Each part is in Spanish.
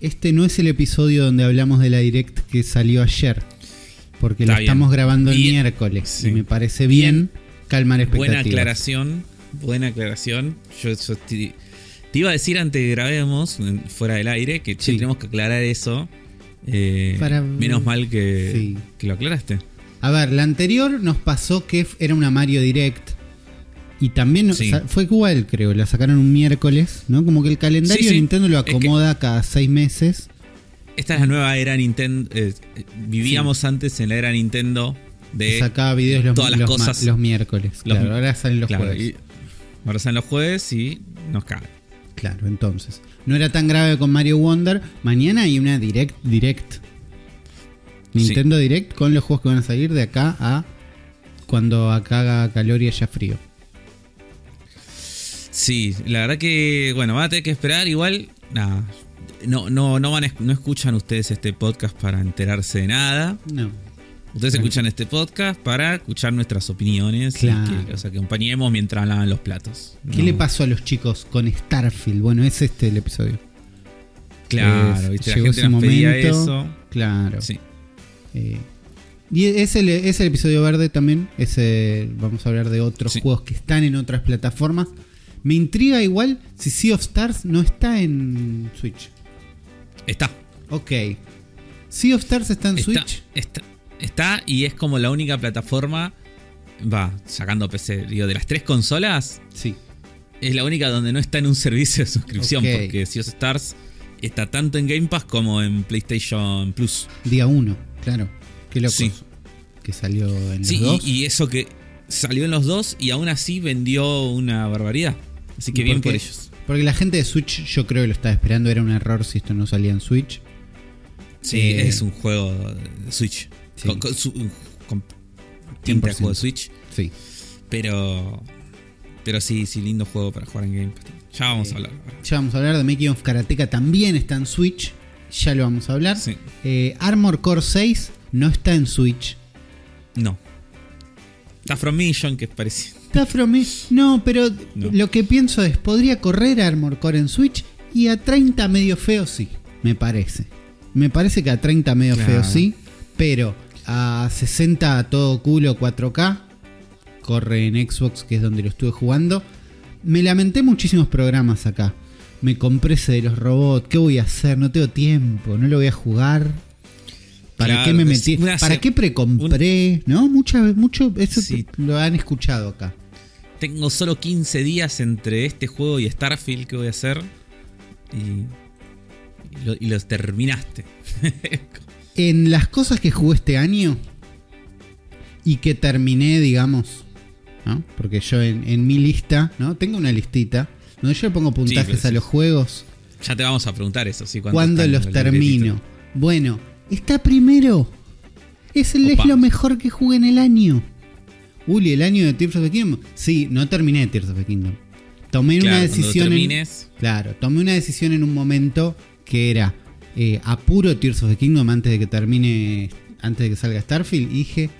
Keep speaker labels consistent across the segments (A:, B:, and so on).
A: este no es el episodio donde hablamos de la direct que salió ayer. Porque lo
B: Está bien.
A: estamos grabando el miércoles.
B: sí.
A: Y me parece bien, calmar expectativas.
B: Buena aclaración, buena aclaración. Yo, yo te, te iba a decir antes que grabemos, fuera del aire, que che, tenemos que aclarar eso. Eh,
A: Para-
B: menos mal que,
A: Sí.
B: que lo aclaraste.
A: A ver, la anterior nos pasó que era una Mario Direct. Y también fue igual, creo. La sacaron un miércoles, ¿no? Como que el calendario
B: Sí.
A: Nintendo lo
B: Es que-
A: acomoda cada seis meses.
B: Esta es la nueva era Nintendo. eh, vivíamos antes en la era Nintendo de.
A: Sacaba videos los,
B: todas las
A: los
B: cosas-
A: los miércoles.
B: los-
A: claro, ahora salen los
B: claro,
A: jueves.
B: y ahora salen los jueves y nos cae.
A: Claro, entonces. No era tan grave con Mario Wonder. Mañana hay una Direct Direct. Nintendo Direct con los juegos que van a salir de acá a cuando acá haga calor y haya frío.
B: Sí, la verdad que, bueno, van a tener que esperar. Igual, nada. No, no, no, van a, no escuchan ustedes este podcast para enterarse de nada.
A: No.
B: Ustedes escuchan este podcast para escuchar nuestras opiniones
A: Claro.
B: y que los acompañemos mientras lavan los platos.
A: ¿Qué le pasó a los chicos con Starfield? Bueno, es este el episodio.
B: Claro,
A: Es-
B: ¿viste? la gente pedía
A: momento.
B: eso.
A: Claro.
B: Sí.
A: Eh, y es el, es el episodio verde también. Es el- vamos a hablar de otros
B: Sí.
A: juegos que están en otras plataformas. Me intriga igual si Sea of Stars no está en Switch.
B: Está.
A: Ok. Sea of Stars está en
B: Está,
A: Switch.
B: está, está y es como la única plataforma. Va, sacando PC, digo, de las tres consolas,
A: Sí.
B: es la única donde no está en un servicio de suscripción. Porque Sea of Stars está tanto en Game Pass como en PlayStation Plus.
A: Día 1, claro. Qué loco.
B: Sí.
A: Que salió en los
B: Sí,
A: dos.
B: y, y eso que salió en los dos y aún así vendió una barbaridad. Así que
A: ¿Y
B: bien
A: por
B: ellos.
A: Porque la gente de Switch yo creo que lo estaba esperando. Era un error si esto no salía en Switch.
B: Sí,
A: Eh,
B: es un juego de Switch.
A: Sí.
B: Con, con su- con tinta de
A: 100%.
B: juego de Switch.
A: Sí.
B: Pero. Pero sí, sí, lindo juego para jugar en Game Pass. Ya vamos a hablar. ahora.
A: Ya vamos a hablar de Making of Karateka. También está en Switch. Ya lo vamos a hablar.
B: Sí.
A: Eh, Armor Core 6 no está en Switch.
B: No. Está From Mission, que es parecido.
A: Está from me. No, pero
B: No.
A: lo que pienso es, ¿podría correr Armor Core en Switch? Y a 30 medio feo sí, me parece. Me parece que a 30 medio
B: Claro.
A: feo sí, pero a 60 a todo culo 4K, corre en Xbox, que es donde lo estuve jugando. Me lamenté muchísimos programas acá. Me compré ese de los robots, ¿qué voy a hacer? No tengo tiempo, no lo voy a jugar. ¿Para
B: Claro,
A: qué me metí? ¿Para qué precompré? ¿No? Mucha, mucho, eso
B: Sí.
A: lo han escuchado acá.
B: Tengo solo 15 días entre este juego y Starfield que voy a hacer. Y. y lo- y los terminaste.
A: En las cosas que jugué este año y que terminé, digamos, ¿no? Porque yo en, en mi lista, ¿no? Tengo una listita donde yo le pongo puntajes a los juegos
B: ya te vamos a preguntar eso, sí. ¿cuánto
A: cuando
B: está en
A: los
B: el
A: termino.
B: libretito?
A: Bueno, está primero. Es, el, es lo mejor que jugué en el año. Uli, el año de Tears of the Kingdom. Sí, no terminé Tears of the Kingdom. Tomé
B: Claro,
A: una decisión. en-
B: termines,
A: Claro, tomé una decisión en un momento que era eh, apuro Tears of the Kingdom antes de que termine, antes de que salga Starfield. Y dije,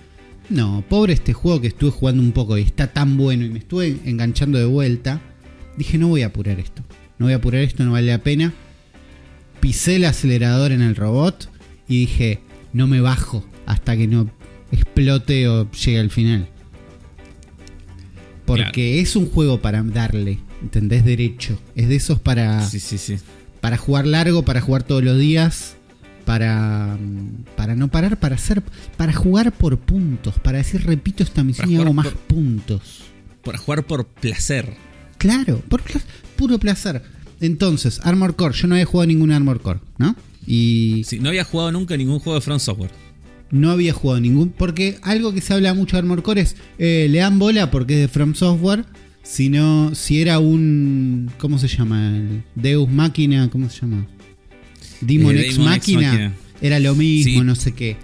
A: no, pobre este juego que estuve jugando un poco y está tan bueno y me estuve enganchando de vuelta. Dije, no voy a apurar esto. No voy a apurar esto, no vale la pena. Pisé el acelerador en el robot y dije, no me bajo hasta que no explote o llegue al final. Porque es un juego para darle, ¿entendés? Derecho. Es de esos para,
B: Sí, sí, sí.
A: para jugar largo, para jugar todos los días, para, mm, para no parar, para hacer, para jugar por puntos, para decir repito esta misión y hago más
B: por-
A: puntos.
B: Para jugar por placer.
A: Claro, por puro placer. Entonces, Armor Core, yo no había jugado ningún Armor Core, ¿no? Y
B: Sí, no había jugado nunca ningún juego de Front Software.
A: No había jugado ningún. Porque algo que se habla mucho de Armor Core es. eh, le dan bola porque es de From Software. Si no. Si era un. ¿Cómo se llama? El Deus Máquina. ¿Cómo se llama? Demon
B: Eh,
A: Ex
B: Demon Ex
A: Máquina. Era lo mismo,
B: Sí.
A: no sé qué.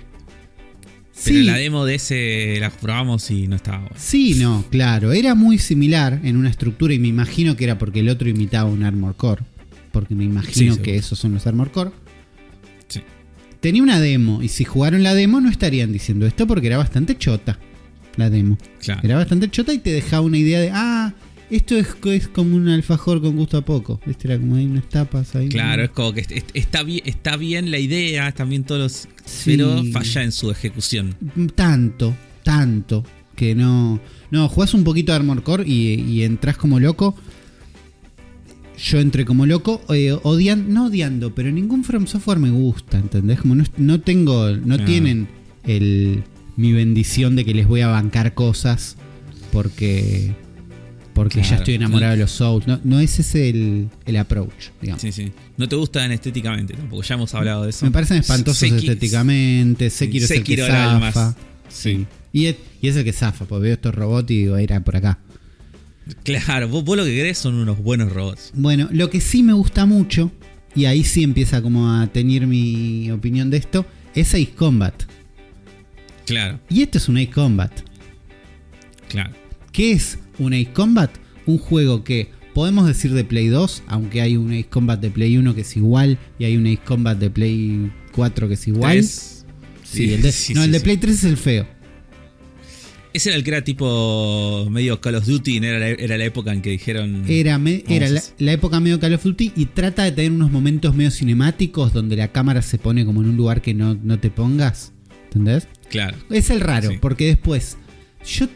B: Pero
A: Sí,
B: la demo de ese la probamos y no estaba bueno.
A: sí, no, claro. Era muy similar en una estructura y me imagino que era porque el otro imitaba un Armor Core. Porque me imagino
B: Sí,
A: que esos son los Armor Core.
B: Sí.
A: Tenía una demo y si jugaron la demo no estarían diciendo esto porque era bastante chota la demo.
B: Claro.
A: Era bastante chota y te dejaba una idea de, ah, Esto es, es como un alfajor con gusto a poco. ¿Viste? Era como hay unas tapas ahí.
B: Claro, es como que est- est- está bien, está bien la idea, están bien todos los.
A: Sí.
B: Pero falla en su ejecución.
A: Tanto, tanto. Que no. No, jugás un poquito de Armor Core y, y entras como loco. Yo entré como loco, eh, odian, no odiando, pero ningún From Software me gusta, ¿entendés? Como no, no tengo, no tienen el, mi bendición de que les voy a bancar cosas porque porque ya estoy enamorado de los Souls. No, no es ese el, el approach, digamos.
B: Sí, sí. No te gustan estéticamente tampoco, ya hemos hablado de eso.
A: Me parecen espantosos
B: Seki-
A: estéticamente. Sekiro es el que
B: Sekiro era el más-
A: zafa. Sí. Y es, y es el que zafa, porque veo estos robots y digo, era por acá.
B: Claro, vos, vos lo que querés son unos buenos robots.
A: Bueno, lo que sí me gusta mucho, y ahí sí empieza como a tener mi opinión de esto, es Ace Combat.
B: Claro,
A: Y esto es un Ace Combat.
B: claro.
A: ¿Qué es un Ace Combat? Un juego que podemos decir de Play 2, aunque hay un Ace Combat de Play 1 que es igual, y hay un Ace Combat de Play 4 que es igual.
B: Tres.
A: Sí, el de,
B: Sí,
A: no,
B: sí,
A: el de. Play 3 es el feo.
B: Ese era el que era tipo medio Call of Duty, ¿no? era la, era la época en que dijeron.
A: Era, me- era la, época medio Call of Duty y trata de tener unos momentos medio cinemáticos donde la cámara se pone como en un lugar que no, no te pongas. ¿Entendés?
B: Claro.
A: Es el raro,
B: Sí.
A: porque después yo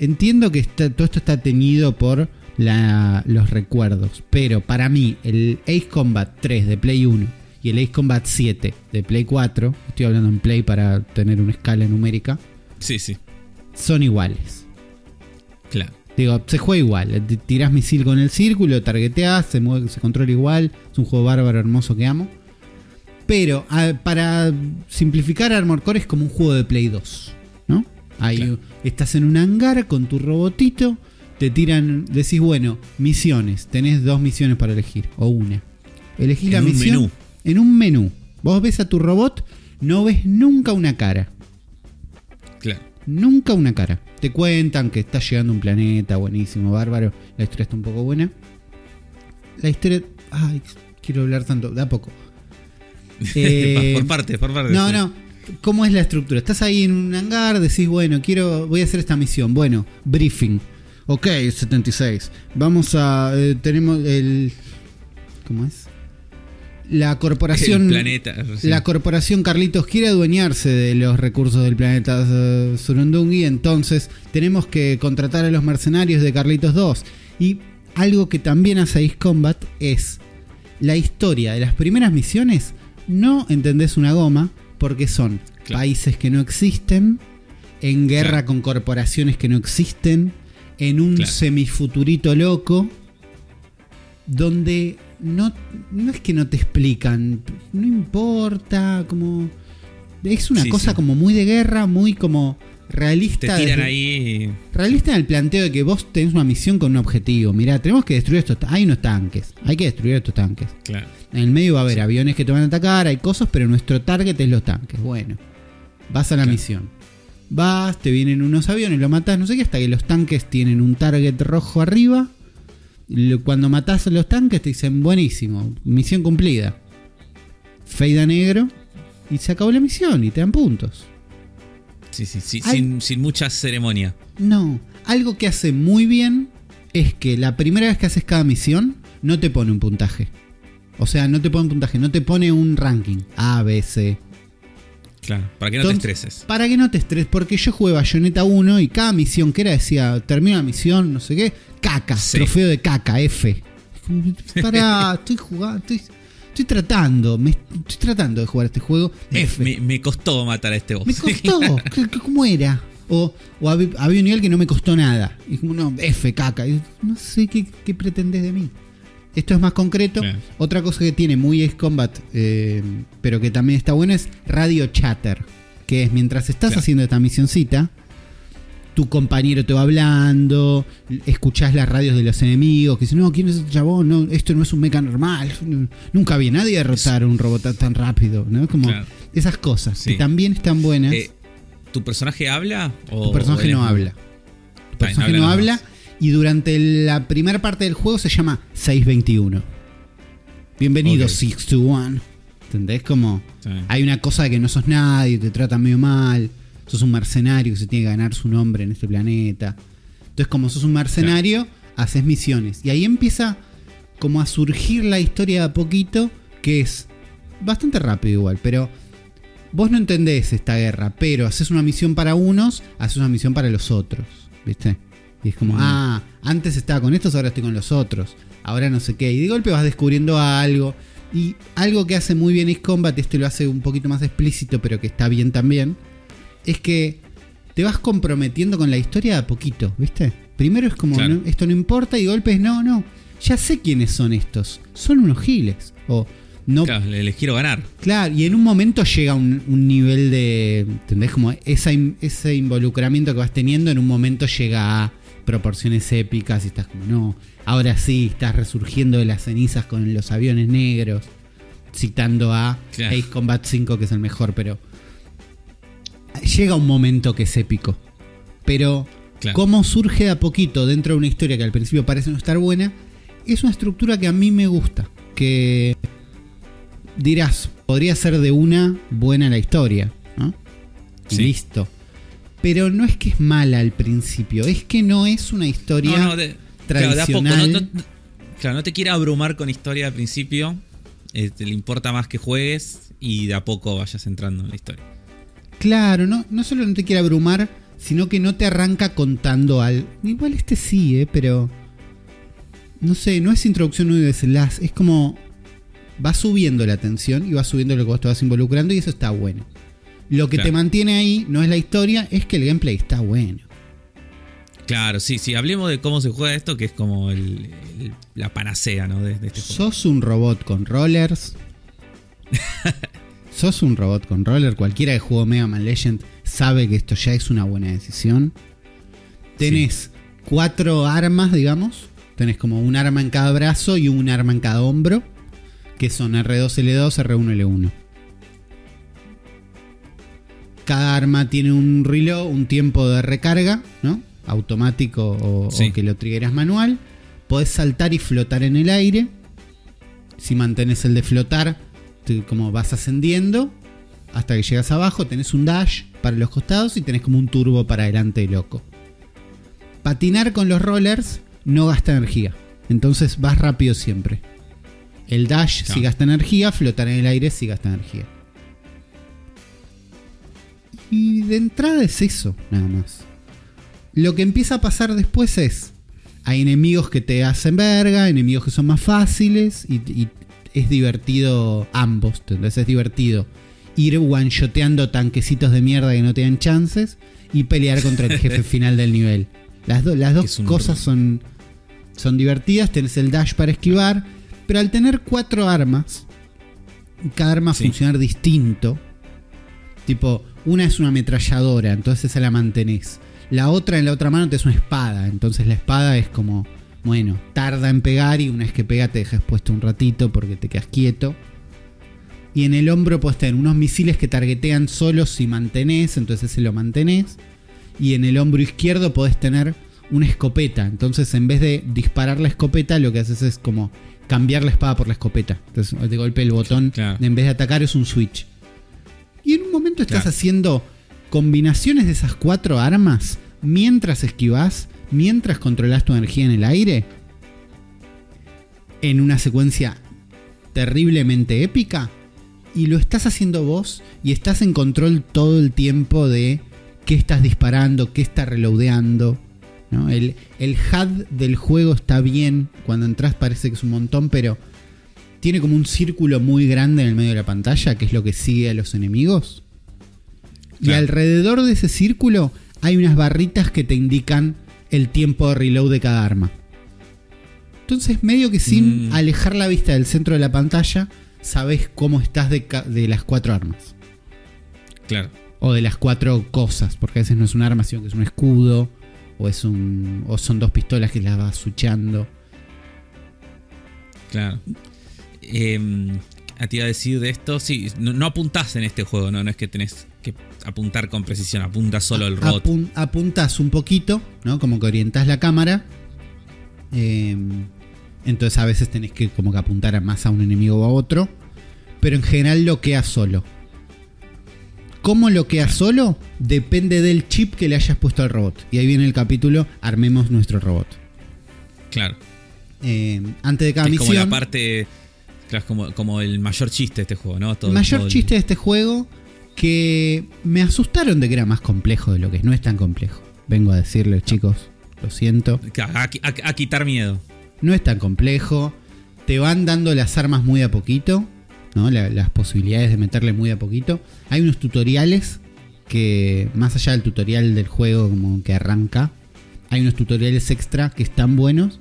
A: entiendo que está- todo esto está teñido por la- los recuerdos, pero para mí el Ace Combat 3 de Play 1 y el Ace Combat 7 de Play 4, estoy hablando en Play para tener una escala numérica,
B: Sí, sí.
A: Son iguales.
B: Claro.
A: Digo, se juega igual. Tirás misil con el círculo, targeteás, se, mueve, se controla igual. Es un juego bárbaro, hermoso que amo. Pero a- para simplificar, Armor Core es como un juego de Play 2. ¿No? Ahí
B: Claro.
A: estás en un hangar con tu robotito. Te tiran, decís, bueno, misiones. Tenés dos misiones para elegir, o una. Elegís
B: En
A: la
B: un
A: misión
B: menú.
A: en un menú. Vos ves a tu robot, no ves nunca una cara. Nunca una cara. Te cuentan que está llegando un planeta, buenísimo, bárbaro. La historia está un poco buena. La historia. Ay, quiero hablar tanto, da poco. Eh,
B: por parte, por parte.
A: No, no. ¿Cómo es la estructura? Estás ahí en un hangar, decís, bueno, quiero, voy a hacer esta misión. Bueno, briefing. Ok, 76. Vamos a. eh, tenemos el. ¿Cómo es? La corporación.
B: El planeta. sí.
A: La corporación Carlitos quiere adueñarse de los recursos del planeta eh, Surundungi, entonces tenemos que contratar a los mercenarios de Carlitos 2. Y algo que también hace Ace Combat es la historia de las primeras misiones. No entendés una goma porque son
B: Claro.
A: países que no existen, en guerra
B: Claro.
A: con corporaciones que no existen, en un
B: Claro.
A: semifuturito loco, donde no, no es que no te explican, no importa, como... Es una
B: Sí,
A: cosa
B: sí.
A: como muy de guerra, muy como
B: Te
A: realista.
B: tiran
A: desde-
B: ahí.
A: Realista en el planteo de que vos tenés una misión con un objetivo. Mirá, tenemos que destruir estos... Hay unos tanques, hay que destruir estos tanques.
B: Claro.
A: En el medio va a haber aviones que te van a atacar, hay cosas, pero nuestro target es los tanques. Bueno, vas a la
B: Claro.
A: misión. Vas, te vienen unos aviones, lo matás, no sé qué, hasta que los tanques tienen un target rojo arriba. Cuando matás a los tanques te dicen, buenísimo, misión cumplida. Fade a negro y se acabó la misión y te dan puntos.
B: Sí, sí, sí. Sin, sin mucha ceremonia.
A: No, algo que hace muy bien es que la primera vez que haces cada misión no te pone un puntaje. O sea, no te pone un puntaje, no te pone un ranking. A, B, C.
B: Claro. Para que no te estreses.
A: Para que no te estreses, porque yo jugué Bayonetta 1 y cada misión que era decía, termina la misión, no sé qué, caca,
B: Sí.
A: trofeo de caca, F. Para, estoy jugando, estoy, estoy tratando, me, estoy tratando de jugar este juego.
B: Me,
A: F.
B: me- me costó matar a este boss.
A: Me costó. ¿Qué- qué- ¿Cómo era? O, o hab- había un nivel que no me costó nada. Y como, no, F, caca. Y no sé qué, qué pretendes de mí. Esto es más concreto. Otra cosa que tiene muy Ace Combat, eh, pero que también está bueno, es Radio Chatter. Que es mientras estás haciendo esta misioncita, tu compañero te va hablando, escuchás las radios de los enemigos, que dicen, no, ¿quién es este chabón? No, esto no es un mecha normal. Nunca vi a nadie derrotar a un robot tan rápido. ¿no? Como
B: Claro.
A: esas cosas,
B: Sí.
A: que también están buenas.
B: Eh, ¿Tu personaje habla? O,
A: Tu personaje no habla. Tu personaje no
B: nada
A: habla. Y durante la primera parte del juego se llama 621. Bienvenido,
B: Ok.
A: 621. ¿Entendés? Como
B: Sí.
A: hay una cosa de que no sos nadie, te tratan medio mal. Sos un mercenario que se tiene que ganar su nombre en este planeta. Entonces, como sos un mercenario, haces misiones. Y ahí empieza como a surgir la historia de a poquito, que es bastante rápido igual, pero vos no entendés esta guerra, pero haces una misión para unos, haces una misión para los otros, ¿viste? Y es como, ah, antes estaba con estos, ahora estoy con los otros, ahora no sé qué, y de golpe vas descubriendo algo. Y algo que hace muy bien Ace Combat, este lo hace un poquito más explícito, pero que está bien también, es que te vas comprometiendo con la historia a poquito, ¿viste? Primero es como,
B: Claro.
A: no, esto no importa, y de golpe es, no, no, ya sé quiénes son estos, son unos giles. O no,
B: Claro, le- les quiero ganar.
A: Claro, y en un momento llega un, un nivel de. ¿Entendés? Como esa ese involucramiento que vas teniendo, en un momento llega a proporciones épicas y estás como, no, ahora sí, estás resurgiendo de las cenizas con los aviones negros, citando a
B: Claro.
A: Ace Combat 5, que es el mejor, pero. Llega un momento que es épico. Pero,
B: Claro.
A: cómo surge de a poquito dentro de una historia que al principio parece no estar buena, es una estructura que a mí me gusta. Que dirás, podría ser de una buena la historia, ¿no? Y listo. Pero no es que es mala al principio, es que no es una historia
B: No, no, de- claro, de a poco.
A: tradicional.
B: No, no- claro, no te quiere abrumar con historia al principio. eh, te le importa más que juegues y de a poco vayas entrando en la historia.
A: Claro, no, no solo no te quiere abrumar, sino que no te arranca contando al. Igual este sí, ¿eh? pero. No sé, no es introducción ni desenlace, es como. Va subiendo la tensión y va subiendo lo que vos te vas involucrando y eso está bueno. Lo que
B: Claro.
A: te mantiene ahí no es la historia, es que el gameplay está bueno.
B: Claro, sí, sí. Hablemos de cómo se juega esto, que es como el- el- la panacea, ¿no? De, de este juego.
A: Sos un robot con rollers. Sos un robot con roller. Cualquiera que jugó Mega Man Legend sabe que esto ya es una buena decisión. Tenés cuatro armas, digamos. Tenés como un arma en cada brazo y un arma en cada hombro. Que son R2, L2, R1, L1. Cada arma tiene un reload, un tiempo de recarga, ¿no? Automático o,
B: Sí.
A: o que lo triggeras manual. Podés saltar y flotar en el aire. Si mantenés el de flotar, como vas ascendiendo hasta que llegas abajo, tenés un dash para los costados y tenés como un turbo para adelante loco. Patinar con los rollers no gasta energía, entonces vas rápido siempre. El dash
B: Claro.
A: si gasta energía, flotar en el aire si gasta energía. Y de entrada es eso, nada más. Lo que empieza a pasar después es, hay enemigos que te hacen verga, enemigos que son más fáciles y, y es divertido ambos, entonces es divertido ir one-shoteando tanquecitos de mierda que no te dan chances y pelear contra el jefe final del nivel. Las, do- las dos cosas son, son divertidas, tenés el dash para esquivar, pero al tener cuatro armas, cada arma
B: Sí.
A: funcionar distinto, tipo, una es una ametralladora, entonces esa la mantenés. La otra en la otra mano te es una espada, entonces la espada es como, bueno, tarda en pegar y una vez que pega te dejas puesto un ratito porque te quedas quieto. Y en el hombro puedes tener unos misiles que targetean solo si mantenés, entonces se lo mantenés. Y en el hombro izquierdo podés tener una escopeta. Entonces en vez de disparar la escopeta, lo que haces es como cambiar la espada por la escopeta. Entonces de golpe el botón,
B: Claro.
A: en vez de atacar, es un switch. Estás
B: Claro.
A: haciendo combinaciones de esas cuatro armas mientras esquivás, mientras controlas tu energía en el aire. En una secuencia terriblemente épica. Y lo estás haciendo vos y estás en control todo el tiempo de qué estás disparando, qué está reloadeando. ¿no? El, el HUD del juego está bien. Cuando entras parece que es un montón, pero tiene como un círculo muy grande en el medio de la pantalla, que es lo que sigue a los enemigos. Y alrededor de ese círculo hay unas barritas que te indican el tiempo de reload de cada arma. Entonces, medio que sin
B: Mm.
A: alejar la vista del centro de la pantalla, sabes cómo estás de, de las cuatro armas.
B: Claro.
A: O de las cuatro cosas, porque a veces no es un arma, sino que es un escudo. O, es un, o son dos pistolas que las vas suchando.
B: Claro. Eh, a ti iba a decir de esto, sí, no, no apuntás en este juego, ¿no? No es que tenés que apuntar con precisión, apuntas solo el robot.
A: Apun- apuntás un poquito, ¿no? Como que orientás la cámara. Eh, entonces a veces tenés que como que apuntar a más a un enemigo o a otro. Pero en general bloquea solo. ¿Cómo bloquea solo? Depende del chip que le hayas puesto al robot. Y ahí viene el capítulo, armemos nuestro robot.
B: Claro.
A: Eh, antes de cada
B: es
A: misión.
B: como la parte. Claro, es como, como el mayor chiste de este juego, ¿no? Todo-
A: mayor
B: todo el-
A: chiste de este juego que me asustaron de que era más complejo de lo que es. No es tan complejo. Vengo a decirles, chicos, lo siento.
B: A, a- a quitar miedo.
A: No es tan complejo. Te van dando las armas muy a poquito. ¿no? La- las posibilidades de meterle muy a poquito. Hay unos tutoriales que, más allá del tutorial del juego como que arranca, hay unos tutoriales extra que están buenos.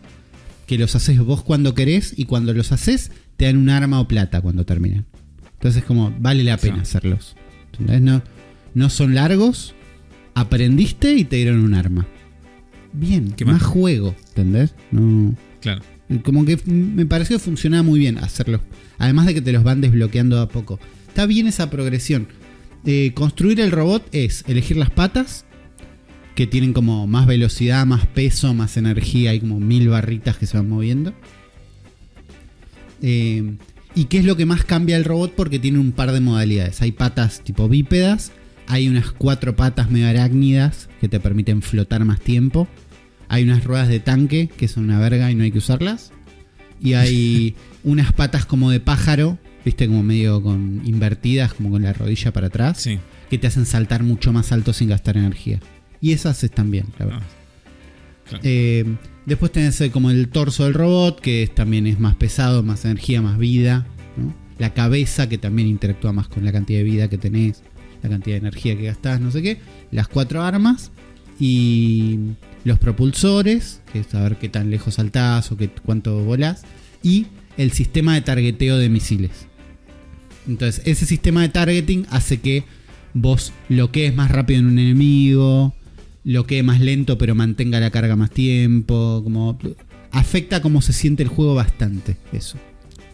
A: Que los haces vos cuando querés y cuando los haces te dan un arma o plata cuando terminan. Entonces como vale la pena
B: Sí.
A: hacerlos. ¿Entendés? No, no son largos. Aprendiste y te dieron un arma. Bien,
B: ¿Qué
A: más
B: más?
A: juego, ¿entendés? No,
B: Claro.
A: como que f- me pareció que funcionaba muy bien hacerlo. Además de que te los van desbloqueando a poco. Está bien esa progresión. Eh, construir el robot es elegir las patas, que tienen como más velocidad, más peso, más energía. Hay como mil barritas que se van moviendo. Eh, ¿Y qué es lo que más cambia el robot? Porque tiene un par de modalidades. Hay patas tipo bípedas. Hay unas cuatro patas medio arácnidas que te permiten flotar más tiempo. Hay unas ruedas de tanque que son una verga y no hay que usarlas. Y hay unas patas como de pájaro, viste, como medio con invertidas, como con la rodilla para atrás,
B: Sí.
A: que te hacen saltar mucho más alto sin gastar energía. Y esas están bien, la verdad.
B: Ah, claro.
A: Eh, después tenés eh, como el torso del robot, que también es más pesado, más energía, más vida. La cabeza, que también interactúa más con la cantidad de vida que tenés, la cantidad de energía que gastás, no sé qué. Las cuatro armas y los propulsores, que es saber qué tan lejos saltás o qué, cuánto volás. Y el sistema de targeteo de misiles. Entonces, ese sistema de targeting hace que vos bloquees más rápido en un enemigo, bloquee más lento pero mantenga la carga más tiempo, como afecta cómo se siente el juego bastante eso.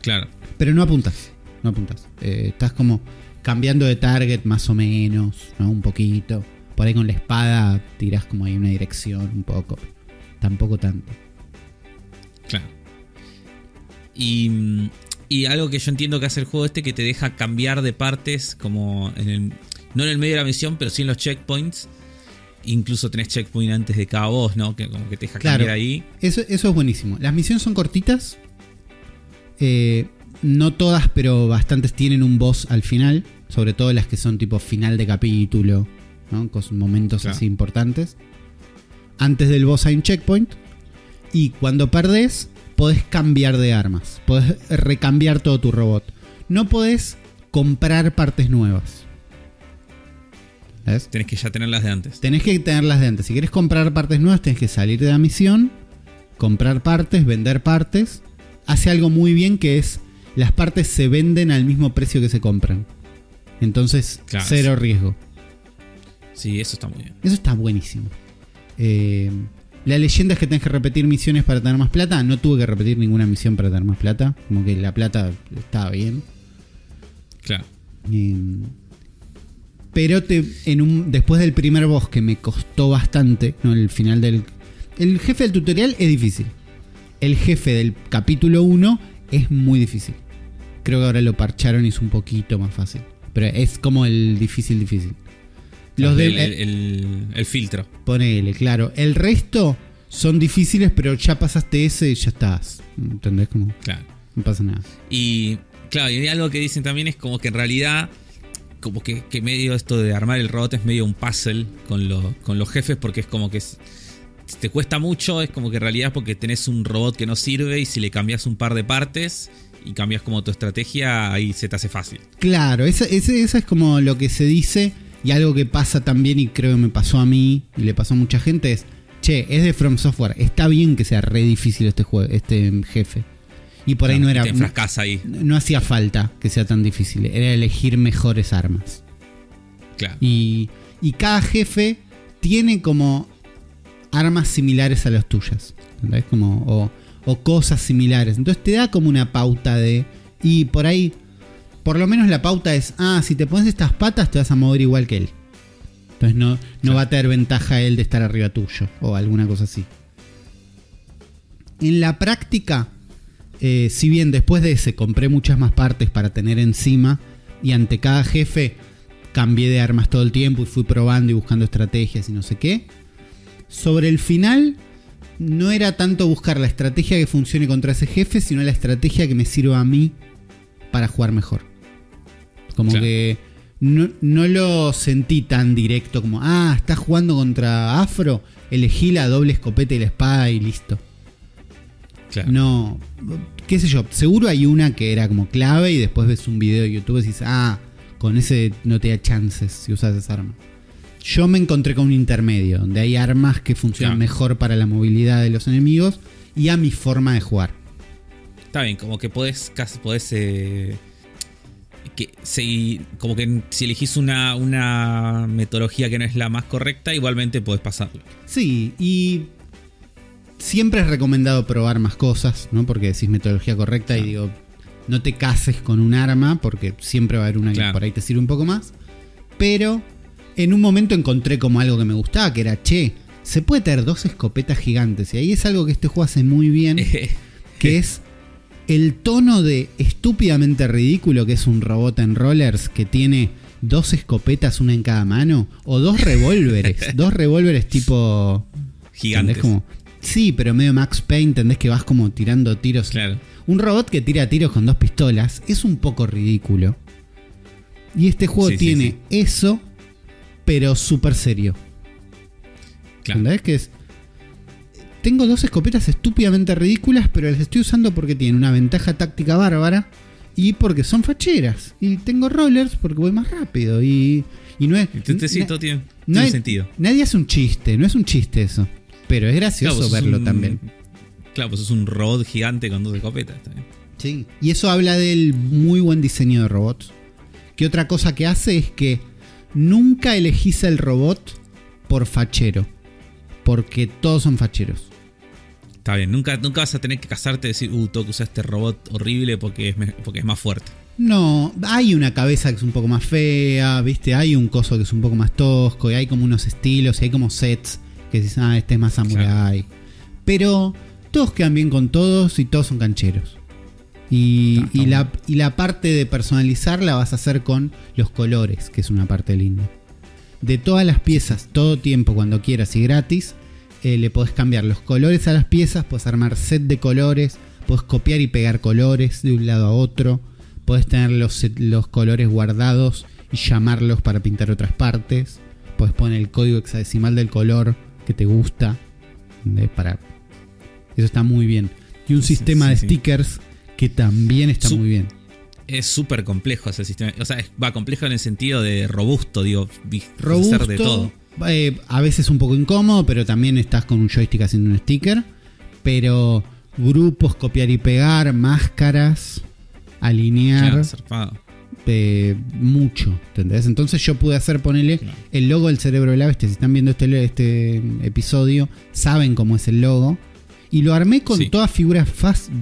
B: Claro.
A: Pero no apuntas, no apuntas. Eh, estás como cambiando de target más o menos, ¿no? Un poquito. Por ahí con la espada tirás como ahí una dirección un poco. Tampoco tanto.
B: Claro. Y, y algo que yo entiendo que hace el juego este que te deja cambiar de partes como en el, no en el medio de la misión, pero sí en los checkpoints. Incluso tenés checkpoint antes de cada voz, ¿no? Que como que te deja
A: Claro.
B: ahí.
A: Eso, eso es buenísimo. Las misiones son cortitas. Eh, no todas, pero bastantes tienen un boss al final. Sobre todo las que son tipo final de capítulo. ¿no? Con momentos
B: Claro.
A: así importantes. Antes del boss hay un checkpoint. Y cuando perdés, podés cambiar de armas. Podés recambiar todo tu robot. No podés comprar partes nuevas. ¿Ves?
B: Tenés que ya tenerlas de antes.
A: Tenés que tenerlas de antes. Si quieres comprar partes nuevas, tenés que salir de la misión, comprar partes, vender partes. Hace algo muy bien que es las partes se venden al mismo precio que se compran. Entonces,
B: Claro.
A: cero riesgo.
B: Sí, eso está muy bien.
A: Eso está buenísimo. Eh, la leyenda es que tenés que repetir misiones para tener más plata. No tuve que repetir ninguna misión para tener más plata. Como que la plata estaba bien.
B: Claro.
A: Eh, pero te, en un, después del primer boss que me costó bastante, ¿no? el final del... El jefe del tutorial es difícil. El jefe del capítulo 1 es muy difícil. Creo que ahora lo parcharon y es un poquito más fácil. Pero es como el difícil, difícil. Los de,
B: el, el- el- el filtro.
A: Ponele, claro. El resto son difíciles, pero ya pasaste ese y ya estás. ¿Entendés? Como,
B: Claro.
A: no pasa nada.
B: Y claro, y algo que dicen también es como que en realidad, como que, que medio esto de armar el robot es medio un puzzle con, lo- con los jefes, porque es como que te cuesta mucho, es como que en realidad es porque tenés un robot que no sirve y si le cambias un par de partes y cambias como tu estrategia, ahí se te hace fácil.
A: Claro, eso es como lo que se dice y algo que pasa también y creo que me pasó a mí y le pasó a mucha gente es, che, es de From Software, está bien que sea re difícil este juego, este jefe. Y por ahí no era...
B: Te enfrascas ahí.
A: No, no hacía falta que sea tan difícil, era elegir mejores armas.
B: Claro.
A: Y, y cada jefe tiene como armas similares a las tuyas. ¿Entendés? Como, o, o cosas similares. Entonces te da como una pauta de. Y por ahí, por lo menos la pauta es: ah, si te pones estas patas, te vas a mover igual que él. Entonces no, no
B: Claro.
A: va a tener ventaja él de estar arriba tuyo. O alguna cosa así. En la práctica, eh, si bien después de ese compré muchas más partes para tener encima, y ante cada jefe cambié de armas todo el tiempo y fui probando y buscando estrategias y no sé qué. Sobre el final, no era tanto buscar la estrategia que funcione contra ese jefe, sino la estrategia que me sirva a mí para jugar mejor. Como
B: Claro.
A: que no, no lo sentí tan directo como, ah, estás jugando contra Afro, elegí la doble escopeta y la espada y listo.
B: Claro.
A: No, qué sé yo, seguro hay una que era como clave y después ves un video de YouTube y dices, ah, con ese no te da chances si usas esa arma. Yo me encontré con un intermedio, donde hay armas que funcionan
B: Claro.
A: mejor para la movilidad de los enemigos y a mi forma de jugar.
B: Está bien, como que podés, casi podés eh, que si, como que si elegís una, una metodología que no es la más correcta, igualmente podés pasarlo.
A: Sí, y siempre es recomendado probar más cosas, ¿no? Porque decís metodología correcta y digo, no te cases con un arma, porque siempre va a haber una que
B: Claro.
A: por ahí te sirve un poco más. Pero en un momento encontré como algo que me gustaba, que era, che, se puede tener dos escopetas gigantes. Y ahí es algo que este juego hace muy bien, que es el tono de estúpidamente ridículo que es un robot en rollers que tiene dos escopetas, una en cada mano, o dos revólveres, dos revólveres tipo...
B: Gigantes.
A: Como, sí, pero medio Max Payne, ¿entendés? Que vas como tirando tiros.
B: Claro.
A: Un robot que tira tiros con dos pistolas es un poco ridículo. Y este juego
B: Sí,
A: tiene
B: sí.
A: eso, pero súper serio.
B: Claro.
A: ¿Entendés? Que es. Tengo dos escopetas estúpidamente ridículas, pero las estoy usando porque tienen una ventaja táctica bárbara y porque son facheras. Y tengo rollers porque voy más rápido. Y, y no es.
B: Entonces sí, todo tiene,
A: no
B: tiene
A: hay-
B: sentido.
A: Nadie hace un chiste, no es un chiste eso. Pero es gracioso
B: Claro,
A: verlo
B: un-
A: también.
B: Claro, pues es un robot gigante con dos escopetas. bien.
A: Sí. Y eso habla del muy buen diseño de robots. Que otra cosa que hace es que nunca elegís el robot por fachero. Porque todos son facheros.
B: Está bien, nunca, nunca vas a tener que casarte y decir, uh, tengo que usar este robot horrible porque es, porque es más fuerte.
A: No, hay una cabeza que es un poco más fea, ¿viste? Hay un coso que es un poco más tosco, y hay como unos estilos, y hay como sets que dices, ah, este es más samurai. Pero todos quedan bien con todos y todos son cancheros. Y, la,
B: bueno.
A: y la parte de personalizar la vas a hacer con los colores, que es una parte linda. De todas las piezas, todo tiempo, cuando quieras y gratis, eh, le podés cambiar los colores a las piezas, podés armar set de colores, podés copiar y pegar colores de un lado a otro, podés tener los, los colores guardados y llamarlos para pintar otras partes, podés poner el código hexadecimal del color que te gusta, ¿entendés? para eso está muy bien. Y un
B: Sí,
A: sistema
B: sí,
A: de
B: sí.
A: stickers que también está
B: Su-
A: muy bien.
B: Es súper complejo ese sistema. O sea, es- va complejo en el sentido de robusto, digo,
A: robusto,
B: hacer de todo.
A: eh, a veces un poco incómodo, pero también estás con un joystick haciendo un sticker. Pero grupos, copiar y pegar, máscaras, alinear. Eh, mucho, ¿entendés? Entonces yo pude hacer, ponerle
B: Claro.
A: el logo del cerebro de la bestia. Si están viendo este, este episodio, saben cómo es el logo. Y lo armé con
B: Sí.
A: todas figuras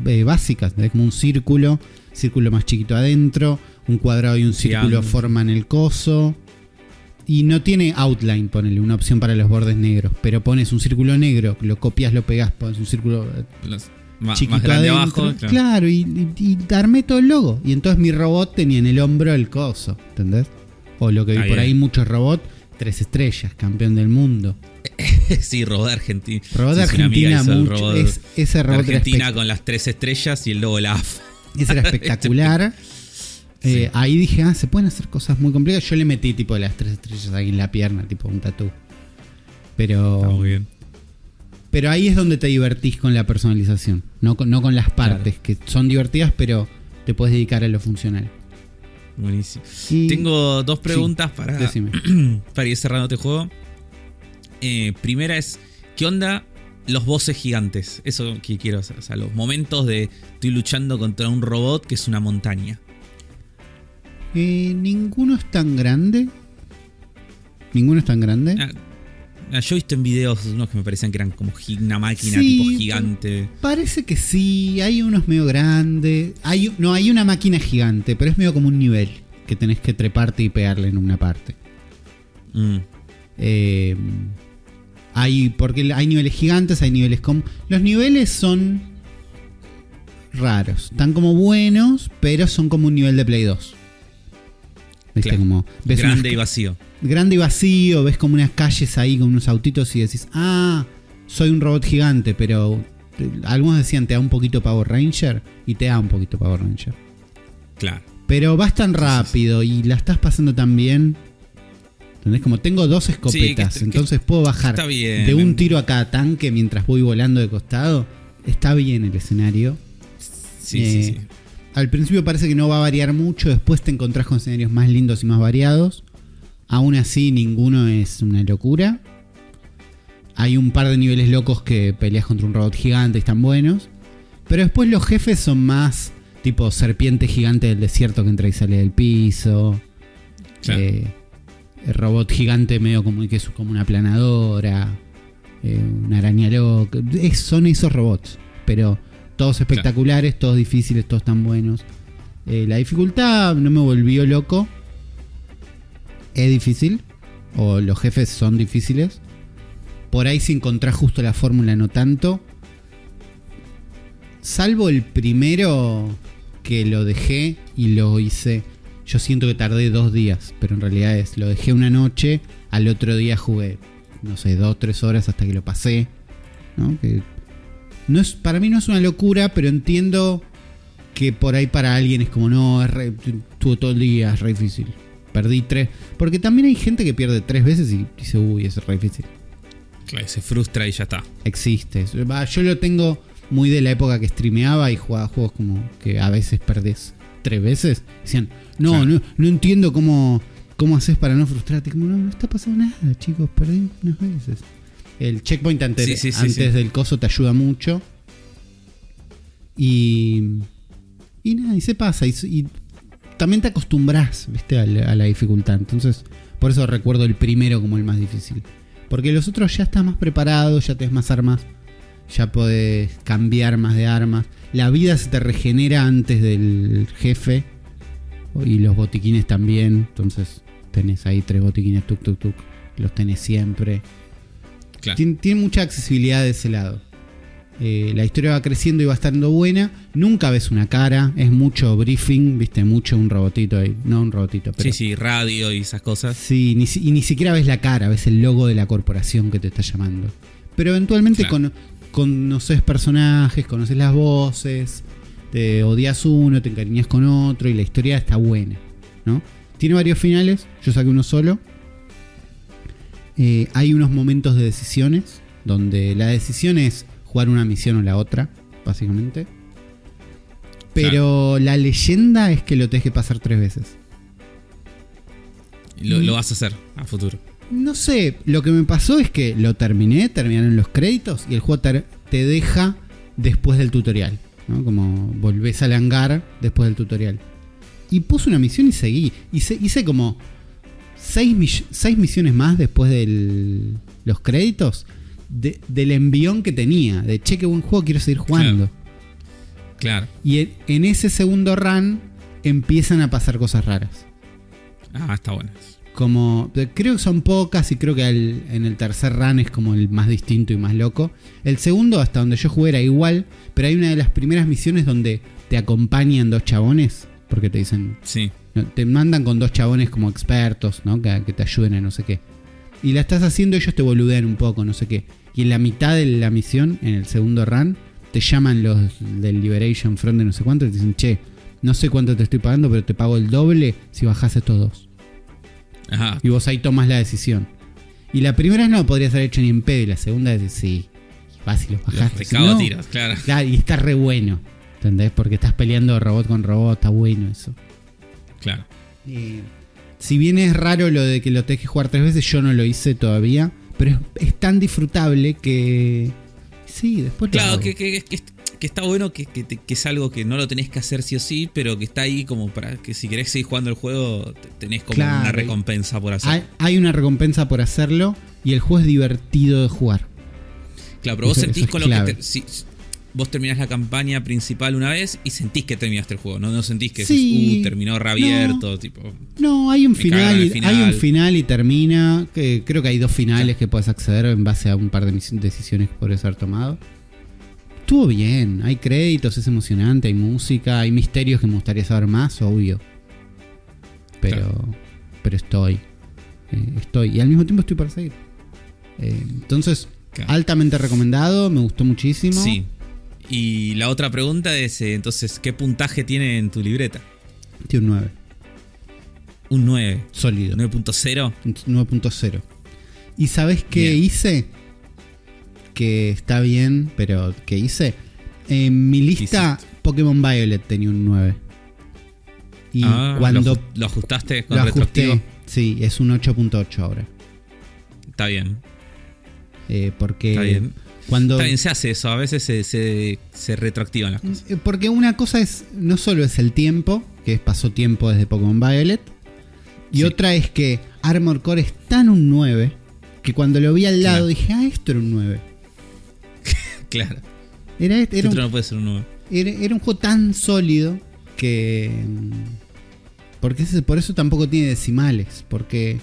A: eh, básicas, ¿entendés? como un círculo, círculo más chiquito adentro, un cuadrado y un círculo forman el coso. Y no tiene outline, ponele una opción para los bordes negros. Pero pones un círculo negro, lo copias, lo pegas, pones un círculo eh,
B: ma-
A: chiquito
B: más grande
A: adentro.
B: abajo.
A: Claro,
B: claro.
A: y, y- y armé todo el logo. Y entonces mi robot tenía en el hombro el coso, ¿entendés? O lo que vi por
B: bien.
A: ahí, muchos robots, tres estrellas, campeón del mundo.
B: sí, robot de Argentina.
A: Robot
B: Sí,
A: Argentina, mucho.
B: robot
A: es- ese robot
B: Argentina con las tres estrellas y el logo la AFA.
A: ese era espectacular. Eh,
B: Sí.
A: Ahí dije, ah, se pueden hacer cosas muy complicadas. Yo le metí tipo las tres estrellas ahí en la pierna, tipo un tatú. Pero.
B: Está muy bien.
A: Pero ahí es donde te divertís con la personalización, no con, no con las partes, que son divertidas, pero te puedes dedicar a lo funcional.
B: Buenísimo.
A: Y-
B: Tengo dos preguntas para,
A: Decime.
B: para ir cerrando este juego. Eh, primera es, ¿qué onda los bosses gigantes? Eso que quiero saber. O sea, los momentos de estoy luchando contra un robot que es una montaña.
A: Eh, ninguno es tan grande. Ninguno es tan grande.
B: Ah, yo he visto en videos unos que me parecían que eran como una máquina
A: Sí,
B: tipo gigante.
A: Parece que sí, hay unos medio grandes. Hay, no, hay una máquina gigante, pero es medio como un nivel que tenés que treparte y pegarle en una parte.
B: Mm,
A: Eh, hay, porque hay niveles gigantes, hay niveles como... Los niveles son raros, están como buenos, pero son como un nivel de Play 2. ¿Viste?
B: Claro.
A: Como, ves
B: grande
A: unas-
B: y vacío.
A: Grande y vacío, ves como unas calles ahí con unos autitos y decís, ah, soy un robot gigante, pero eh, algunos decían te da un poquito Power Ranger y te da un poquito Power Ranger.
B: Claro.
A: Pero vas tan rápido y la estás pasando tan bien. ¿Entendés? Como tengo dos escopetas,
B: Sí, que-
A: entonces puedo bajar
B: bien.
A: de un tiro a cada tanque mientras voy volando de costado. Está bien el escenario.
B: Sí,
A: Eh,
B: sí, sí.
A: Al principio parece que no va a variar mucho, después te encontrás con escenarios más lindos y más variados. Aún así, ninguno es una locura. Hay un par de niveles locos que peleas contra un robot gigante y están buenos. Pero después los jefes son más tipo serpiente gigante del desierto que entra y sale del piso.
B: Claro.
A: Eh, el robot gigante medio como que es como una planadora. eh, una araña loca. Es- son esos robots. Pero todos espectaculares, todos difíciles, todos tan buenos. Eh, la dificultad no me volvió loco. Es difícil. O los jefes son difíciles. Por ahí si encontrás justo la fórmula no tanto. Salvo el primero que lo dejé y lo hice. Yo siento que tardé dos días, pero en realidad es, lo dejé una noche, al otro día jugué, no sé, dos, tres horas hasta que lo pasé. ¿no? Es, para mí no es una locura, pero entiendo que por ahí para alguien es como, no, es todo el día, es re difícil. Perdí tres. Porque también hay gente que pierde tres veces y dice, uy, es re difícil.
B: Claro, se frustra y ya está.
A: Existe. Yo lo tengo muy de la época que streameaba y jugaba juegos como que a veces perdés tres veces. Decían, no,
B: Claro.
A: no, no entiendo cómo, cómo haces para no frustrarte. Como, no, no está pasando nada, chicos, perdí unas veces. El checkpoint ante-
B: Sí, sí, sí,
A: antes
B: sí.
A: del coso te ayuda mucho. Y. Y nada, y se pasa. Y, y también te acostumbras, viste, a la, a la dificultad. Entonces, por eso recuerdo el primero como el más difícil. Porque los otros ya estás más preparado, ya tenés más armas, ya podés cambiar más de armas. La vida se te regenera antes del jefe. Y los botiquines también. Entonces tenés ahí tres botiquines tuk tuk tuk. Los tenés siempre.
B: Claro.
A: Tiene mucha accesibilidad de ese lado. Eh, la historia va creciendo y va estando buena. Nunca ves una cara. Es mucho briefing, viste, mucho un robotito ahí. No un robotito, pero.
B: Sí, sí, radio y esas cosas.
A: Sí, ni, y ni siquiera ves la cara, ves el logo de la corporación que te está llamando. Pero eventualmente
B: Claro.
A: cono- conoces personajes, conoces las voces, te odias uno, te encariñas con otro y la historia está buena, ¿no? Tiene varios finales, yo saqué uno solo. Eh, hay unos momentos de decisiones, donde la decisión es jugar una misión o la otra, básicamente. Pero la leyenda es que lo tenés que pasar tres veces.
B: Lo,
A: Mm.
B: lo vas a hacer a futuro.
A: No sé, lo que me pasó es que lo terminé, terminaron los créditos y el juego te, te deja después del tutorial. ¿no? Como volvés al hangar después del tutorial. Y puse una misión y seguí. Hice, hice como seis, seis misiones más después de los créditos de- del envión que tenía. De che, qué buen juego, quiero seguir jugando.
B: Claro.
A: Y en, en ese segundo run empiezan a pasar cosas raras.
B: Ah, está bueno.
A: Como. Creo que son pocas y creo que al- en el tercer run es como el más distinto y más loco. El segundo, hasta donde yo jugué, era igual. Pero hay una de las primeras misiones donde te acompañan dos chabones. Porque te dicen.
B: Sí.
A: no, te mandan con dos chabones como expertos, ¿no? Que, que te ayuden a no sé qué. Y la estás haciendo, ellos te boludean un poco, no sé qué. Y en la mitad de la misión, en el segundo run, te llaman los del Liberation Front de no sé cuánto y te dicen, che, no sé cuánto te estoy pagando, pero te pago el doble si bajás estos dos.
B: Ajá.
A: Y vos ahí tomas la decisión. Y la primera no podría ser hecho ni en pedo. Y la segunda es sí. Vas y los
B: Los
A: bajaste.
B: recago
A: No.
B: tiros, claro.
A: Claro, y está re bueno. ¿Entendés? Porque estás peleando robot con robot. Está bueno eso.
B: Claro.
A: Eh, si bien es raro lo de que lo tenés que jugar tres veces, yo no lo hice todavía. Pero es, es tan disfrutable que. Sí, después
B: Claro, que, que- que- que está bueno que, es algo que no lo tenés que hacer sí o sí, pero que está ahí como para que si querés seguir jugando el juego, te- tenés como
A: Claro.
B: una recompensa por hacer.
A: hay, hay una recompensa por hacerlo. Y el juego es divertido de jugar.
B: claro, pero vos sentís con lo
A: clave.
B: que. te- si- vos terminás la campaña principal una vez y sentís que terminaste el juego, no, no sentís que
A: Sí.
B: decís, uh, terminó reabierto, tipo.
A: No, hay un final, y,
B: final.
A: hay un final y termina. Que creo que hay dos finales que puedes acceder en base a un par de decisiones que podrías haber tomado. Estuvo bien, hay créditos, es emocionante, hay música, hay misterios que me gustaría saber más, obvio. Pero,
B: Claro.
A: pero estoy. eh, estoy. Y al mismo tiempo estoy para seguir. Eh, entonces,
B: Claro.
A: Altamente recomendado, me gustó muchísimo.
B: Sí. Y la otra pregunta es, eh, entonces, ¿qué puntaje tiene en tu libreta?
A: Tiene un 9.
B: Un 9.
A: Sólido.
B: 9.0.
A: 9.0. ¿Y sabes qué
B: Bien.
A: hice? Que está bien, pero ¿qué hice? En mi lista, Pokémon Violet tenía un 9. Y
B: Ah,
A: cuando
B: lo, ju- lo ajustaste con
A: lo ajusté, sí, es un 8.8 ahora.
B: Está bien.
A: Eh, porque
B: Está bien.
A: Cuando
B: bien, se hace eso. A veces se, se, se retroactivan las cosas.
A: Eh, Porque una cosa es, no solo es el tiempo, que pasó tiempo desde Pokémon Violet, y
B: Sí.
A: otra es que Armor Core es tan un 9 que cuando lo vi al lado
B: Claro.
A: dije, ah, esto era un 9.
B: Claro.
A: Era, este- era,
B: Otro
A: un,
B: no puede ser un 9.
A: era, era un juego tan sólido que... mm, Porque ese- por eso tampoco tiene decimales, porque...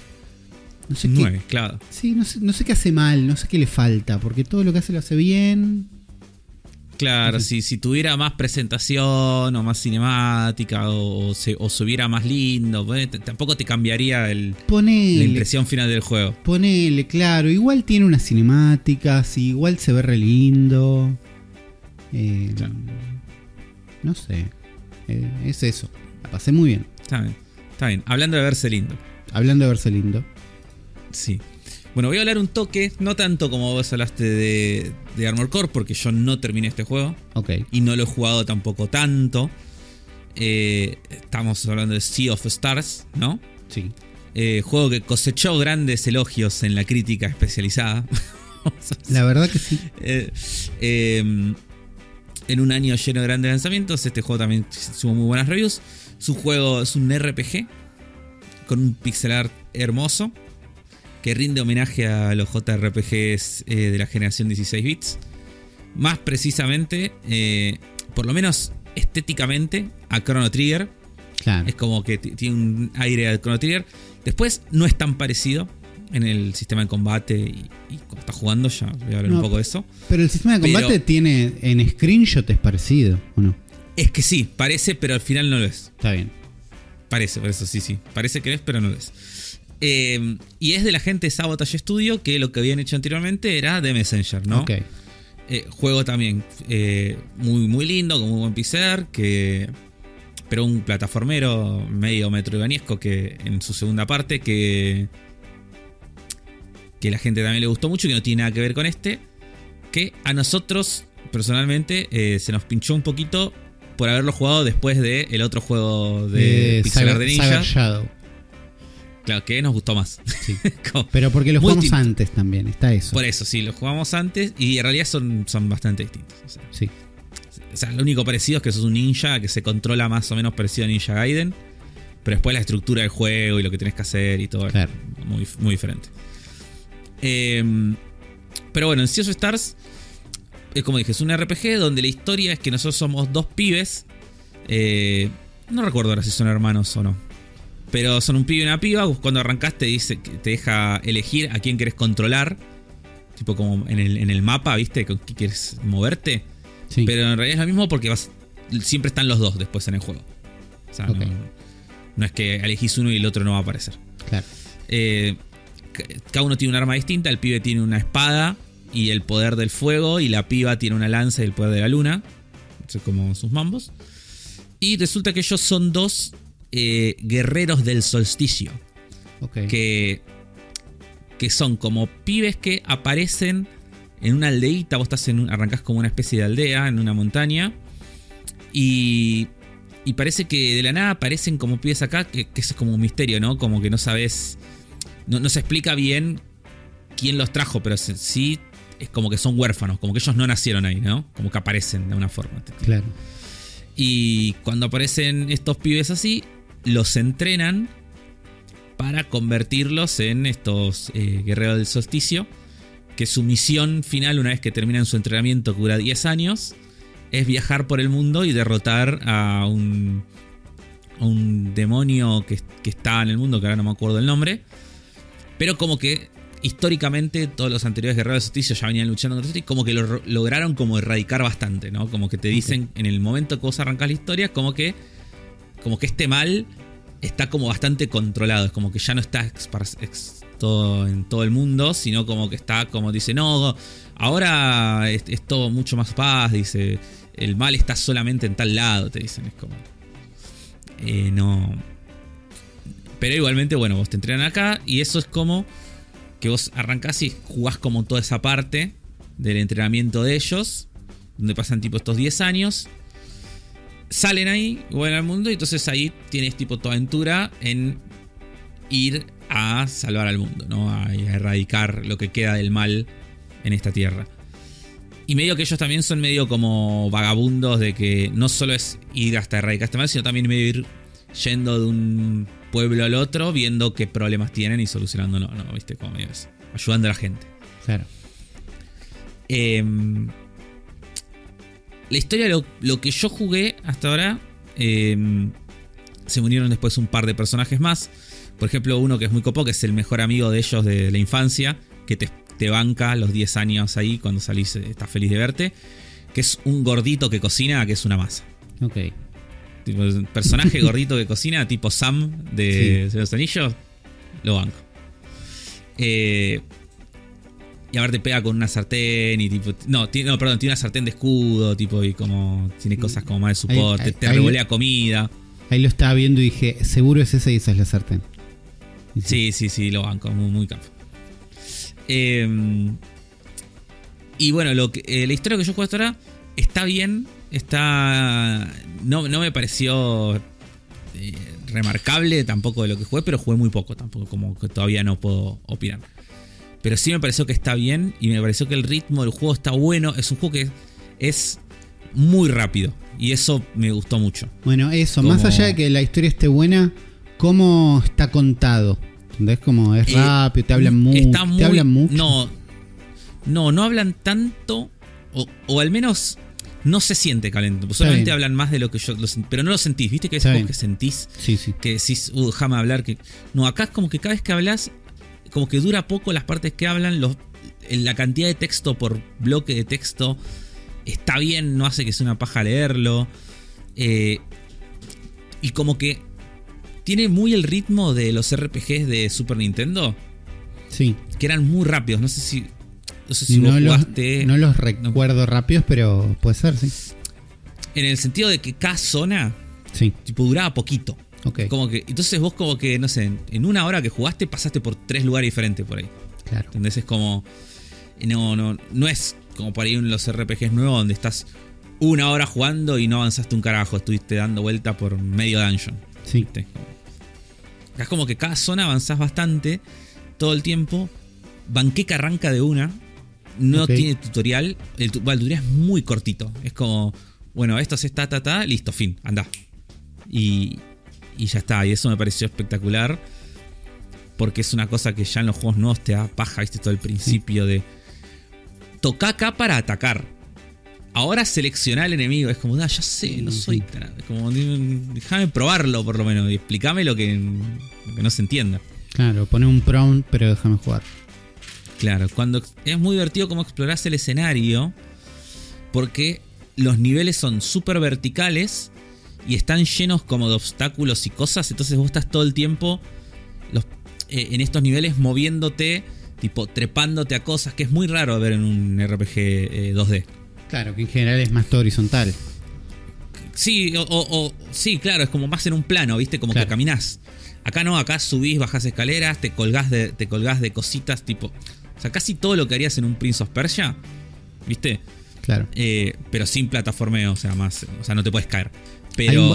A: No sé qué,
B: 9, claro.
A: Sí, no sé, no sé qué hace mal, no sé qué le falta, porque todo lo que hace lo hace bien.
B: Claro, si, si tuviera más presentación o más cinemática o, o se, o se viera más lindo, pues, tampoco te cambiaría el- la
A: Ponele,
B: impresión final del juego.
A: Ponele, claro, igual tiene unas cinemáticas, igual se ve re lindo. Eh,
B: Claro.
A: No sé, eh, es eso. La pasé muy bien.
B: Está bien, está bien. Hablando de verse lindo.
A: Hablando de verse lindo.
B: Sí. Bueno, voy a hablar un toque, no tanto como vos hablaste de, de Armor Core, porque yo no terminé este juego
A: Ok,
B: y no lo he jugado tampoco tanto. Eh, estamos hablando de Sea of Stars, ¿no?
A: sí.
B: Eh, juego que cosechó grandes elugios en la crítica especializada.
A: La verdad que sí.
B: Eh, eh, en un año lleno de grandes lanzamientos, este juego también tuvo muy buenas reviews. Es un juego, es un RPG con un pixel art hermoso que rinde homenaje a los JRPGs eh, de la generación 16 bits. Más precisamente, eh, por lo menos estéticamente, a Chrono Trigger.
A: Claro.
B: Es como que tiene un aire al Chrono Trigger. Después no es tan parecido en el sistema de combate y, y cuando estás jugando, ya voy a hablar
A: No,
B: un poco de eso.
A: Pero el sistema de
B: pero-
A: combate tiene en screenshot es parecido, ¿o no?
B: Es que sí, parece, pero al final no lo es.
A: Está bien.
B: Parece, por eso sí, sí. Parece que es, pero no lo es. Eh, y es de la gente de Sabotage Studio que lo que habían hecho anteriormente era The Messenger, ¿no?
A: Ok.
B: Eh, juego también eh, muy, muy lindo, con muy buen pixel, que pero un plataformero medio metroidvaniesco que en su segunda parte que que la gente también le gustó mucho y que no tiene nada que ver con este que a nosotros personalmente eh, se nos pinchó un poquito por haberlo jugado después de el otro juego de
A: Eh,
B: de Ninja
A: Cyber Shadow.
B: Claro que nos gustó más
A: Sí. Pero porque lo jugamos
B: distinto.
A: antes también, está eso.
B: por eso sí lo jugamos antes y en realidad son, son bastante distintos o sea,
A: Sí.
B: O sea, lo único parecido es que sos un ninja que se controla más o menos parecido a Ninja Gaiden. Pero después la estructura del juego y lo que tenés que hacer y todo
A: Claro.
B: es muy, muy diferente. Eh, pero bueno, en Sea of Stars, es como dije, es un RPG donde la historia es que nosotros somos dos pibes. eh, no recuerdo ahora si son hermanos o no. Pero son un pibe y una piba. Cuando arrancaste dice que te deja elegir a quién quieres controlar. Tipo como en el, en el mapa, ¿viste? Con quién quieres moverte.
A: sí.
B: Pero en realidad es lo mismo porque vas, siempre están los dos después en el juego. O sea, no, no es que elegís uno y el otro no va a aparecer.
A: claro.
B: Eh, ca- cada uno tiene un arma distinta. El pibe tiene una espada y el poder del fuego. Y la piba tiene una lanza y el poder de la luna. Como sus mambos. Y resulta que ellos son dos eh, guerreros del solsticio que, que son como pibes que aparecen en una aldeíta. Vos estás en un, arrancás como una especie de aldea en una montaña. Y, y parece que de la nada aparecen como pibes acá, que, que eso es como un misterio, ¿no? Como que no sabes. No, no se explica bien quién los trajo, pero se- sí es como que son huérfanos, como que ellos no nacieron ahí, ¿no? Como que aparecen de una forma.
A: Claro.
B: Y cuando aparecen estos pibes así, los entrenan para convertirlos en estos eh, guerreros del solsticio. Que su misión final, una vez que terminan su entrenamiento, que dura 10 años, es viajar por el mundo y derrotar a un, a un demonio que, que está en el mundo, que ahora no me acuerdo el nombre. Pero como que históricamente todos los anteriores guerreros del solsticio ya venían luchando contra esto y como que lo ro- lograron como erradicar bastante, ¿no? Como que te dicen en el momento que vos arrancás la historia, como que como que este mal está como bastante controlado, es como que ya no está todo en todo el mundo, sino como que está como dice, no, ahora es, es todo mucho más paz, dice, el mal está solamente en tal lado, te dicen, es como... Eh, no... Pero igualmente, bueno, vos te entrenan acá y eso es como que vos arrancás y jugás como toda esa parte del entrenamiento de ellos, donde pasan tipo estos 10 años. Salen ahí, vuelven al mundo y entonces ahí tienes tipo tu aventura en ir a salvar al mundo, ¿no? A, erradicar lo que queda del mal en esta tierra. Y medio que ellos también son medio como vagabundos de que no solo es ir hasta erradicar este mal, sino también medio ir yendo de un pueblo al otro, viendo qué problemas tienen y solucionándolo, ¿no? ¿Viste? Como medio eso. Ayudando a la gente.
A: Claro.
B: Eh, la historia, lo, lo, que yo jugué hasta ahora, eh, se unieron después un par de personajes más. Por ejemplo, uno que es muy copo, que es el mejor amigo de ellos de la infancia, que te, te banca los 10 años ahí cuando salís, estás feliz de verte. Que es un gordito que cocina, que es una masa.
A: Ok.
B: Tipo, personaje gordito que cocina, tipo Sam de
A: Sí.
B: los Anillos, lo banco. Eh, y aparte pega con una sartén y tipo. No, tiene, no, perdón, tiene una sartén de escudo, tipo, y como. Tiene cosas como más de soporte,
A: Ahí- ahí-
B: te
A: ahí-
B: revolea comida.
A: Ahí lo estaba viendo y dije, seguro es ese y esa es la sartén. Y
B: Sí, sí, sí, lo banco, muy, muy capo. Eh, y bueno, lo que, eh, la historia que yo juego hasta ahora está bien, está. No, no me pareció eh, remarcable tampoco de lo que jugué, pero jugué muy poco tampoco, como que todavía no puedo opinar. Pero sí me pareció que está bien y me pareció que el ritmo del juego está bueno. Es un juego que es muy rápido y eso me gustó mucho.
A: Bueno, eso,
B: Como-
A: más allá de que la historia esté buena, ¿cómo está contado? ¿Entendés? Como es
B: Eh,
A: rápido, te hablan mucho.
B: Muy,
A: te hablan mucho.
B: No, no, no hablan tanto, o, o al menos no se siente calento. Solamente
A: bien.
B: hablan más de lo que yo. lo pero no lo sentís, ¿viste? Que es
A: bien.
B: que sentís,
A: Sí, sí.
B: que decís, uh, déjame hablar. Que... No, acá es como que cada vez que hablas, como que dura poco las partes que hablan, los, la cantidad de texto por bloque de texto está bien, no hace que sea una paja leerlo. Eh, y como que tiene muy el ritmo de los RPGs de Super Nintendo
A: Sí.
B: que eran muy rápidos. No sé si. No sé si
A: no,
B: vos
A: los,
B: jugaste.
A: no los recuerdo rápidos, pero puede ser, sí.
B: En el sentido de que cada zona,
A: Sí,
B: tipo, duraba poquito.
A: Ok.
B: Como que. Entonces vos, como que, no sé, en- una hora que jugaste, pasaste por tres lugares diferentes por ahí.
A: Claro.
B: ¿Entendés? Es como. No, no. No es como por ahí en los RPGs nuevos donde estás una hora jugando y no avanzaste un carajo. Estuviste dando vuelta por medio dungeon.
A: Sí.
B: es como que cada zona avanzás bastante todo el tiempo. Banqueca arranca de una. No tiene tutorial. El, bueno, el tutorial es muy cortito. Es como, bueno, esto es ta, ta, ta, listo, fin, anda. Y, y ya está. Y eso me pareció espectacular. Porque es una cosa que ya en los juegos nuevos te da paja, viste, todo el principio de. Toca acá para atacar. Ahora selecciona al enemigo. Es como, ah, ya sé, no soy. tan- Es como, déjame probarlo por lo menos. Y explícame lo que, lo que no se entienda.
A: Claro, pone un prompt, pero déjame jugar.
B: Claro, cuando es muy divertido como explorás el escenario, porque los niveles son súper verticales y están llenos como de obstáculos y cosas, entonces vos estás todo el tiempo los- eh, en estos niveles moviéndote, tipo trepándote a cosas, que es muy raro ver en un RPG eh, 2D.
A: Claro, que en general es más todo horizontal.
B: Sí, o, sí, claro, es como más en un plano, ¿viste? Como
A: Claro.
B: que caminás. Acá no, acá subís, bajás escaleras, te colgás de, te colgás de cositas, tipo. O sea, casi todo lo que harías en un Prince of Persia, ¿viste?
A: Claro.
B: Eh, pero sin plataformeo, o sea, más. O sea, no te puedes caer.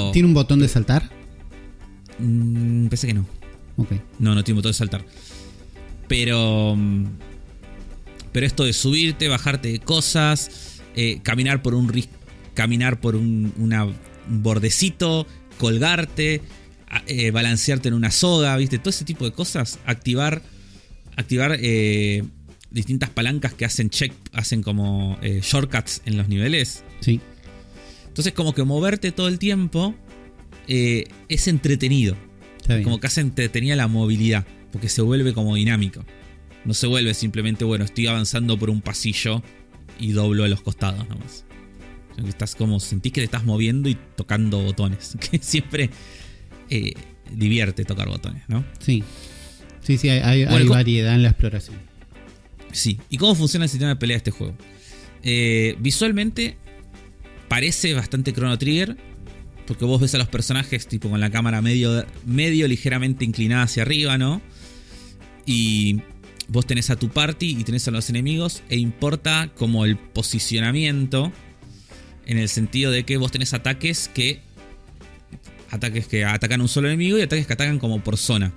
A: Un ¿Tiene un botón de saltar?
B: Mm, pensé que no. No, no tiene botón de saltar. Pero. mm, Pero esto de subirte, bajarte de cosas, eh, caminar por un caminar por un, una- un bordecito, colgarte, eh, balancearte en una soga, ¿viste? Todo ese tipo de cosas. Activar. Activar eh, distintas palancas que hacen check. Hacen como eh, shortcuts en los niveles.
A: Sí.
B: Entonces, como que moverte todo el tiempo eh, es entretenido. Como que hace entretenida la movilidad, porque se vuelve como dinámico. No se vuelve simplemente, bueno, estoy avanzando por un pasillo y doblo a los costados nomás. Estás como, sentís que te estás moviendo y tocando botones, que siempre eh, divierte tocar botones, ¿no?
A: Sí. Sí, sí, hay, hay-
B: Bueno,
A: hay
B: ¿cómo-
A: variedad en la exploración.
B: Sí. ¿Y cómo funciona el sistema de pelea de este juego? Eh, visualmente parece bastante Chrono Trigger. Porque vos ves a los personajes tipo con la cámara medio, medio ligeramente inclinada hacia arriba, ¿no? Y vos tenés a tu party y tenés a los enemigos. E importa como el posicionamiento. En el sentido de que vos tenés ataques que. Ataques que atacan a un solo enemigo y ataques que atacan como por zona.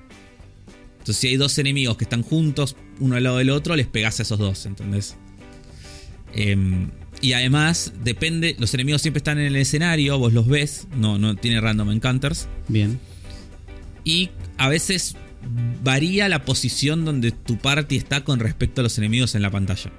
B: Entonces, si hay dos enemigos que están juntos, uno al lado del otro, les pegás a esos dos, ¿entendés? Em, y además, depende, los enemigos siempre están en el escenario, vos los ves, no, no tiene random encounters.
A: Bien.
B: Y a veces varía la posición donde tu party está con respecto a los enemigos en la pantalla.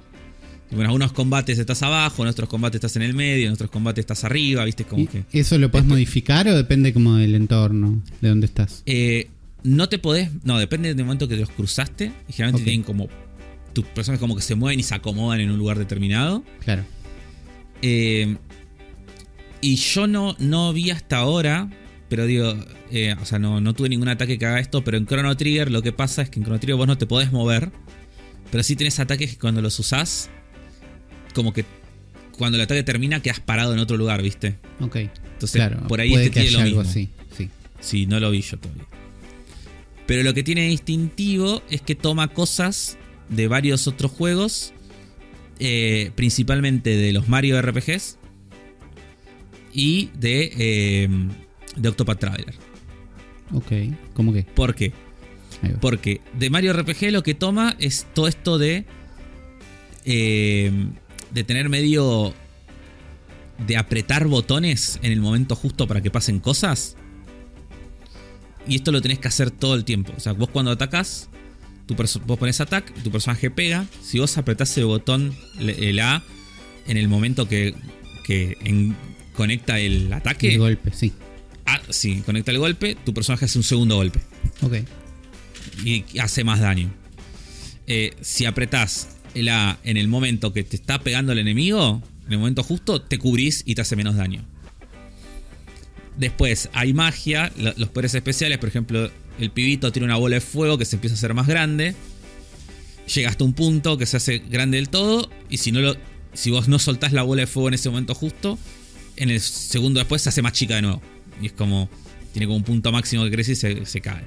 B: Bueno, en algunos combates estás abajo, en otros combates estás en el medio, en otros combates estás arriba, ¿viste? Como
A: ¿Y
B: que.
A: ¿Eso lo puedes modificar o depende como del entorno, de dónde estás?
B: Eh, no te podés. No, depende del momento que los cruzaste. Y generalmente
A: Ok.
B: tienen como. Tus personajes como que se mueven y se acomodan en un lugar determinado.
A: Claro.
B: Eh, y yo no, no vi hasta ahora. Pero digo, eh, o sea, no, no tuve ningún ataque que haga esto. Pero en Chrono Trigger lo que pasa es que en Chrono Trigger vos no te podés mover. Pero sí tenés ataques que cuando los usás, como que cuando el ataque termina, quedas parado en otro lugar, ¿viste?
A: Ok.
B: Entonces,
A: claro.
B: por ahí este
A: que
B: tiene lo
A: algo
B: mismo.
A: así. Sí.
B: Sí, no lo vi yo todavía. Pero lo que tiene distintivo es que toma cosas de varios otros juegos, eh, principalmente de los Mario RPGs y de, eh, de Octopath Traveler.
A: Ok. ¿Cómo que?
B: ¿Por qué? Porque de Mario RPG lo que toma es todo esto de. eh, de tener medio. de apretar botones en el momento justo para que pasen cosas. Y esto lo tenés que hacer todo el tiempo. O sea, vos cuando atacás, tu vos pones attack tu personaje pega. Si vos apretás el botón, el A, en el momento que, que en- conecta el ataque.
A: El golpe, sí.
B: ah, sí, conecta el golpe, tu personaje hace un segundo golpe
A: Ok.
B: y hace más daño. Eh, si apretás el A en el momento que te está pegando el enemigo, en el momento justo, te cubrís y te hace menos daño. Después hay magia, lo- los poderes especiales, por ejemplo, el pibito tiene una bola de fuego que se empieza a hacer más grande. Llega hasta un punto que se hace grande del todo. Y si no lo. Si vos no soltás la bola de fuego en ese momento justo, en el segundo después se hace más chica de nuevo. Y es como. Tiene como un punto máximo que crece y se, cae.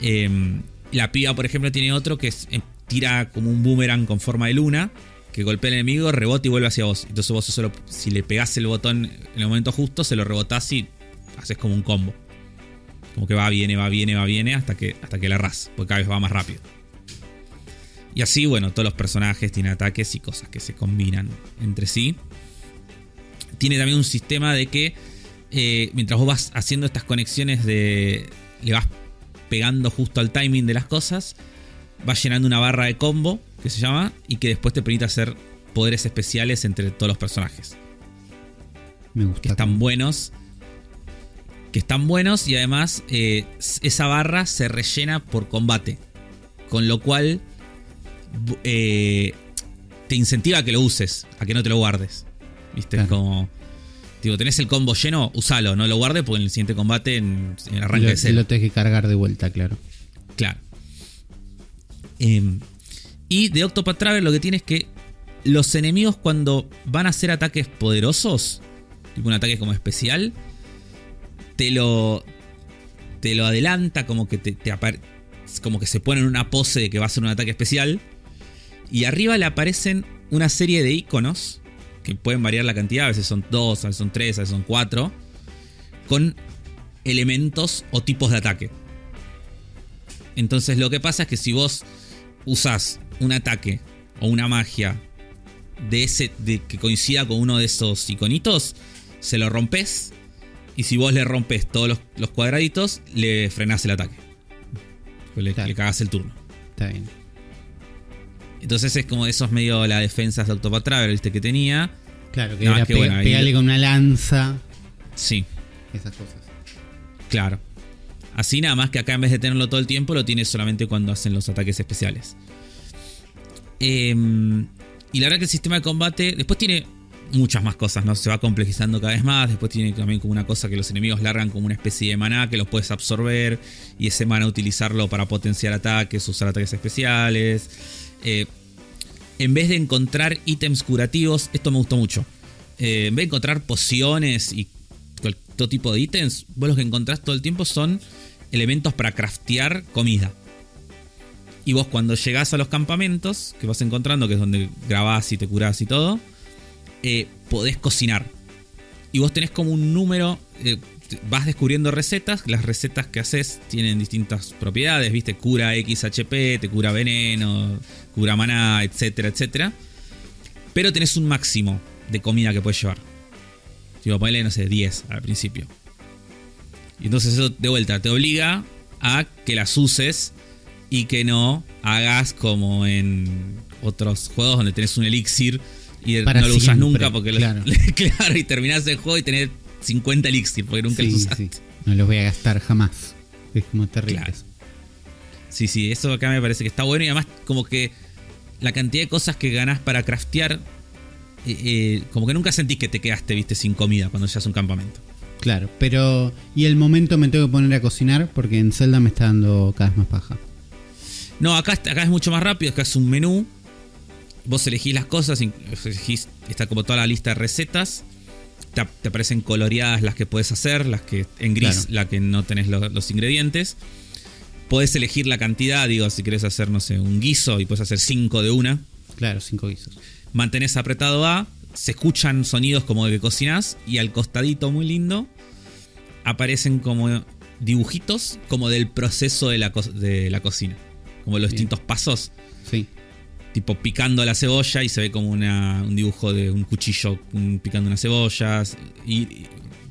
B: Em, la piba, por ejemplo, tiene otro que es- em, tira como un boomerang con forma de luna. Que golpea al enemigo, rebota y vuelve hacia vos. Entonces vos solo, si le pegás el botón en el momento justo, se lo rebotás y haces como un combo. Como que va, viene, va, viene, va, viene hasta que, hasta que la arras. Porque cada vez va más rápido. Y así, bueno, todos los personajes tienen ataques y cosas que se combinan entre sí. Tiene también un sistema de que eh, mientras vos vas haciendo estas conexiones de. le vas pegando justo al timing de las cosas, vas llenando una barra de combo, que se llama, y que después te permite hacer poderes especiales entre todos los personajes.
A: Me gusta.
B: Que están buenos. Que están buenos y además eh, esa barra se rellena por combate. Con lo cual eh, te incentiva a que lo uses, a que no te lo guardes. ¿Viste?
A: Claro.
B: como. Digo, tenés el combo lleno, usalo, no lo guardes porque en el siguiente combate en, en arranque
A: lo,
B: de cero.
A: lo tenés que cargar de vuelta, claro.
B: Claro. Em, y de Octopath Traveler lo que tiene es que los enemigos cuando van a hacer ataques poderosos, tipo un ataque como especial, te lo te lo adelanta como que te, te como que se pone en una pose de que va a ser un ataque especial y arriba le aparecen una serie de iconos que pueden variar la cantidad, a veces son dos, a veces son tres, a veces son cuatro, con elementos o tipos de ataque. Entonces lo que pasa es que si vos usás un ataque o una magia de ese de que coincida con uno de esos iconitos, se lo rompes y si vos le rompes todos los, los cuadraditos, le frenás el ataque. Le,
A: Claro.
B: le cagás el turno.
A: Está bien.
B: Entonces es como eso es medio la defensa de Octopath Traveler, viste que tenía.
A: Claro, que
B: No,
A: era
B: que bueno,
A: pegarle con una lanza.
B: Sí,
A: Esas cosas.
B: claro. Así nada más que acá en vez de tenerlo todo el tiempo, lo tienes solamente cuando hacen los ataques especiales. Em, y la verdad que el sistema de combate. Después tiene muchas más cosas, ¿no? Se va complejizando cada vez más. Después tiene también como una cosa que los enemigos largan como una especie de maná que los puedes absorber. Y ese maná utilizarlo para potenciar ataques, usar ataques especiales. Eh, en vez de encontrar ítems curativos, esto me gustó mucho. Eh, en vez de encontrar pociones y todo tipo de ítems, vos lo que encontrás todo el tiempo son elementos para craftear comida. Y vos cuando llegás a los campamentos que vas encontrando, que es donde grabás y te curás y todo, eh, podés cocinar. Y vos tenés como un número, eh, vas descubriendo recetas, las recetas que haces tienen distintas propiedades, viste, cura XHP, te cura veneno, cura maná, etcétera, etcétera. Pero tenés un máximo de comida que puedes llevar. Vos ponele, no sé, 10 al principio. Y entonces eso de vuelta te obliga a que las uses y que no hagas como en otros juegos donde tenés un elixir y no lo usas nunca porque claro. claro, y terminás el juego y tenés 50 elixir porque nunca los usaste.
A: No los voy a gastar jamás. Es como terrible.
B: Sí, sí, eso acá me parece que está bueno y además como que la cantidad de cosas que ganás para craftear, eh, eh, como que nunca sentís que te quedaste, viste, sin comida cuando llegas a un campamento.
A: Claro, pero y el momento me tengo que poner a cocinar porque en Zelda me está dando cada vez más paja.
B: No, acá, acá es mucho más rápido, acá es un menú vos elegís las cosas, elegís, está como toda la lista de recetas. Te, aparecen coloreadas las que puedes hacer, las que en gris, la que no tenés los ingredientes. Podés elegir la cantidad, digo, si querés hacer, no sé, un guiso y puedes hacer 5 de una.
A: Claro, 5 guisos.
B: Mantenés apretado A, se escuchan sonidos como de que cocinás y al costadito muy lindo aparecen como dibujitos como del proceso de la, de la cocina, como los distintos pasos.
A: Sí
B: tipo picando la cebolla y se ve como un dibujo de un cuchillo picando unas cebollas y,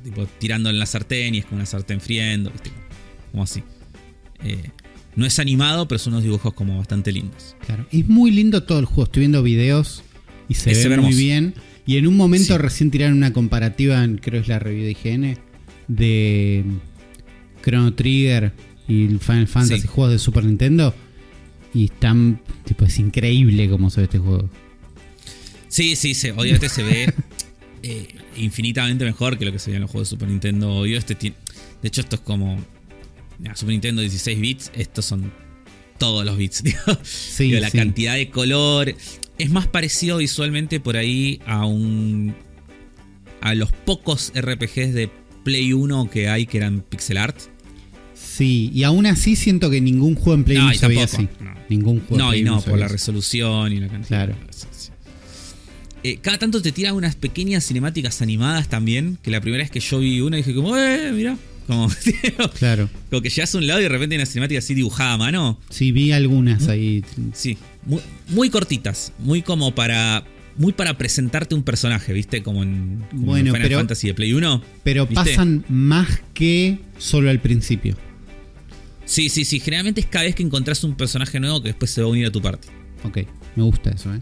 B: tipo tirando en la sartén y es como una sartén friendo, como así. Eh, no es animado, pero son unos dibujos como bastante lindos.
A: Claro, es muy lindo todo el juego. Estoy viendo videos y se, ve, muy bien. Y en un momento recién tiraron una comparativa, en, creo es la review de IGN, de Chrono Trigger y Final Fantasy, juegos de Super Nintendo y están, tipo, es increíble cómo se ve este juego.
B: Sí, sí, se, obviamente se ve eh, infinitamente mejor que lo que se veía en los juegos de Super Nintendo. Obvio, este de hecho, esto es como Super Nintendo 16 bits, estos son todos los bits. Sí, la cantidad de color. Es más parecido visualmente por ahí a un. a los pocos RPGs de Play 1 que hay que eran pixel art.
A: Sí, y aún así siento que ningún juego en Play no, se veía así. Ningún juego.
B: No, y no, por la resolución y la cantidad. Claro. Eh, cada tanto te tira unas pequeñas cinemáticas animadas también. Que la primera vez que yo vi una dije como, eh, mira. Como,
A: claro.
B: Como que llegas a un lado y de repente hay una cinemática así dibujada a mano.
A: Sí, vi algunas ahí.
B: Sí, muy, muy cortitas. Muy como para muy para presentarte un personaje, ¿viste? Como en,
A: bueno,
B: Final Fantasy de Play 1.
A: Pero pasan más que solo al principio.
B: Sí, sí, sí. Generalmente es cada vez que encontrás un personaje nuevo que después se va a unir a tu parte.
A: Ok, me gusta eso, ¿eh?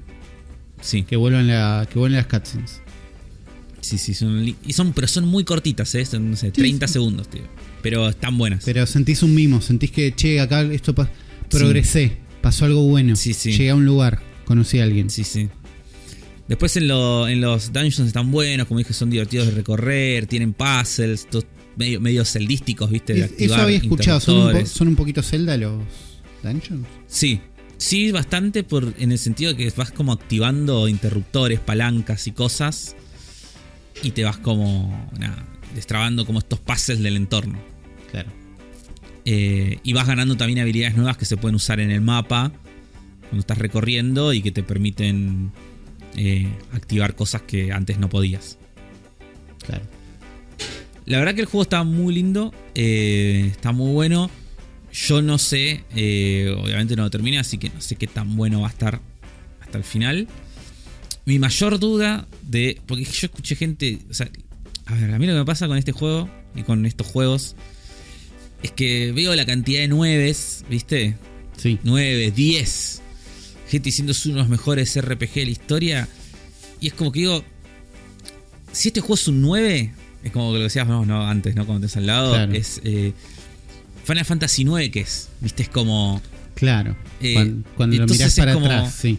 B: Sí.
A: Que vuelvan, la, que vuelvan las cutscenes.
B: Sí, sí, son, y son, pero son muy cortitas, ¿eh? Son, no sé, 30 segundos, tío. Pero están buenas.
A: Pero sentís un mimo, sentís que, che, acá esto progresé, pasó algo bueno. Sí, sí. Llegué a un lugar, conocí a alguien.
B: Sí, sí. Después en, en los dungeons están buenos, como dije, son divertidos de recorrer, tienen puzzles, medio, medio celdísticos, ¿viste?
A: Eso había escuchado, ¿Son un, ¿son un poquito Zelda los dungeons?
B: Sí, sí, bastante por, en el sentido de que vas como activando interruptores, palancas y cosas y te vas como, nada, destrabando como estos pases del entorno.
A: Claro.
B: Eh, y vas ganando también habilidades nuevas que se pueden usar en el mapa cuando estás recorriendo y que te permiten eh, activar cosas que antes no podías.
A: Claro.
B: La verdad que el juego está muy lindo, eh, está muy bueno. Yo no sé, eh, obviamente no lo terminé, así que no sé qué tan bueno va a estar hasta el final. Mi mayor duda de. Porque yo escuché gente. O sea, a ver, a mí lo que me pasa con este juego y con estos juegos es que veo la cantidad de nueves, ¿viste?
A: Sí.
B: 9, 10. Gente diciendo es uno de los mejores RPG de la historia. Y es como que digo. Si este juego es un 9, es como que lo decías no, antes, ¿no? Cuando te al lado. Es eh, Final Fantasy IX, que es, viste, es como.
A: Claro. Eh, cuando, lo miras para atrás, sí.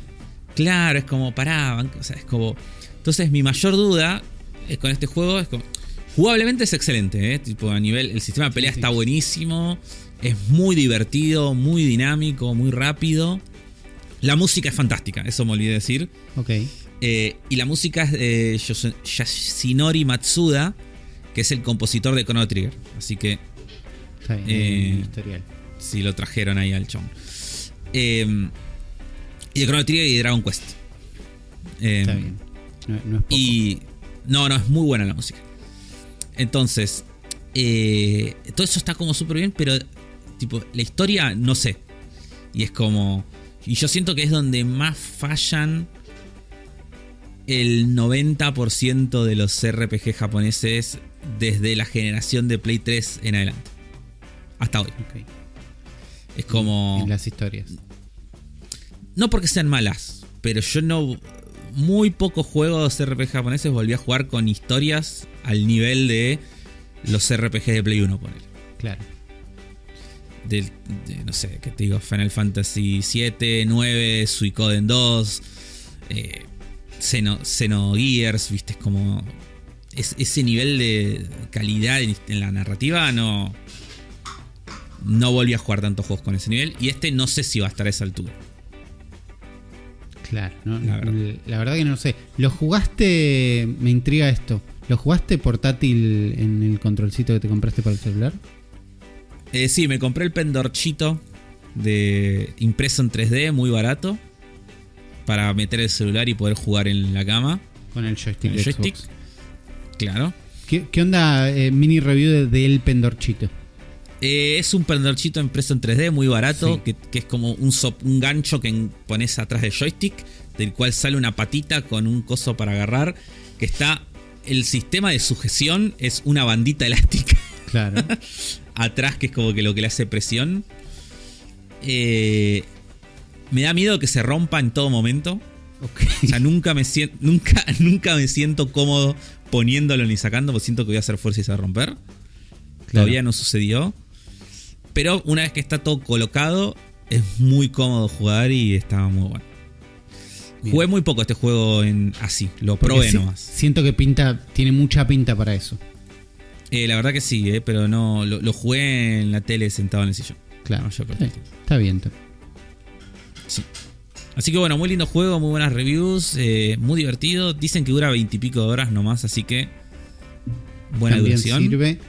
B: Claro, es como pará, o sea, es como. Entonces mi mayor duda es con este juego es como, jugablemente es excelente, ¿eh? tipo a nivel el sistema de pelea
A: Sí, sí.
B: está buenísimo, es muy divertido, muy dinámico, muy rápido. La música es fantástica, eso me olvidé decir.
A: Ok.
B: Eh, y la música es de Yos- Yasunori Matsuda, que es el compositor de Chrono Trigger. Así que
A: Está bien.
B: Eh,
A: historial.
B: si lo trajeron ahí al chon. Eh, y de Chrono Trigger y de Dragon Quest. Eh,
A: Está bien. No, no es poco.
B: Y. No, no, es muy buena la música. Entonces. eh, todo eso está como súper bien, pero. Tipo, la historia, no sé. Y es como. Y yo siento que es donde más fallan. El 90% de los RPG japoneses desde la generación de Play 3 en adelante. Hasta hoy. Es como.
A: Las historias.
B: No porque sean malas, pero yo no. Muy pocos juegos RPG japoneses volví a jugar con historias al nivel de los RPG de Play 1, poner.
A: Claro.
B: Del, de, no sé, ¿qué te digo? Final Fantasy 7, 9, Suicoden 2, eh, Xeno, Xenogears, viste, es como. Es- ese nivel de calidad en, en la narrativa no. No volví a jugar tantos juegos con ese nivel. Y este no sé si va a estar a esa altura.
A: Claro, ¿no?
B: La verdad.
A: la verdad que no sé. ¿Lo jugaste? Me intriga esto. ¿Lo jugaste portátil en el controlcito que te compraste para el celular?
B: Eh, sí, me compré el pendorchito de impreso en 3D, muy barato, para meter el celular y poder jugar en la cama.
A: Con el joystick.
B: Con el
A: de
B: joystick.
A: Xbox.
B: Claro.
A: ¿Qué, qué onda eh, mini review de- del pendorchito?
B: Eh, es un pendorchito impreso en 3D, muy barato,
A: Sí.
B: que, que es como un, sop- un gancho que pones atrás del joystick, del cual sale una patita con un coso para agarrar, que está... El sistema de sujeción es una bandita elástica.
A: Claro.
B: atrás, que es como que lo que le hace presión. Eh, me da miedo que se rompa en todo momento. O sea, nunca me siento, nunca, nunca me siento cómodo poniéndolo ni sacando, porque siento que voy a hacer fuerza y se va a romper. Todavía no sucedió. Pero una vez que está todo colocado, es muy cómodo jugar y está muy bueno.
A: Bien.
B: Jugué muy poco este juego en así, lo probé
A: si-
B: nomás.
A: Siento que pinta, tiene mucha pinta para eso.
B: Eh, la verdad que sí, eh, pero no lo, lo jugué en la tele sentado en el sillón.
A: Claro.
B: No, yo
A: bien, está bien.
B: Sí. Así que bueno, muy lindo juego, muy buenas reviews, eh, muy divertido. Dicen que dura veintipico de horas nomás, así que buena
A: También
B: duración.
A: sirve.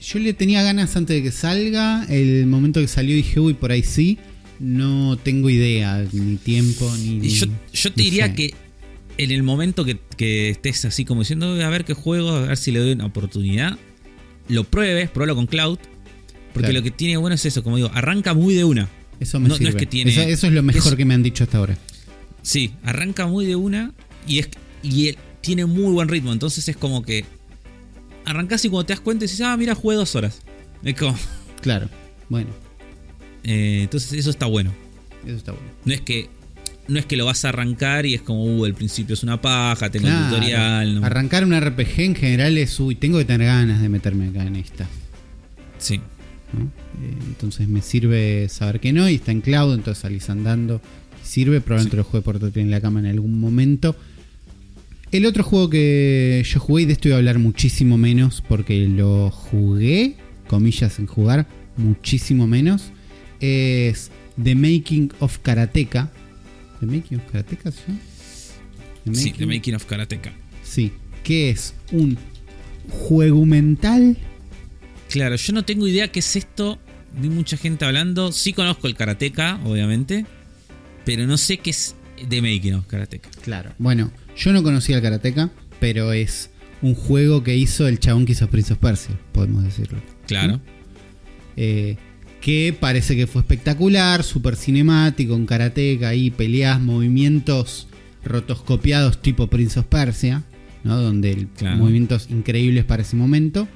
A: Yo le tenía ganas antes de que salga. El momento que salió dije, uy, por ahí sí. No tengo idea, ni tiempo, ni.
B: Yo, yo te
A: no
B: diría
A: sé.
B: que en el momento que, que estés así como diciendo, a ver qué juego, a ver si le doy una oportunidad, lo pruebes, pruébalo con Cloud. Porque
A: Claro.
B: lo que tiene bueno es eso, como digo, arranca muy de una.
A: Eso me
B: no- no es
A: sirve.
B: que tiene-
A: eso, eso es lo mejor
B: es-
A: que me han dicho hasta ahora.
B: Sí, arranca muy de una y es y él tiene muy buen ritmo. Entonces es como que arrancás y cuando te das cuenta dices, ah, mira, jugué dos horas. Es como,
A: Claro. Bueno,
B: eh, entonces eso está bueno.
A: eso está bueno.
B: No es que no es que lo vas a arrancar y es como, uh, el principio es una paja, tengo
A: Claro.
B: el tutorial. no-
A: Arrancar un RPG en general es, uy, tengo que tener ganas de meterme acá en esta.
B: Sí.
A: ¿No? Eh, entonces me sirve saber que no y está en cloud, entonces salís andando. Sirve, probablemente lo juegue portátil en la cama en algún momento. El otro juego que yo jugué, y de esto iba a hablar muchísimo menos, porque lo jugué, comillas en jugar, muchísimo menos, es The Making of Karateka. ¿The Making of Karateka se llama? The
B: Sí, The Making of Karateka.
A: Sí, que es un juego mental.
B: Claro, yo no tengo idea qué es esto. Vi mucha gente hablando. Sí conozco el Karateka, obviamente. Pero no sé qué es The Making of Karateka.
A: Claro. Bueno, yo no conocía el Karateka, pero es un juego que hizo el chabón que hizo Prince of Persia, podemos decirlo.
B: Claro.
A: Eh, que parece que fue espectacular, súper cinemático, con Karateka ahí, peleas, movimientos rotoscopiados tipo Prince of Persia, ¿no? Donde
B: Claro.
A: movimientos increíbles para ese momento.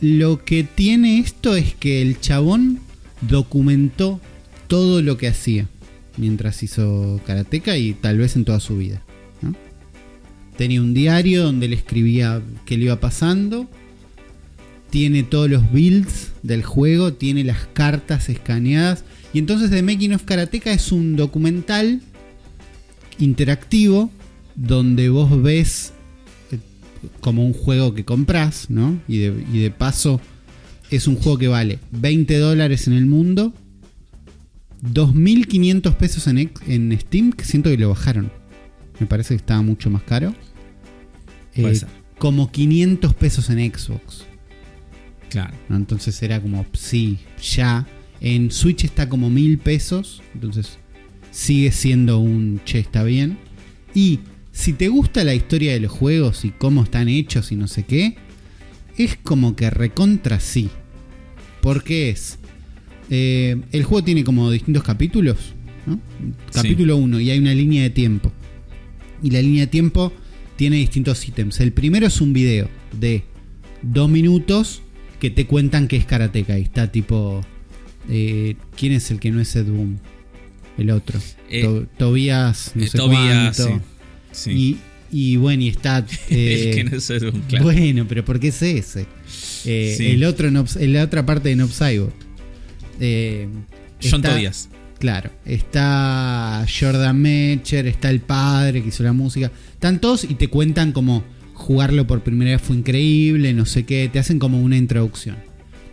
A: Lo que tiene esto es que el chabón documentó todo lo que hacía mientras hizo karateka y tal vez en toda su vida. Tenía un diario donde le escribía qué le iba pasando. Tiene todos los builds del juego, tiene las cartas escaneadas. Y entonces The Making of Karateka es un documental interactivo donde vos ves como un juego que compras, ¿no? Y de, y de paso es un juego que vale 20 dólares en el mundo, 2.500 pesos en, en Steam, que siento que lo bajaron. Me parece que estaba mucho más caro. Eh, como 500 pesos en Xbox.
B: Claro.
A: ¿no? Entonces era como, sí, ya. En Switch está como mil pesos. Entonces sigue siendo un che, está bien. Y si te gusta la historia de los juegos y cómo están hechos y no sé qué, es como que recontra sí. Porque es. eh, el juego tiene como distintos capítulos. ¿no? Capítulo 1 y hay una línea de tiempo. Y la línea de tiempo tiene distintos ítems. El primero es un video de dos minutos que te cuentan que es karateka. Y está tipo. eh, ¿Quién es el que no es Ed Boon? El otro.
B: Eh,
A: To- Tobías, no
B: Eh,
A: sé
B: Tobías,
A: cuánto.
B: sí. Sí.
A: Y, y bueno, y está. eh,
B: el que no es un claro.
A: Bueno, pero ¿por qué es ese? Eh,
B: Sí.
A: El otro en, la otra parte de Nob Cyborg. Eh,
B: John
A: está-
B: Tobias.
A: Claro, está Jordan Mecher, está el padre que hizo la música. Están todos y te cuentan como jugarlo por primera vez fue increíble, no sé qué, te hacen como una introducción.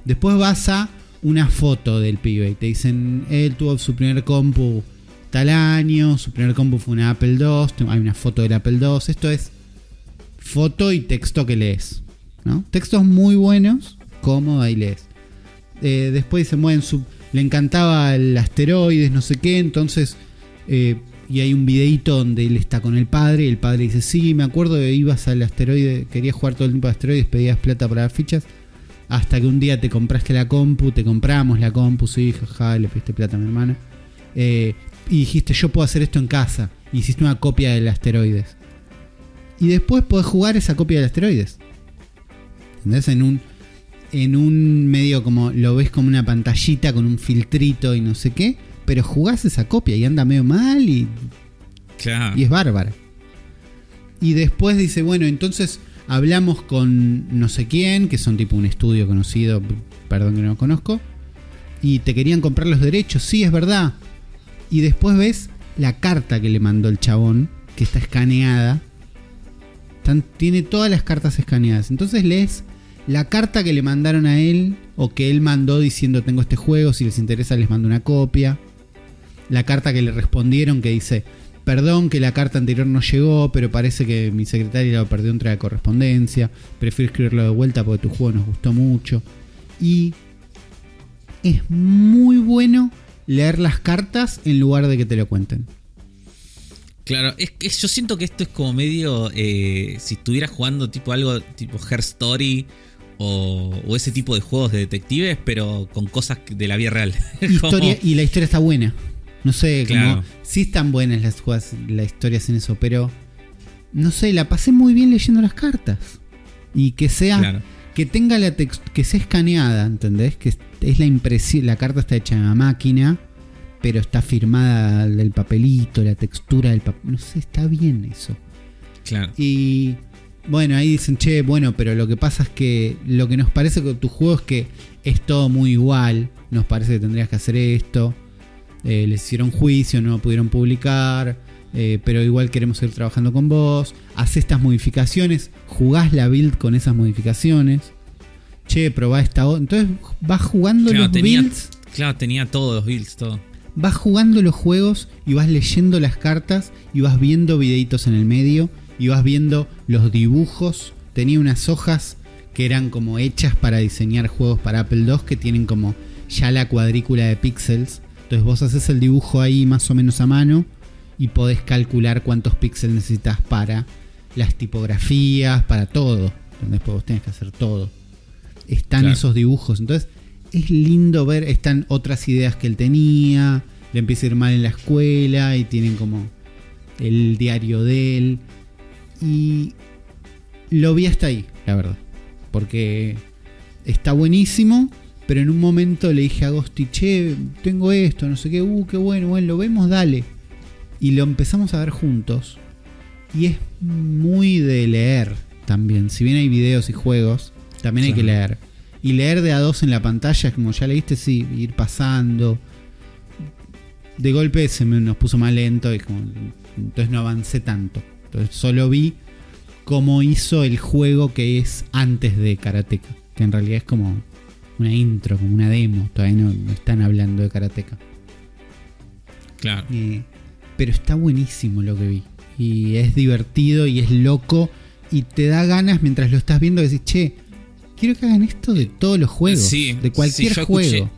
A: Después vas a una foto del pibe y te dicen, él tuvo su primer compu tal año, su primer compu fue una Apple II, hay una foto del Apple II, esto es foto y texto que lees. ¿no? Textos muy buenos, cómodo, ahí lees. Eh, después dicen, bueno, su- le encantaba el asteroides, no sé qué, entonces... eh, y hay un videito donde él está con el padre y el padre dice, sí, me acuerdo que ibas al asteroide, querías jugar todo el tiempo a asteroides, pedías plata para las fichas, hasta que un día te compraste la compu, te compramos la compu, sí, jaja, le pediste plata a mi hermana. Eh, y dijiste, yo puedo hacer esto en casa. Y hiciste una copia del asteroides. Y después podés jugar esa copia del asteroides. ¿Entendés? En un, en un medio como lo ves como una pantallita con un filtrito y no sé qué. Pero jugás esa copia y anda medio mal y
B: Claro.
A: y es bárbara. Y después dice, bueno, entonces hablamos con no sé quién, que son tipo un estudio conocido, perdón que no lo conozco, y te querían comprar los derechos, sí, es verdad. Y después ves la carta que le mandó el chabón, que está escaneada. Tiene todas las cartas escaneadas. Entonces lees la carta que le mandaron a él, o que él mandó diciendo tengo este juego, si les interesa les mando una copia la carta que le respondieron que dice, perdón que la carta anterior no llegó, pero parece que mi secretaria lo perdió entre la correspondencia, prefiero escribirlo de vuelta porque tu juego nos gustó mucho. Y es muy bueno leer las cartas en lugar de que te lo cuenten.
B: Claro, es que yo siento que esto es como medio. eh, si estuvieras jugando tipo algo tipo Her Story o, o ese tipo de juegos de detectives, pero con cosas de la vida real. Como-
A: Historia, y la historia está buena. No sé, como
B: Claro.
A: sí están buenas las jugadas, las historias en eso, pero no sé, la pasé muy bien leyendo las cartas. Y que sea
B: Claro.
A: Que tenga la que sea escaneada, ¿entendés? Que es la impresión, la carta está hecha en la máquina, pero está firmada del papelito, la textura del papel, no sé, está bien eso.
B: Claro.
A: Y bueno, ahí dicen, che, bueno, pero lo que pasa es que lo que nos parece con tu juego es que es todo muy igual, nos parece que tendrías que hacer esto, eh, les hicieron juicio, no lo pudieron publicar, eh, pero igual queremos seguir trabajando con vos, haz estas modificaciones, jugás la build con esas modificaciones, che, probá esta otra, entonces vas jugando
B: Claro,
A: los
B: tenía,
A: builds
B: claro, tenía todos los builds, todo.
A: vas jugando los juegos y vas leyendo las cartas y vas viendo videitos en el medio y vas viendo los dibujos. Tenía unas hojas que eran como hechas para diseñar juegos para Apple II que tienen como ya la cuadrícula de píxeles. Entonces vos haces el dibujo ahí más o menos a mano y podés calcular cuántos píxeles necesitas para las tipografías, para todo. Entonces vos tenés que hacer todo. Están
B: Claro.
A: esos dibujos. Entonces es lindo ver, están otras ideas que él tenía, le empieza a ir mal en la escuela y tienen como el diario de él. Y lo vi hasta ahí, la verdad. Porque está buenísimo, pero en un momento le dije a Agosti, che, tengo esto, no sé qué, uh, qué bueno, bueno, lo vemos, dale. Y lo empezamos a ver juntos. Y es muy de leer también. Si bien hay videos y juegos, también hay que leer. Y leer de a dos en la pantalla, como ya leíste, sí, ir pasando. De golpe se me nos puso más lento y como, entonces no avancé tanto. Entonces solo vi cómo hizo el juego que es antes de Karateka. Que en realidad es como una intro, como una demo. Todavía no, no están hablando de Karateka.
B: Claro.
A: Eh, pero está buenísimo lo que vi. Y es divertido y es loco. Y te da ganas mientras lo estás viendo de decir, che, quiero que hagan esto de todos los juegos.
B: Sí,
A: de cualquier
B: sí,
A: juego.
B: escuché-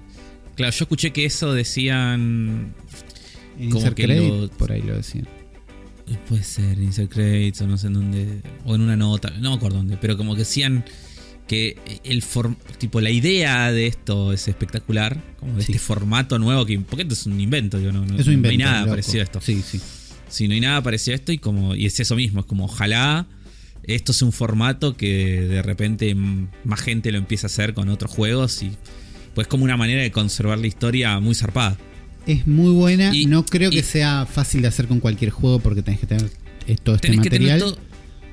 B: Claro, yo escuché que eso decían. Como que lo-
A: por ahí lo decían.
B: Puede ser Insert Credits o no sé en dónde. O en una nota, no me acuerdo dónde. Pero como que decían que el form- tipo la idea de esto es espectacular. Como de
A: Sí.
B: este formato nuevo que. Porque esto es un invento, yo no, no,
A: Es un
B: no hay nada
A: loco.
B: parecido a esto.
A: Sí, sí.
B: Si no hay nada parecido a esto y como. Y es eso mismo, es como ojalá esto sea un formato que de repente más gente lo empiece a hacer con otros juegos y. Pues como una manera de conservar la historia muy zarpada.
A: Es muy buena.
B: Y-
A: no creo que sea fácil de hacer con cualquier juego porque tenés que tener todo este
B: Tenés que tener
A: material.
B: todo-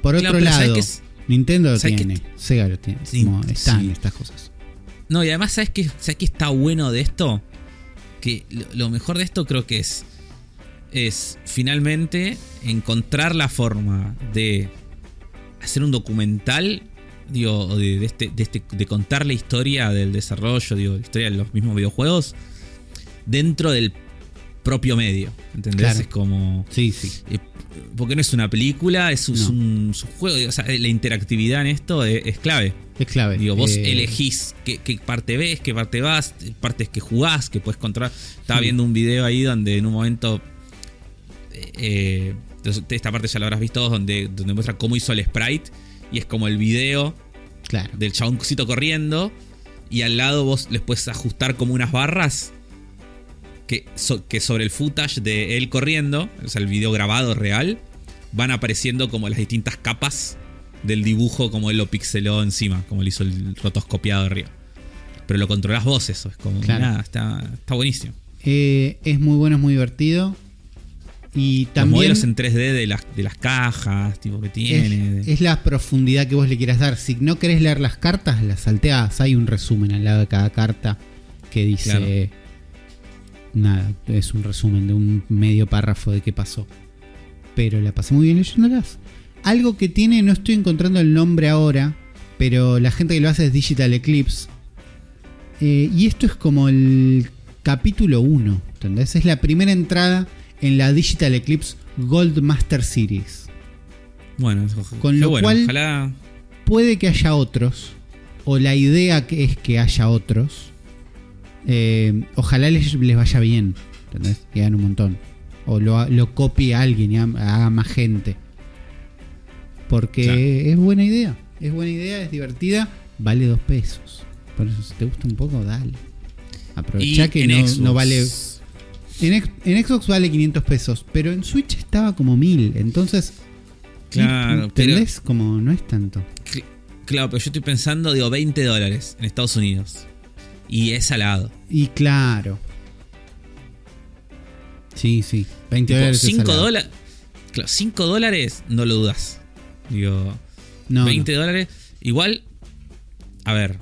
A: Por otro
B: pero ¿sabes
A: lado? Nintendo lo
B: ¿sabes qué
A: tiene, Sega lo tiene.
B: Sí,
A: como están
B: sí.
A: estas cosas.
B: No, y además, ¿sabes qué, ¿sabes qué está bueno de esto? Que lo, mejor de esto creo que es. Es finalmente encontrar la forma de hacer un documental. Digo, de, de este, de, este, de contar la historia del desarrollo, digo, la historia de los mismos videojuegos dentro del propio medio. ¿Entendés?
A: Claro.
B: Es como.
A: Sí, sí.
B: eh, porque no es una película, es, un-
A: No.
B: un, es un juego. O sea, la interactividad en esto es- es clave.
A: Es clave.
B: Digo, vos
A: Eh,
B: elegís qué, qué parte ves, qué parte vas, partes que jugás, que puedes controlar. Estaba
A: Sí.
B: viendo un video ahí donde en un momento. eh, eh, esta parte ya la habrás visto, donde, donde muestra cómo hizo el sprite. Y es como el video
A: Claro.
B: del chaboncito corriendo. Y al lado vos les puedes ajustar como unas barras. Que, so- que sobre el footage de él corriendo, o sea, el video grabado real, van apareciendo como las distintas capas del dibujo, como él lo pixeló encima, como él hizo el rotoscopiado arriba. Pero lo controlás vos, eso. Es como,
A: Claro.
B: nada, está, está buenísimo.
A: Eh, es muy bueno, es muy divertido. Y
B: Los
A: también
B: modelos en 3D de las, de las cajas, tipo que tiene.
A: es, es la profundidad que vos le quieras dar. Si no querés leer las cartas, las salteás. Hay un resumen al lado de cada carta que dice.
B: Claro.
A: Nada, es un resumen de un medio párrafo de qué pasó. Pero la pasé muy bien leyéndolas. Algo que tiene, no estoy encontrando el nombre ahora, pero la gente que lo hace es Digital Eclipse. Eh, y esto es como el capítulo 1, ¿entendés? Es la primera entrada en la Digital Eclipse Gold Master Series.
B: bueno,
A: Con lo
B: bueno,
A: cual-
B: ojalá.
A: Puede que haya otros, o la idea que es que haya otros. Eh, ojalá les, les vaya bien, ¿entendés? Y hagan un montón. O lo, lo copie alguien y ha- haga más gente. Porque
B: Claro.
A: es buena idea. Es buena idea, es divertida. Vale dos pesos. Por eso, si te gusta un poco, dale. Aprovechá
B: Y
A: que
B: en
A: no,
B: Xbox.
A: no vale. En, en Xbox vale 500 pesos, pero en Switch estaba como 1000. Entonces,
B: Claro, pero-
A: ¿entendés? Como no es tanto.
B: Cl- Claro, pero yo estoy pensando, digo, 20 dólares en Estados Unidos. Y es salado.
A: Y claro. Sí, sí. 20 dólares. es
B: 5
A: salado.
B: dólares. Claro, 5 dólares no lo dudas. Digo,
A: No,
B: 20 dólares. Igual, a ver,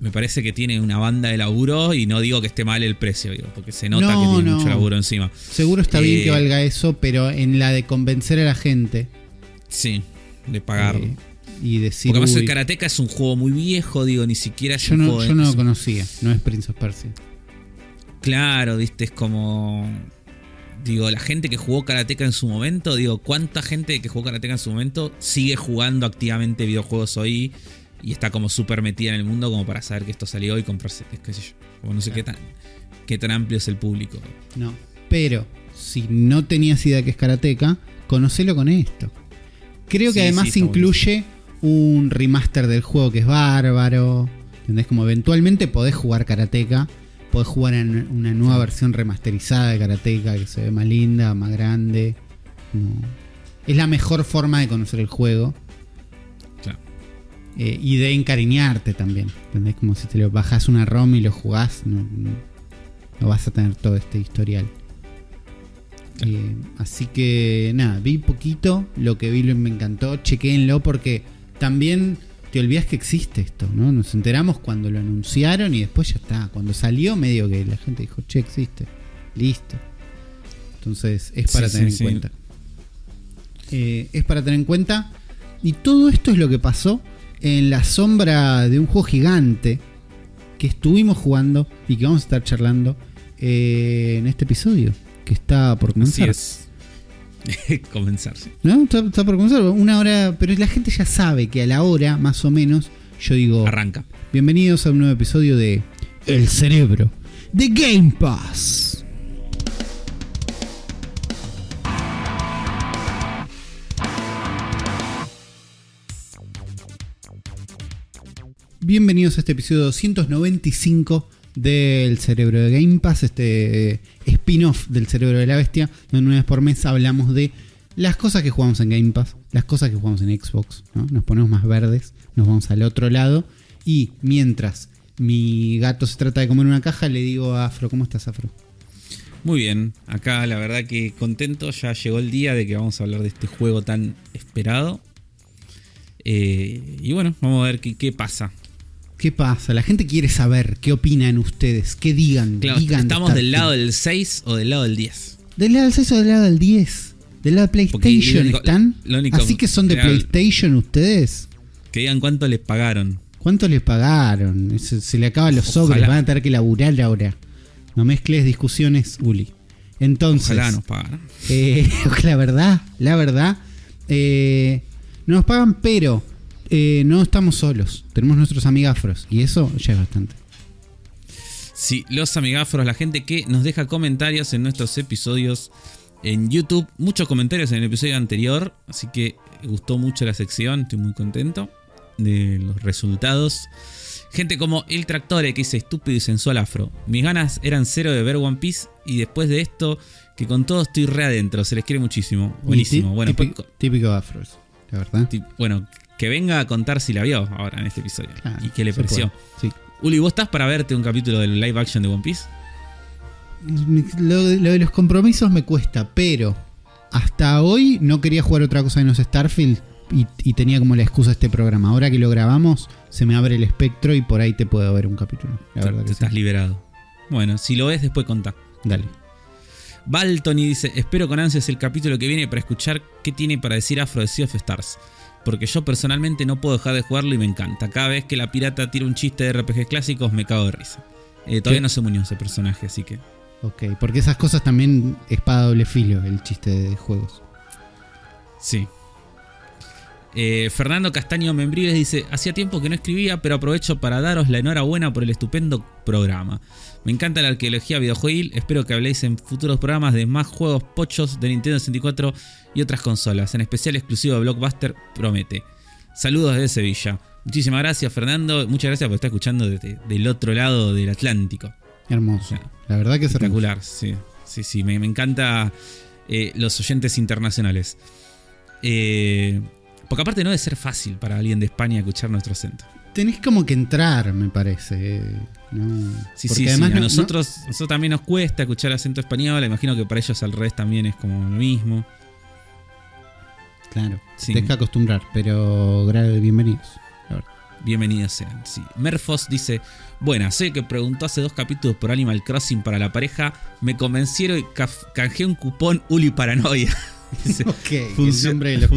B: me parece que tiene una banda de laburo y no digo que esté mal el precio, digo, porque se nota
A: No,
B: que tiene mucho laburo encima.
A: Seguro está bien
B: Eh,
A: que valga eso, pero en la de convencer a la gente
B: Sí, de pagarlo.
A: eh, y decir.
B: porque además
A: "Uy,
B: el Karateka es un juego muy viejo, digo, ni siquiera es
A: yo
B: un
A: no,
B: juego
A: yo no lo conocía. No es Prince of Persia.
B: Claro, viste, es como. Digo, la gente que jugó Karateka en su momento, digo, ¿cuánta gente que jugó Karateka en su momento sigue jugando activamente videojuegos hoy y está como súper metida en el mundo como para saber que esto salió y comprarse, qué sé yo? Como no sé qué tan, qué tan amplio es el público.
A: No. Pero si no tenías idea que es Karateka, conocelo con esto. Creo que
B: Sí,
A: además
B: sí,
A: incluye un remaster del juego que es bárbaro. ¿Entendés? Como eventualmente podés jugar Karateka. Podés jugar en una nueva versión remasterizada de Karateka que se ve más linda, más grande. Es la mejor forma de conocer el juego.
B: Claro.
A: Eh, y de encariñarte también. ¿Entendés? Como si te lo bajas una ROM y lo jugás. No, no- no vas a tener todo este historial.
B: Claro.
A: Eh, así que nada, vi poquito, lo que vi me encantó, chequéenlo porque también te olvidas que existe esto, ¿no? Nos enteramos cuando lo anunciaron y después ya está. Cuando salió medio que la gente dijo, che, existe. Listo. Entonces es para
B: Sí,
A: tener
B: sí,
A: en
B: sí.
A: cuenta. Eh, es para tener en cuenta. Y todo esto es lo que pasó en la sombra de un juego gigante que estuvimos jugando y que vamos a estar charlando eh, en este episodio que está por comenzar.
B: Así es. comenzar. sí.
A: ¿No? Está, está por comenzar. Una hora. Pero la gente ya sabe que a la hora, más o menos, yo digo.
B: Arranca.
A: Bienvenidos a un nuevo episodio de El Cerebro de Game Pass. Bienvenidos a este episodio 295 del Cerebro de Game Pass, este eh, spin-off del Cerebro de la Bestia, donde una vez por mes hablamos de las cosas que jugamos en Game Pass, las cosas que jugamos en Xbox, ¿no? nos ponemos más verdes, nos vamos al otro lado y mientras mi gato se trata de comer una caja, le digo a Afro, ¿cómo estás Afro?
B: Muy bien, acá la verdad que contento, ya llegó el día de que vamos a hablar de este juego tan esperado. Eh, y bueno, vamos a ver qué pasa.
A: ¿Qué pasa? La gente quiere saber qué opinan ustedes, qué digan.
B: Claro,
A: digan
B: ¿Estamos del lado del 6 o del lado del 10?
A: ¿Del lado del 6 o del lado del 10? ¿Del lado de PlayStation
B: único-
A: están?
B: único-
A: Así que son de. PlayStation ustedes.
B: Que digan cuánto les pagaron.
A: ¿Cuánto les pagaron? Se, se le acaban los
B: Ojalá.
A: sobres, van a tener que laburar ahora. No mezcles discusiones, Uli. Entonces,
B: Ojalá nos pagaran.
A: eh, la verdad, la verdad, eh, no nos pagan, pero eh, no estamos solos. Tenemos nuestros amigafros y eso ya es bastante.
B: Sí, los amigafros, la gente que nos deja comentarios en nuestros episodios en YouTube. Muchos comentarios en el episodio anterior, así que gustó mucho la sección, estoy muy contento de los resultados. Gente como El Tractore que dice estúpido y sensual afro. Mis ganas eran cero de ver One Piece y después de esto, que con todo estoy re adentro, se les quiere muchísimo. Buenísimo. Bueno,
A: típico,
B: pues,
A: típico afros, la verdad.
B: bueno, que venga a contar si la vio ahora en este episodio y qué le pareció.
A: Sí.
B: Uli, ¿vos estás para verte un capítulo del live action de One Piece?
A: Lo, de- lo de los compromisos me cuesta, pero hasta hoy no quería jugar otra cosa que no sea Starfield y, y tenía como la excusa este programa. Ahora que lo grabamos, se me abre el espectro y por ahí te puedo ver un capítulo. La verdad
B: Te
A: que
B: estás
A: sí.
B: liberado. Bueno, si lo ves, después contá.
A: Dale.
B: Baltony dice: Espero con ansias el capítulo que viene para escuchar qué tiene para decir Afro de Sea of Stars. Porque yo personalmente no puedo dejar de jugarlo y me encanta. Cada vez que la pirata tira un chiste de RPG clásicos, me cago de risa. Eh, todavía
A: ¿Qué?
B: no se murió ese personaje, así que.
A: Ok, porque esas cosas también espada doble filo, el chiste de juegos.
B: Sí. Eh, Fernando Castaño Membrives dice: Hacía tiempo que no escribía, pero aprovecho para daros la enhorabuena por el estupendo programa. Me encanta la arqueología videojuegil. Espero que habléis en futuros programas de más juegos pochos de Nintendo 64 y otras consolas, en especial exclusivo de Blockbuster. Promete. Saludos desde Sevilla. Muchísimas gracias, Fernando. Muchas gracias por estar escuchando desde del otro lado del Atlántico.
A: Hermoso. La verdad que es hermoso.
B: Espectacular, sí. Sí, sí, me, me encanta eh, los oyentes internacionales. Eh, porque aparte no debe ser fácil para alguien de España escuchar nuestro acento.
A: Tenés como que entrar, me parece. ¿no?
B: Sí,
A: Porque
B: sí,
A: además
B: sí.
A: no-
B: A
A: no-
B: nosotros, nosotros también nos cuesta escuchar acento español. Imagino que para ellos al revés también es como lo mismo.
A: claro,
B: Sí.
A: que acostumbrar, pero bienvenidos.
B: Bienvenidos sean. Sí. Merfos dice: Buena, soy el que preguntó hace dos capítulos por Animal Crossing para la pareja. Me convencieron y canjeé un cupón Uli Paranoia. Dice,
A: Ok, el nombre de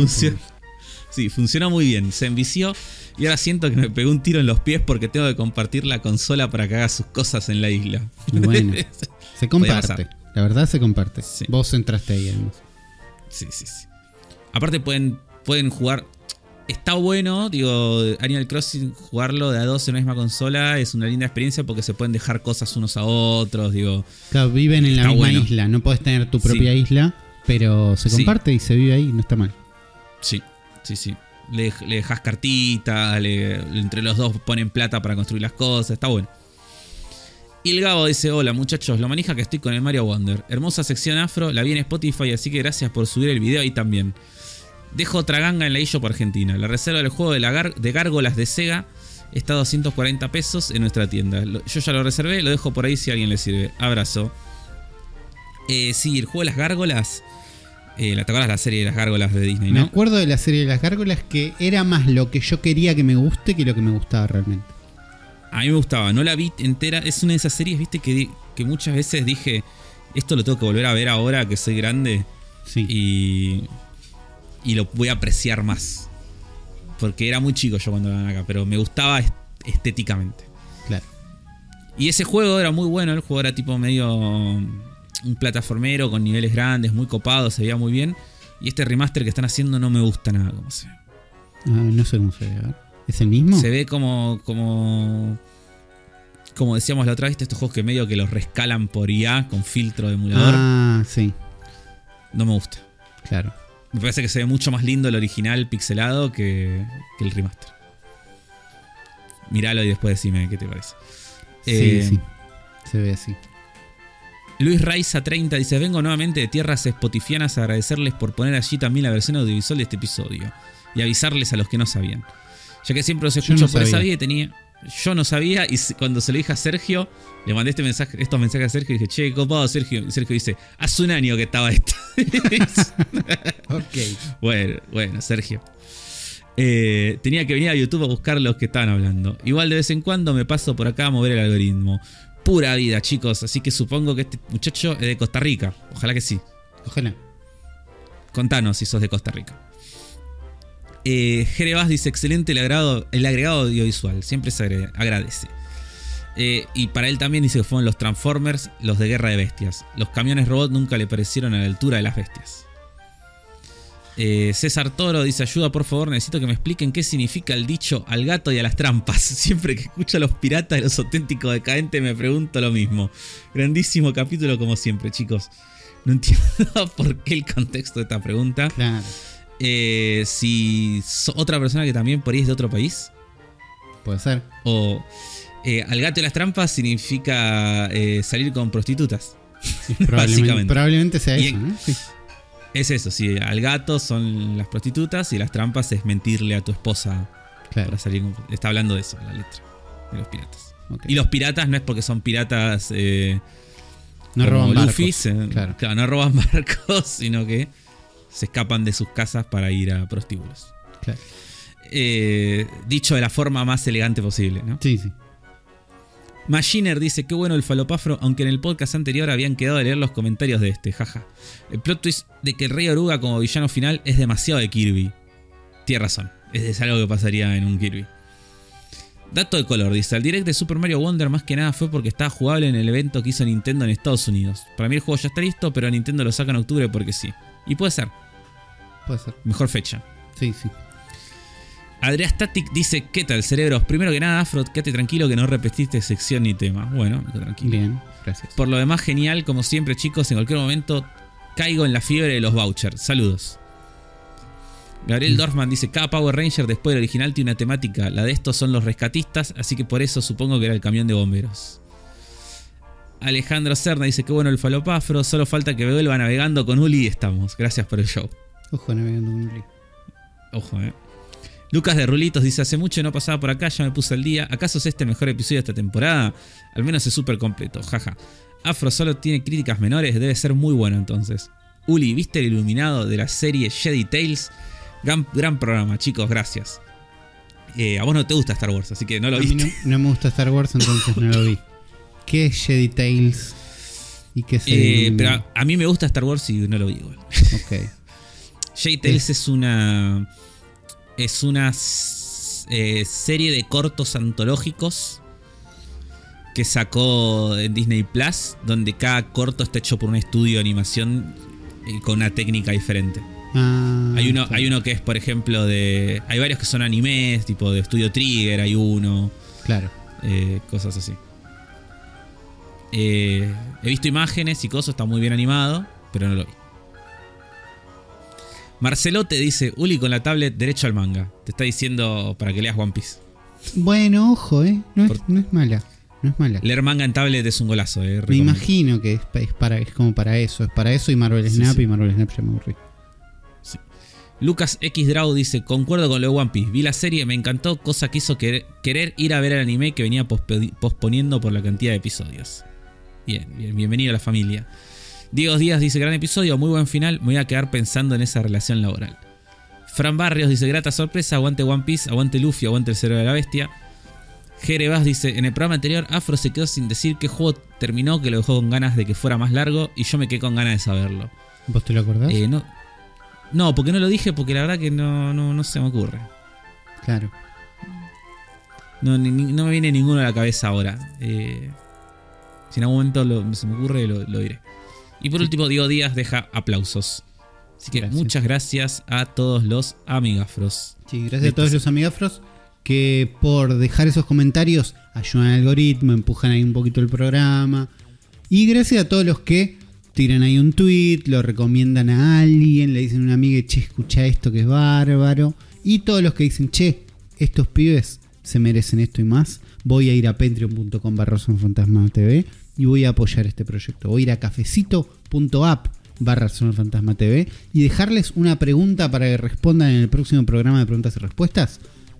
B: Sí, funcionó muy bien. Se envició y ahora siento que me pegó un tiro en los pies porque tengo que compartir la consola para que haga sus cosas en la isla.
A: Bueno, se comparte. La verdad se comparte.
B: Sí.
A: Vos entraste ahí además.
B: Sí, sí, sí. Aparte pueden, pueden jugar. Está bueno, digo, Animal Crossing, jugarlo de a dos en la misma consola es una linda experiencia porque se pueden dejar cosas unos a otros, digo.
A: Claro, viven en la misma
B: bueno.
A: isla. No podés tener tu propia
B: Sí.
A: isla, pero se
B: Sí.
A: comparte y se vive ahí, no está mal.
B: Sí, sí, sí. Le, le dejas cartitas, entre los dos ponen plata para construir las cosas, está bueno. Y el Gabo dice, hola muchachos, lo manija que estoy con el Mario Wonder. Hermosa sección afro, la vi en Spotify, así que gracias por subir el video ahí también. Dejo otra ganga en la eShop Argentina. La reserva del juego de, la de gárgolas de Sega está a 240 pesos en nuestra tienda. Yo ya lo reservé, lo dejo por ahí si a alguien le sirve. Abrazo. Eh, sí, el juego de las gárgolas. Eh, ¿Te acuerdas la serie de las gárgolas de Disney,
A: Me
B: no?
A: acuerdo de la serie de las gárgolas que era más lo que yo quería que me guste que lo que me gustaba realmente.
B: A mí me gustaba, no la vi entera. Es una de esas series, viste, que, que muchas veces dije, esto lo tengo que volver a ver ahora que soy grande.
A: Sí.
B: Y, y lo voy a apreciar más. Porque era muy chico yo cuando lo acá, pero me gustaba est- estéticamente.
A: Claro.
B: Y ese juego era muy bueno, el juego era tipo medio un plataformero con niveles grandes, muy copado, se veía muy bien. Y este remaster que están haciendo no me gusta nada como se ve.
A: Ah, no sé cómo se ve. ¿Es el mismo?
B: Se ve como. como. Como decíamos la otra vez, estos juegos que medio que los rescalan por IA con filtro de emulador.
A: Ah, sí,
B: No me gusta.
A: claro.
B: Me parece que se ve mucho más lindo el original pixelado que, que el remaster. Míralo y después decime qué te parece.
A: Sí,
B: Eh,
A: sí. Se ve así.
B: Luis Raiza 30 dice: Vengo nuevamente de tierras spotifianas a agradecerles por poner allí también la versión audiovisual de este episodio y avisarles a los que no sabían. Ya que siempre los escucho
A: no
B: por esa
A: sabía.
B: vía y tenía. Yo no sabía y cuando se lo dije a Sergio, le mandé este mensaje, estos mensajes a Sergio y dije, che, copado Sergio. Y Sergio dice, hace un año que estaba esto.
A: Ok.
B: bueno, bueno, Sergio. Eh, tenía que venir a YouTube a buscar los que estaban hablando. Igual de vez en cuando me paso por acá a mover el algoritmo. Pura vida, chicos. Así que supongo que este muchacho es de Costa Rica. Ojalá que sí.
A: Ojalá.
B: Contanos si sos de Costa Rica. Eh, Jerevas dice: excelente el, agrado, el agregado audiovisual. Siempre se agradece. Eh, y para él también dice que fueron los Transformers, los de Guerra de Bestias. Los camiones robot nunca le parecieron a la altura de las bestias. Eh, César Toro dice: Ayuda, por favor, necesito que me expliquen qué significa el dicho al gato y a las trampas. Siempre que escucho a los piratas de los auténticos decadentes, me pregunto lo mismo. Grandísimo capítulo, como siempre, chicos. No entiendo por qué el contexto de esta pregunta.
A: Claro.
B: Eh, si so- otra persona que también por ahí es de otro país.
A: Puede ser.
B: O eh, al gato y las trampas significa salir con prostitutas.
A: Probablemente,
B: Básicamente.
A: probablemente sea
B: Y
A: eso,
B: en-
A: ¿no? Sí.
B: Es eso, si al gato son las prostitutas y las trampas es mentirle a tu esposa
A: Claro.
B: para salir. Está hablando de eso, la letra de los piratas. Y los piratas no es porque son piratas eh,
A: no roban barcos. Claro.
B: claro, no roban barcos, sino que se escapan de sus casas para ir a prostíbulos.
A: Claro.
B: Eh, dicho de la forma más elegante posible, ¿no?
A: Sí, sí.
B: Machiner dice, qué bueno el falopafro, aunque en el podcast anterior habían quedado de leer los comentarios de este, jaja. El plot twist de que el Rey Oruga como villano final es demasiado de Kirby. Tiene razón, es, es algo que pasaría en un Kirby. Dato de color, dice, el direct de Super Mario Wonder más que nada fue porque estaba jugable en el evento que hizo Nintendo en Estados Unidos. Para mí el juego ya está listo, pero Nintendo lo saca en octubre porque sí. Y puede ser,
A: Puede ser.
B: mejor fecha.
A: Sí, sí.
B: Adrián Static dice, ¿qué tal, cerebros? Primero que nada, Afro, quédate tranquilo que no repetiste sección ni tema. Bueno, tranquilo.
A: Bien, gracias.
B: Por lo demás, genial, como siempre, chicos. En cualquier momento caigo en la fiebre de los vouchers. Saludos. Gabriel Dorfman dice: Cada Power Ranger después del original tiene una temática. La de estos son los rescatistas, así que por eso supongo que era el camión de bomberos. Alejandro Cerna dice: Qué bueno el falopafro. Solo falta que vuelva navegando con Uli y estamos. Gracias por el show.
A: Ojo, navegando con lío.
B: Ojo, eh. Lucas de Rulitos dice: Hace mucho no pasaba por acá, ya me puse al día. ¿Acaso es este el mejor episodio de esta temporada? Al menos es súper completo, jaja. Afro solo tiene críticas menores, debe ser muy bueno entonces. Uli, ¿viste el iluminado de la serie Jedi Tales? Gran, gran programa, chicos, gracias. Eh, a vos no te gusta Star Wars, así que no lo
A: A mí
B: viste.
A: no, no me gusta Star Wars, entonces no lo vi. ¿Qué es Jedi Tales? ¿Y qué es
B: Eh, pero a, a mí me gusta Star Wars y no lo vi igual.
A: Ok.
B: Jedi Tales es una. Es una eh, serie de cortos antológicos que sacó en Disney Plus, donde cada corto está hecho por un estudio de animación eh, con una técnica diferente.
A: Ah,
B: Hay uno, hay uno que es, por ejemplo, de. Hay varios que son animes, tipo de Estudio Trigger, hay uno,
A: Claro.
B: eh, cosas así. Eh, he visto imágenes y cosas, está muy bien animado, pero no lo vi. Marcelo te dice, Uli con la tablet derecho al manga. Te está diciendo para que leas One Piece.
A: Bueno, ojo, ¿eh? No es, no es mala. No es mala.
B: Leer manga en tablet es un golazo, eh.
A: Me imagino que es, pa- es para, es como para eso. Es para eso y Marvel
B: Sí,
A: Snap
B: sí.
A: y Marvel Snap ya me aburrí.
B: Lucas X Draw dice, concuerdo con lo de One Piece. Vi la serie, me encantó, cosa que hizo querer, querer ir a ver el anime que venía posponiendo por la cantidad de episodios. Bien, bien, bienvenido a la familia. Diego Díaz dice, gran episodio, muy buen final, me voy a quedar pensando en esa relación laboral. Fran Barrios dice, grata sorpresa, aguante One Piece, aguante Luffy, aguante el cerebro de la bestia. Jere Vaz dice, en el programa anterior Afro se quedó sin decir qué juego terminó, que lo dejó con ganas de que fuera más largo y yo me quedé con ganas de saberlo.
A: ¿Vos te lo acordás?
B: Eh, no, No, porque no lo dije, porque la verdad que no, no, no se me ocurre.
A: Claro.
B: No, ni- no me viene ninguno a la cabeza ahora. Eh, si en algún momento lo- se me ocurre, lo, lo diré. Y por último, Diego Díaz deja aplausos. Así que
A: Gracias.
B: muchas gracias a todos los amigafros.
A: Sí, gracias a todos los amigafros que por dejar esos comentarios ayudan al algoritmo, empujan ahí un poquito el programa. Y gracias a todos los que tiran ahí un tweet, lo recomiendan a alguien, le dicen a una amiga, che, escucha esto que es bárbaro. Y todos los que dicen, che, estos pibes se merecen esto y más. Voy a ir a patreon.com barra Fantasma TV y voy a apoyar este proyecto. Voy a ir a cafecito.app barra Fantasma TV y dejarles una pregunta para que respondan en el próximo programa de preguntas y respuestas.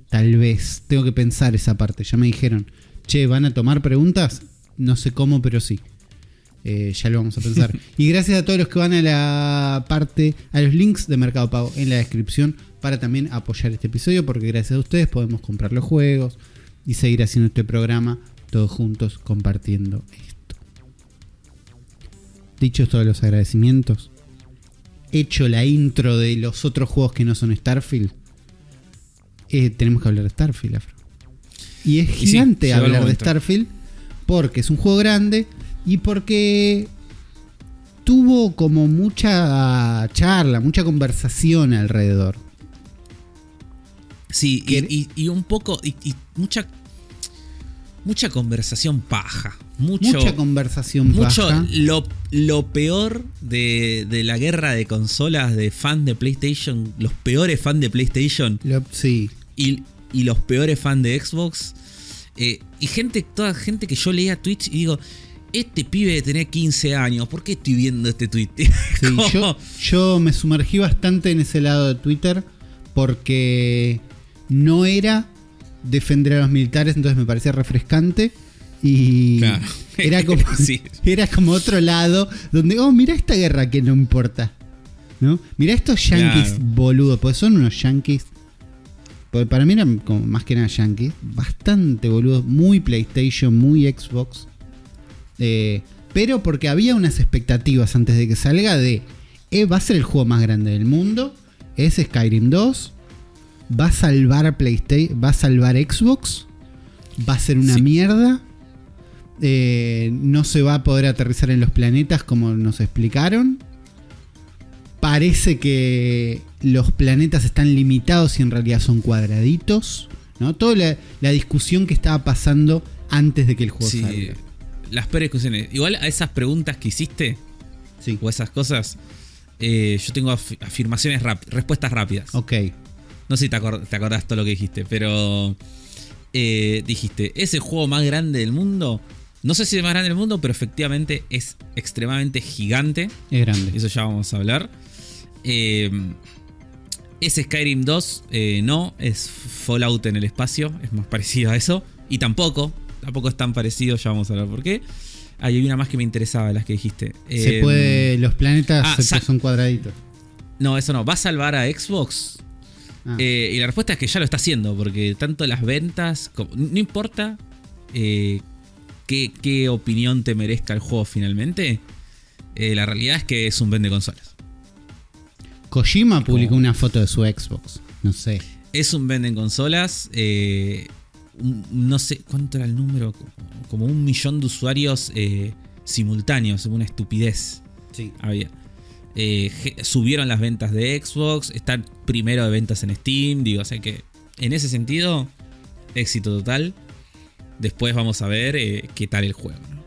A: Tal vez, tengo que pensar esa parte. Ya me dijeron, che, ¿van a tomar preguntas? No sé cómo, pero sí. Eh, ya lo vamos a pensar. y gracias a todos los que van a la parte, a los links de Mercado Pago en la descripción para también apoyar este episodio, porque gracias a ustedes podemos comprar los juegos y seguir haciendo este programa todos juntos compartiendo. Dichos todos los agradecimientos, hecho la intro de los otros juegos que no son Starfield, eh, tenemos que hablar de Starfield, Afro. Y es
B: Y
A: gigante hablar de. Starfield porque es un juego grande y porque tuvo como mucha charla, mucha conversación alrededor.
B: Sí, y, y- y un poco. Y, y mucha. Mucha conversación paja. Mucho.
A: mucha conversación
B: mucho
A: baja.
B: lo, lo peor de, de la guerra de consolas de fans de PlayStation, los peores fans de PlayStation
A: Lo- sí,
B: y, y los peores fans de Xbox. eh, y gente, toda gente que yo leía Twitch y digo, este pibe de tener 15 años, ¿por qué estoy viendo este tweet?
A: Sí, yo, yo me sumergí bastante en ese lado de Twitter porque no era defender a los militares, entonces me parecía refrescante. Y
B: Claro.
A: era, como,
B: Sí.
A: era como otro lado donde, oh, mira esta guerra que no importa. ¿No? Mira estos yankees
B: Claro.
A: boludos, porque son unos yankees. Porque para mí eran como más que nada yankees, bastante boludos, muy PlayStation, muy Xbox. Eh, pero porque había unas expectativas antes de que salga de eh, va a ser el juego más grande del mundo, es Skyrim 2, va a salvar PlayStation, va a salvar Xbox, va a ser una
B: Sí.
A: mierda, eh, no se va a poder aterrizar en los planetas como nos explicaron. Parece que los planetas están limitados y en realidad son cuadraditos. ¿no? Toda la, la discusión que estaba pasando antes de que el juego
B: Sí,
A: salga.
B: las peores discusiones. Igual a esas preguntas que hiciste
A: Sí.
B: o esas cosas, eh, yo tengo af- afirmaciones respuestas rápidas.
A: Ok.
B: No sé si te, acor- te acordás todo lo que dijiste, pero eh, dijiste, ¿es el juego más grande del mundo? No sé si es el más grande del mundo, pero efectivamente es extremadamente gigante.
A: Es grande.
B: Eso ya vamos a hablar. Eh, ¿Es Skyrim 2? Eh, no, es Fallout en el espacio, es más parecido a eso. Y tampoco, tampoco es tan parecido, ya vamos a hablar por qué. Ah, hay una más que me interesaba, de las que dijiste.
A: Se
B: Eh,
A: puede. Los planetas
B: ah,
A: se- son cuadraditos.
B: No, eso no. ¿Va a salvar a Xbox?
A: Ah,
B: Eh, y la respuesta es que ya lo está haciendo, porque tanto las ventas, como- no importa eh, qué, qué opinión te merezca el juego finalmente, eh, la realidad es que es un vende consolas.
A: Kojima publicó una foto de su Xbox. No sé.
B: Es un vende consolas, eh, un- no sé cuánto era el número, como- un millón de usuarios eh, simultáneos, una estupidez
A: Sí.
B: había. Eh, subieron las ventas de Xbox, están primero de ventas en Steam, digo, o sea que en ese sentido, éxito total. Después vamos a ver eh, qué tal el juego. ¿no?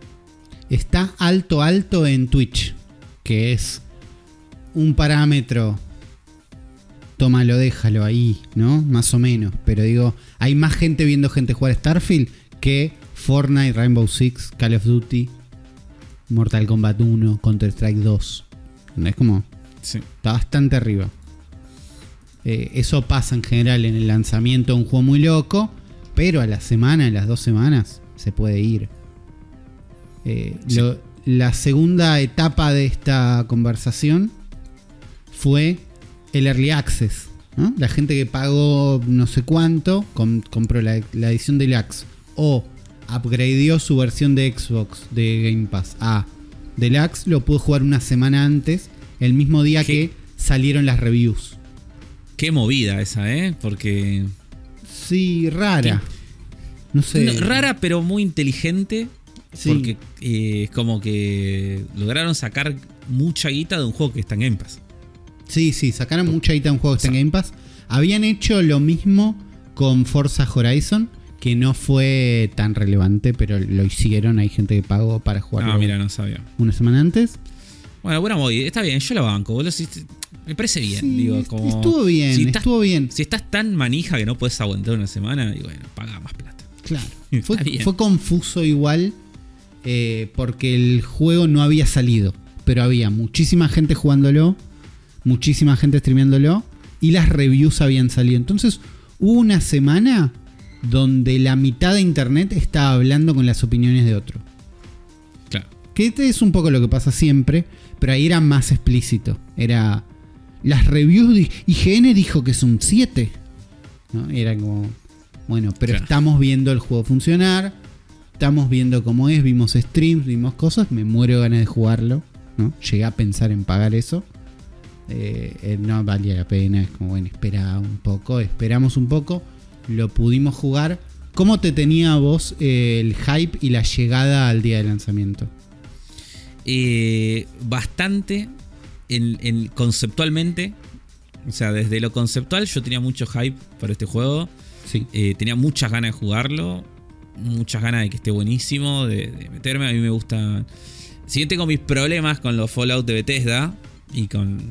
A: Está alto, alto en Twitch. Que es un parámetro. Tómalo, déjalo ahí, ¿no? Más o menos. Pero digo, hay más gente viendo gente jugar Starfield que Fortnite, Rainbow Six, Call of Duty, Mortal Kombat 1, Counter-Strike 2. Es como.
B: Sí.
A: Está bastante arriba. Eh, eso pasa en general en el lanzamiento de un juego muy loco, pero a la semana, a las dos semanas, se puede ir. Eh,
B: Sí.
A: lo- la segunda etapa de esta conversación fue el Early Access. ¿no? La gente que pagó no sé cuánto, com- compró la, la edición Deluxe o upgradeó su versión de Xbox de Game Pass a Deluxe, lo pudo jugar una semana antes, el mismo día
B: ¿Qué?
A: que salieron las reviews.
B: Qué movida esa, ¿eh? Porque.
A: Sí, rara. No sé.
B: No, rara, pero muy inteligente.
A: Sí.
B: Porque eh, es como que lograron sacar mucha guita de un juego que está en Game Pass.
A: Sí, sí, sacaron mucha guita en un juego que está en Game Pass. Habían hecho lo mismo con Forza Horizon, que no fue tan relevante, pero lo hicieron. Hay gente que pagó para jugarlo
B: Ah, mira, no sabía.
A: una semana antes.
B: Bueno, buena movida. Está bien, yo la banco. boludo. Me parece bien.
A: Sí,
B: digo, como,
A: estuvo bien,
B: si estás,
A: estuvo bien.
B: Si estás tan manija que no puedes aguantar una semana, y bueno, paga más plata.
A: Claro. Fue confuso igual eh, porque el juego no había salido, pero había muchísima gente jugándolo, muchísima gente streameándolo y las reviews habían salido. Entonces hubo una semana donde la mitad de internet estaba hablando con las opiniones de otro.
B: Claro.
A: Que este es un poco lo que pasa siempre, pero ahí era más explícito. Era. Las reviews. IGN dijo que es un 7. ¿no? Era como. Bueno, pero
B: Claro.
A: estamos viendo el juego funcionar. Estamos viendo cómo es. Vimos streams, vimos cosas. Me muero de ganas de jugarlo. ¿no? Llegué a pensar en pagar eso. Eh, eh, no valía la pena. Es como, bueno, espera un poco. Esperamos un poco. Lo pudimos jugar. ¿Cómo te tenía vos eh, el hype y la llegada al día de lanzamiento?
B: Bastante en, en- conceptualmente. O sea, desde lo conceptual yo tenía mucho hype por este juego.
A: Sí.
B: Eh, tenía muchas ganas de jugarlo. Muchas ganas de que esté buenísimo. De, de meterme. A mí me gusta. Si bien tengo mis problemas con los Fallout de Bethesda. Y con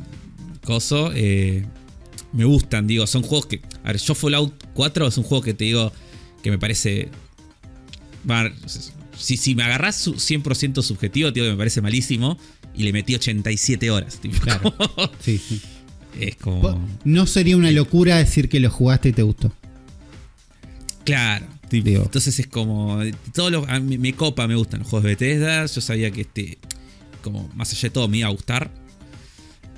B: Coso. eh, me gustan, digo. Son juegos que. A ver, yo Fallout 4 es un juego que te digo. Que me parece. Si, si me agarras su 100% subjetivo, tío, que me parece malísimo. Y le metí 87 horas. tipo,
A: Claro.
B: como-
A: Sí, sí.
B: es como.
A: No sería una locura decir que lo jugaste y te gustó.
B: Claro. tipo,
A: Digo.
B: entonces es como. Todo lo, a mí me copa, me gustan los juegos de Bethesda. Yo sabía que este. Como más allá de todo me iba a gustar.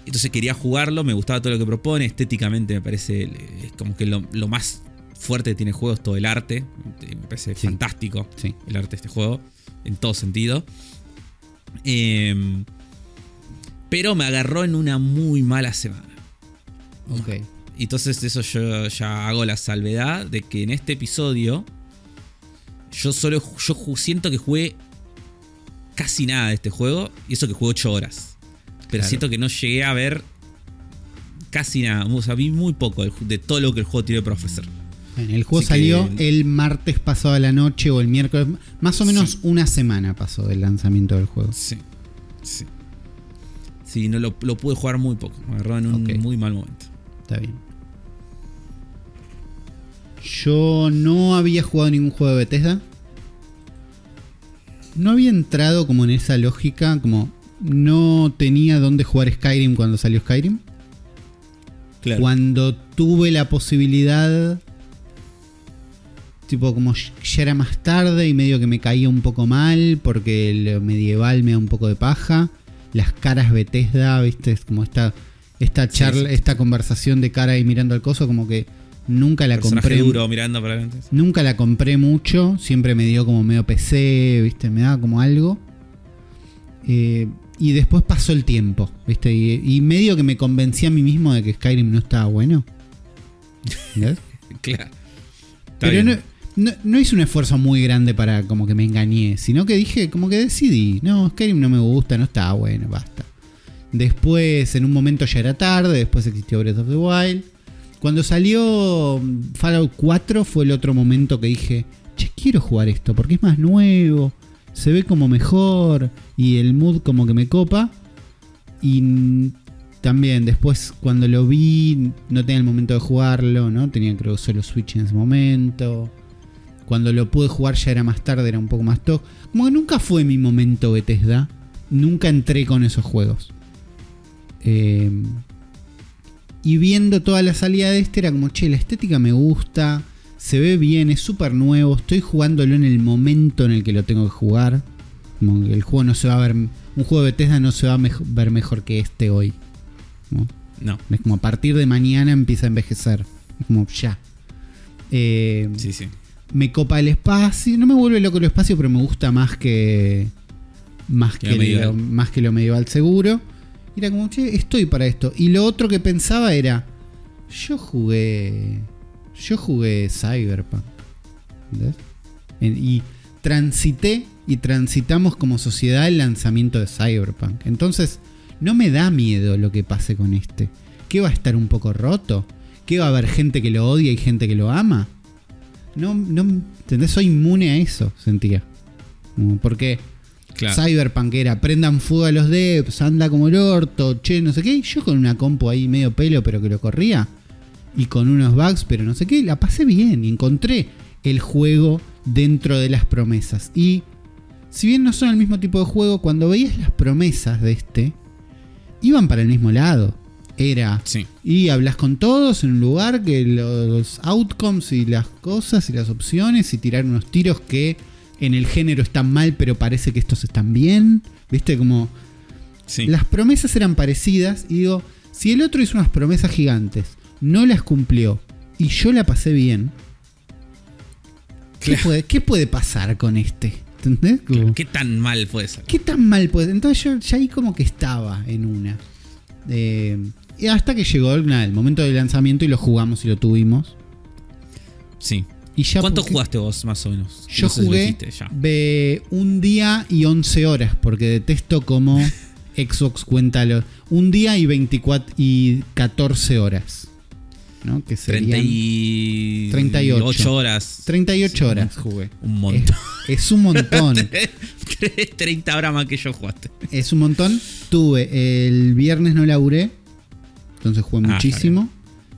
B: Entonces quería jugarlo, me gustaba todo lo que propone. Estéticamente me parece eh, es como que lo, lo más fuerte que tiene el juego es todo el arte. Eh, Me parece
A: Sí.
B: fantástico
A: Sí.
B: el arte de este juego. En todo sentido. Em, pero me agarró en una muy mala semana.
A: Ok.
B: Entonces eso yo ya hago la salvedad de que en este episodio yo solo yo siento que jugué casi nada de este juego y eso que jugué 8 horas. Pero
A: Claro.
B: siento que no llegué a ver casi nada. O sea, vi muy poco de todo lo que el juego tiene para ofrecer.
A: Bueno, el juego
B: Así
A: salió
B: que-
A: el martes pasado a la noche o el miércoles. Más o menos
B: Sí.
A: una semana pasó del lanzamiento del juego.
B: Sí. Sí. Sí, no lo, lo pude jugar muy poco. Me agarró en un muy mal momento.
A: Está bien. Yo no había jugado ningún juego de Bethesda. No había entrado como en esa lógica, como no tenía dónde jugar Skyrim cuando salió Skyrim. Cuando tuve la posibilidad, tipo como ya era más tarde y medio que me caía un poco mal porque lo medieval me da un poco de paja. Las caras Bethesda, viste, es como esta, esta charla,
B: sí.
A: esta conversación de cara y mirando al coso, como que nunca la
B: Personaje
A: compré.
B: duro mirando para.
A: Nunca la compré mucho, siempre me dio como medio PC, ¿viste? Me daba como algo. Eh, y después pasó el tiempo, ¿viste? Y, y medio que me convencí a mí mismo de que Skyrim no estaba bueno. ¿Entendés?
B: Claro. Está
A: Pero no, no, hice un esfuerzo muy grande para como que me engañé, sino que dije, como que decidí, no, Skyrim no me gusta, no estaba bueno, basta. Después, en un momento ya era tarde, después existió Breath of the Wild. Cuando salió Fallout 4 fue el otro momento que dije, che, quiero jugar esto porque es más nuevo, se ve como mejor y el mood como que me copa. Y mm, también después cuando lo vi no tenía el momento de jugarlo, ¿no? Tenía creo solo Switch en ese momento. Cuando lo pude jugar ya era más tarde, era un poco más top. Como que nunca fue mi momento Bethesda. Nunca entré con esos juegos. Eh, y viendo toda la salida de este era como, che, la estética me gusta. Se ve bien, es súper nuevo. Estoy jugándolo en el momento en el que lo tengo que jugar. Como que el juego no se va a ver. Un juego de Bethesda no se va a ver mejor que este hoy. ¿no?
B: No.
A: Es como a partir de mañana empieza a envejecer. Es como ya. Eh,
B: Sí, sí.
A: Me copa el espacio. No me vuelve loco el espacio, pero me gusta más que. Más
B: Que
A: que,
B: lo medieval.
A: lo, más que lo medieval seguro. Y era como, che, estoy para esto. Y lo otro que pensaba era, yo jugué, yo jugué Cyberpunk. ¿entendés? En- Y transité y transitamos como sociedad el lanzamiento de Cyberpunk. Entonces, no me da miedo lo que pase con este. ¿Qué va a estar un poco roto? ¿Qué va a haber gente que lo odia y gente que lo ama? No, no, ¿entendés? Soy inmune a eso, sentía. Porque
B: Claro.
A: Cyberpunk era prendan fuego a los devs, anda como el orto, che, no sé qué. Yo con una compu ahí medio pelo, pero que lo corría. Y con unos bugs, pero no sé qué. La pasé bien y encontré el juego dentro de las promesas. Y si bien no son el mismo tipo de juego, cuando veías las promesas de este, iban para el mismo lado. Era
B: Sí.
A: y hablas con todos en un lugar que los outcomes y las cosas y las opciones y tirar unos tiros que en el género están mal pero parece que estos están bien. Viste como
B: Sí.
A: las promesas eran parecidas y digo, si el otro hizo unas promesas gigantes, no las cumplió y yo la pasé bien, ¿qué, puede, qué puede pasar con este? ¿Entendés?
B: ¿Qué tan mal puede ser?
A: ¿Qué tan mal puede? Entonces yo ya ahí como que estaba en una. Eh, y hasta que llegó nada, el momento del lanzamiento y lo jugamos y lo tuvimos.
B: Sí.
A: Y ya
B: ¿Cuánto
A: porque-
B: jugaste vos, más o menos?
A: Yo
B: No sé si lo
A: jugué
B: dijiste ya.
A: de un día y 11 horas, porque detesto como Xbox cuenta los... Un día y 24 y 14 horas. ¿No? Que
B: 30
A: serían
B: y...
A: 38.
B: 8 horas.
A: 38
B: Sí,
A: horas jugué.
B: Un
A: Es,
B: montón.
A: es un montón.
B: 30 horas más que yo jugaste.
A: Es un montón. Tuve el viernes no laburé, entonces jugué
B: Ah,
A: muchísimo.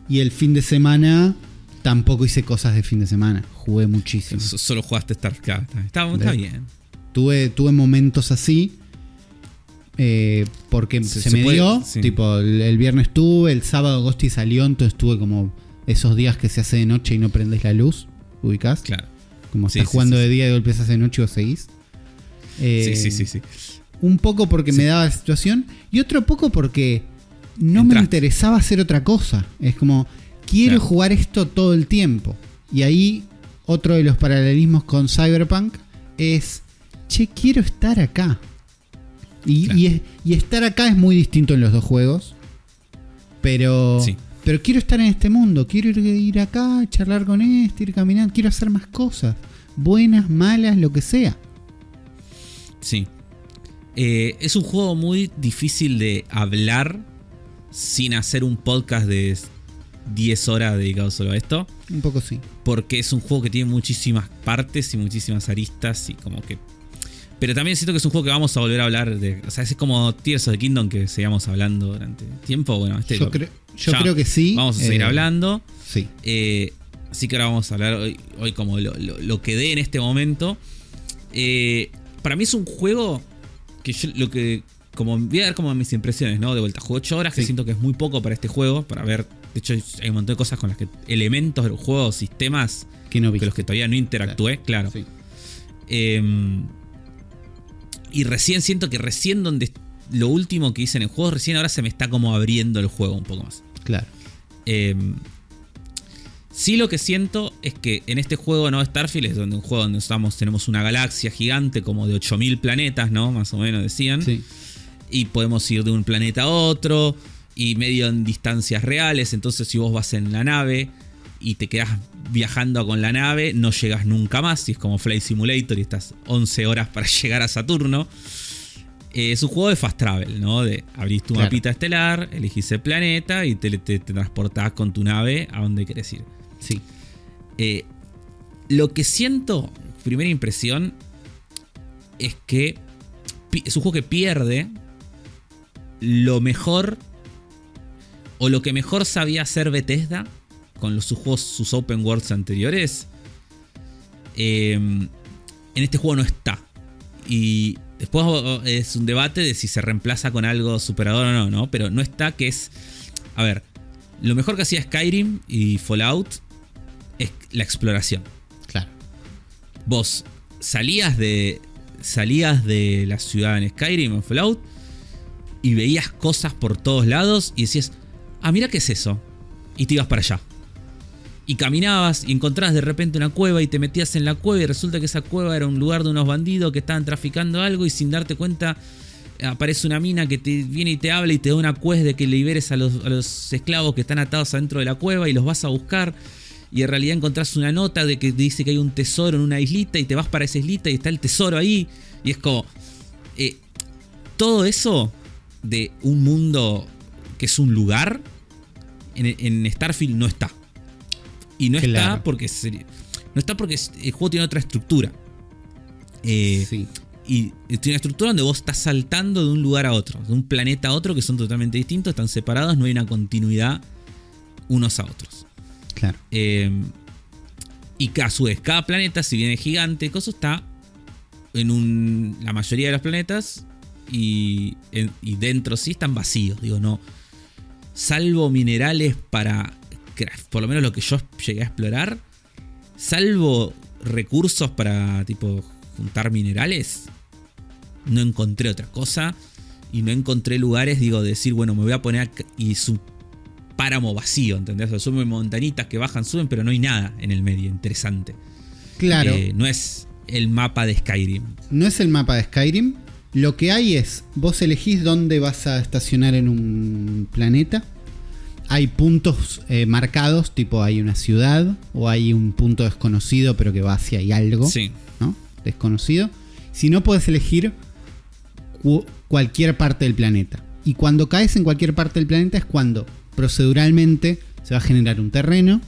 A: Y el fin de semana tampoco hice cosas de fin de semana. Jugué muchísimo.
B: So- Solo jugaste StarCraft. Está, está bien.
A: Tuve, tuve momentos así. eh, porque
B: Se-
A: me
B: puede-
A: dio.
B: sí.
A: Tipo, el, el viernes tuve, el sábado Agosti salió, entonces tuve como esos días que se hace de noche y no prendes la luz. ¿Ubicás?
B: Claro.
A: Como
B: Sí,
A: estás
B: sí,
A: jugando de día y de golpe se hace de noche y vos seguís. Eh,
B: sí, sí, sí, sí.
A: Un poco porque me daba la situación y otro poco porque no me interesaba hacer otra cosa. Es como, quiero
B: Claro.
A: jugar esto todo el tiempo. Y ahí otro de los paralelismos con Cyberpunk es, che, quiero estar acá. Y,
B: Claro.
A: y es- y estar acá es muy distinto en los dos juegos. Pero,
B: Sí.
A: pero quiero estar en este mundo. Quiero ir, ir acá, charlar con este, ir caminando. Quiero hacer más cosas. Buenas, malas, lo que sea.
B: Sí. Eh, es un juego muy difícil de hablar sin hacer un podcast de 10 horas dedicado solo a esto.
A: Un poco sí.
B: Porque es un juego que tiene muchísimas partes y muchísimas aristas y como que... Pero también siento que es un juego que vamos a volver a hablar de... O sea, es como Tears of the Kingdom que seguíamos hablando durante tiempo. Bueno, este
A: Yo,
B: lo-
A: creo, yo creo que sí.
B: Vamos a seguir
A: Eh,
B: hablando.
A: Sí.
B: Eh, así que ahora vamos a hablar hoy, hoy como lo, lo- lo que dé en este momento. Eh, para mí es un juego que yo lo que. Como voy a dar como mis impresiones, ¿no? De vuelta. Juego 8 horas, que siento que es muy poco para este juego. Para ver. De hecho, hay un montón de cosas con las que. Elementos del juego, sistemas.
A: Que no vi.
B: Que los que todavía no interactué, claro.
A: Sí.
B: Eh, y recién siento que recién donde. Lo último que hice en el juego, recién ahora se me está como abriendo el juego un poco más.
A: Claro.
B: Eh, sí lo que siento es que en este juego, ¿no? Starfield es donde un juego donde estamos, tenemos una galaxia gigante como de 8000 planetas, ¿no? Más o menos decían.
A: Sí.
B: Y podemos ir de un planeta a otro y medio en distancias reales. Entonces si vos vas en la nave y te quedas viajando con la nave, no llegas nunca más. Y es como Flight Simulator y estás 11 horas para llegar a Saturno. Eh, es un juego de fast travel, ¿no? De abrís tu
A: Claro.
B: mapita estelar, elegís el planeta y te, te- te transportás con tu nave a donde querés ir.
A: Sí.
B: Eh, lo que siento, primera impresión, es que es un juego que pierde lo mejor o lo que mejor sabía hacer Bethesda con los, sus juegos, sus open worlds anteriores. eh, en este juego no está. Y después oh, es un debate de si se reemplaza con algo superador o no, ¿no? Pero no está, que es. A ver, lo mejor que hacía Skyrim y Fallout es la exploración.
A: Claro.
B: Vos salías de. Salías de la ciudad en Skyrim en Fallout y veías cosas por todos lados y decías, ah, mira qué es eso. Y te ibas para allá. Y caminabas y encontrabas de repente una cueva y te metías en la cueva y resulta que esa cueva era un lugar de unos bandidos que estaban traficando algo y sin darte cuenta aparece una mina que te viene y te habla y te da una quest de que liberes a los, a los esclavos que están atados adentro de la cueva y los vas a buscar. Y en realidad encontrás una nota de que dice que hay un tesoro en una islita y te vas para esa islita y está el tesoro ahí. Y es como. eh, todo eso de un mundo que es un lugar, en, en Starfield no está. Y no está porque sería- no está porque el juego tiene otra estructura. Eh,
A: Sí.
B: y tiene una estructura donde vos estás saltando de un lugar a otro, de un planeta a otro, que son totalmente distintos, están separados, no hay una continuidad unos a otros.
A: Claro.
B: Eh, y a su vez, cada planeta, si bien es gigante, cosa está en un, la mayoría de los planetas y, en- y dentro sí están vacíos. Digo, no. Salvo minerales para. Por lo menos lo que yo llegué a explorar. Salvo recursos para tipo juntar minerales. No encontré otra cosa. Y no encontré lugares, digo, de decir, bueno, me voy a poner y su páramo vacío, ¿entendés? O sea, suben montanitas que bajan, suben, pero no hay nada en el medio, interesante.
A: Claro.
B: Eh, no es el mapa de Skyrim.
A: No es el mapa de Skyrim. Lo que hay es, vos elegís dónde vas a estacionar en un planeta. Hay puntos eh, marcados, tipo hay una ciudad o hay un punto desconocido pero que va hacia ahí algo,
B: Sí.
A: ¿no? Desconocido. Si no, puedes elegir cu- cualquier parte del planeta. Y cuando caes en cualquier parte del planeta es cuando proceduralmente se va a generar un terreno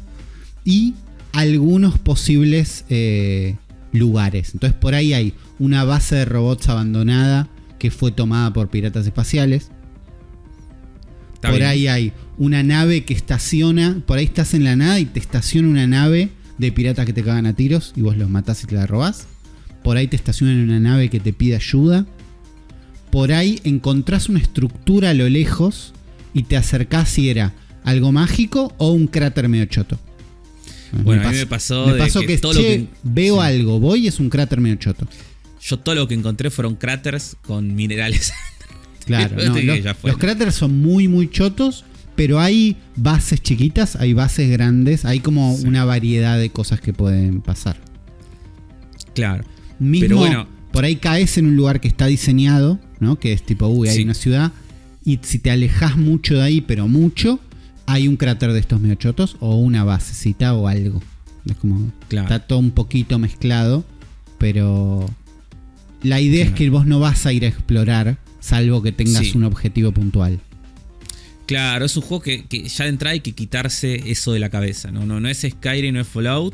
A: y algunos posibles eh, lugares. Entonces por ahí hay una base de robots abandonada que fue tomada por piratas espaciales.
B: Está
A: por
B: bien.
A: ahí hay una nave que estaciona, por ahí estás en la nada y te estaciona una nave de piratas que te cagan a tiros y vos los matás y te la robás. Por ahí te estacionan una nave que te pide ayuda. Por ahí encontrás una estructura a lo lejos y te acercás si era algo mágico o un cráter medio choto.
B: Bueno, a mí me pasó
A: me
B: de
A: pasó
B: que
A: que,
B: todo lo
A: che,
B: que-
A: veo
B: sí.
A: algo, voy y es un cráter medio choto.
B: Yo todo lo que encontré fueron cráteres con minerales.
A: Claro, no, los, cráteres son muy, muy chotos, pero hay bases chiquitas, hay bases grandes, hay como
B: Sí.
A: una variedad de cosas que pueden pasar.
B: claro.
A: Mismo,
B: Pero bueno.
A: por ahí caes en un lugar que está diseñado, ¿no? Que es tipo, uy, hay
B: Sí.
A: una ciudad, y si te alejas mucho de ahí, pero mucho, hay un cráter de estos medio chotos o una basecita o algo. Es como,
B: Claro.
A: está todo un poquito mezclado, pero la idea es
B: Claro.
A: que vos no vas a ir a explorar, salvo que tengas
B: Sí.
A: un objetivo puntual.
B: Claro, es un juego que, que ya de entrada hay que quitarse eso de la cabeza. No, no, no es Skyrim, no es Fallout.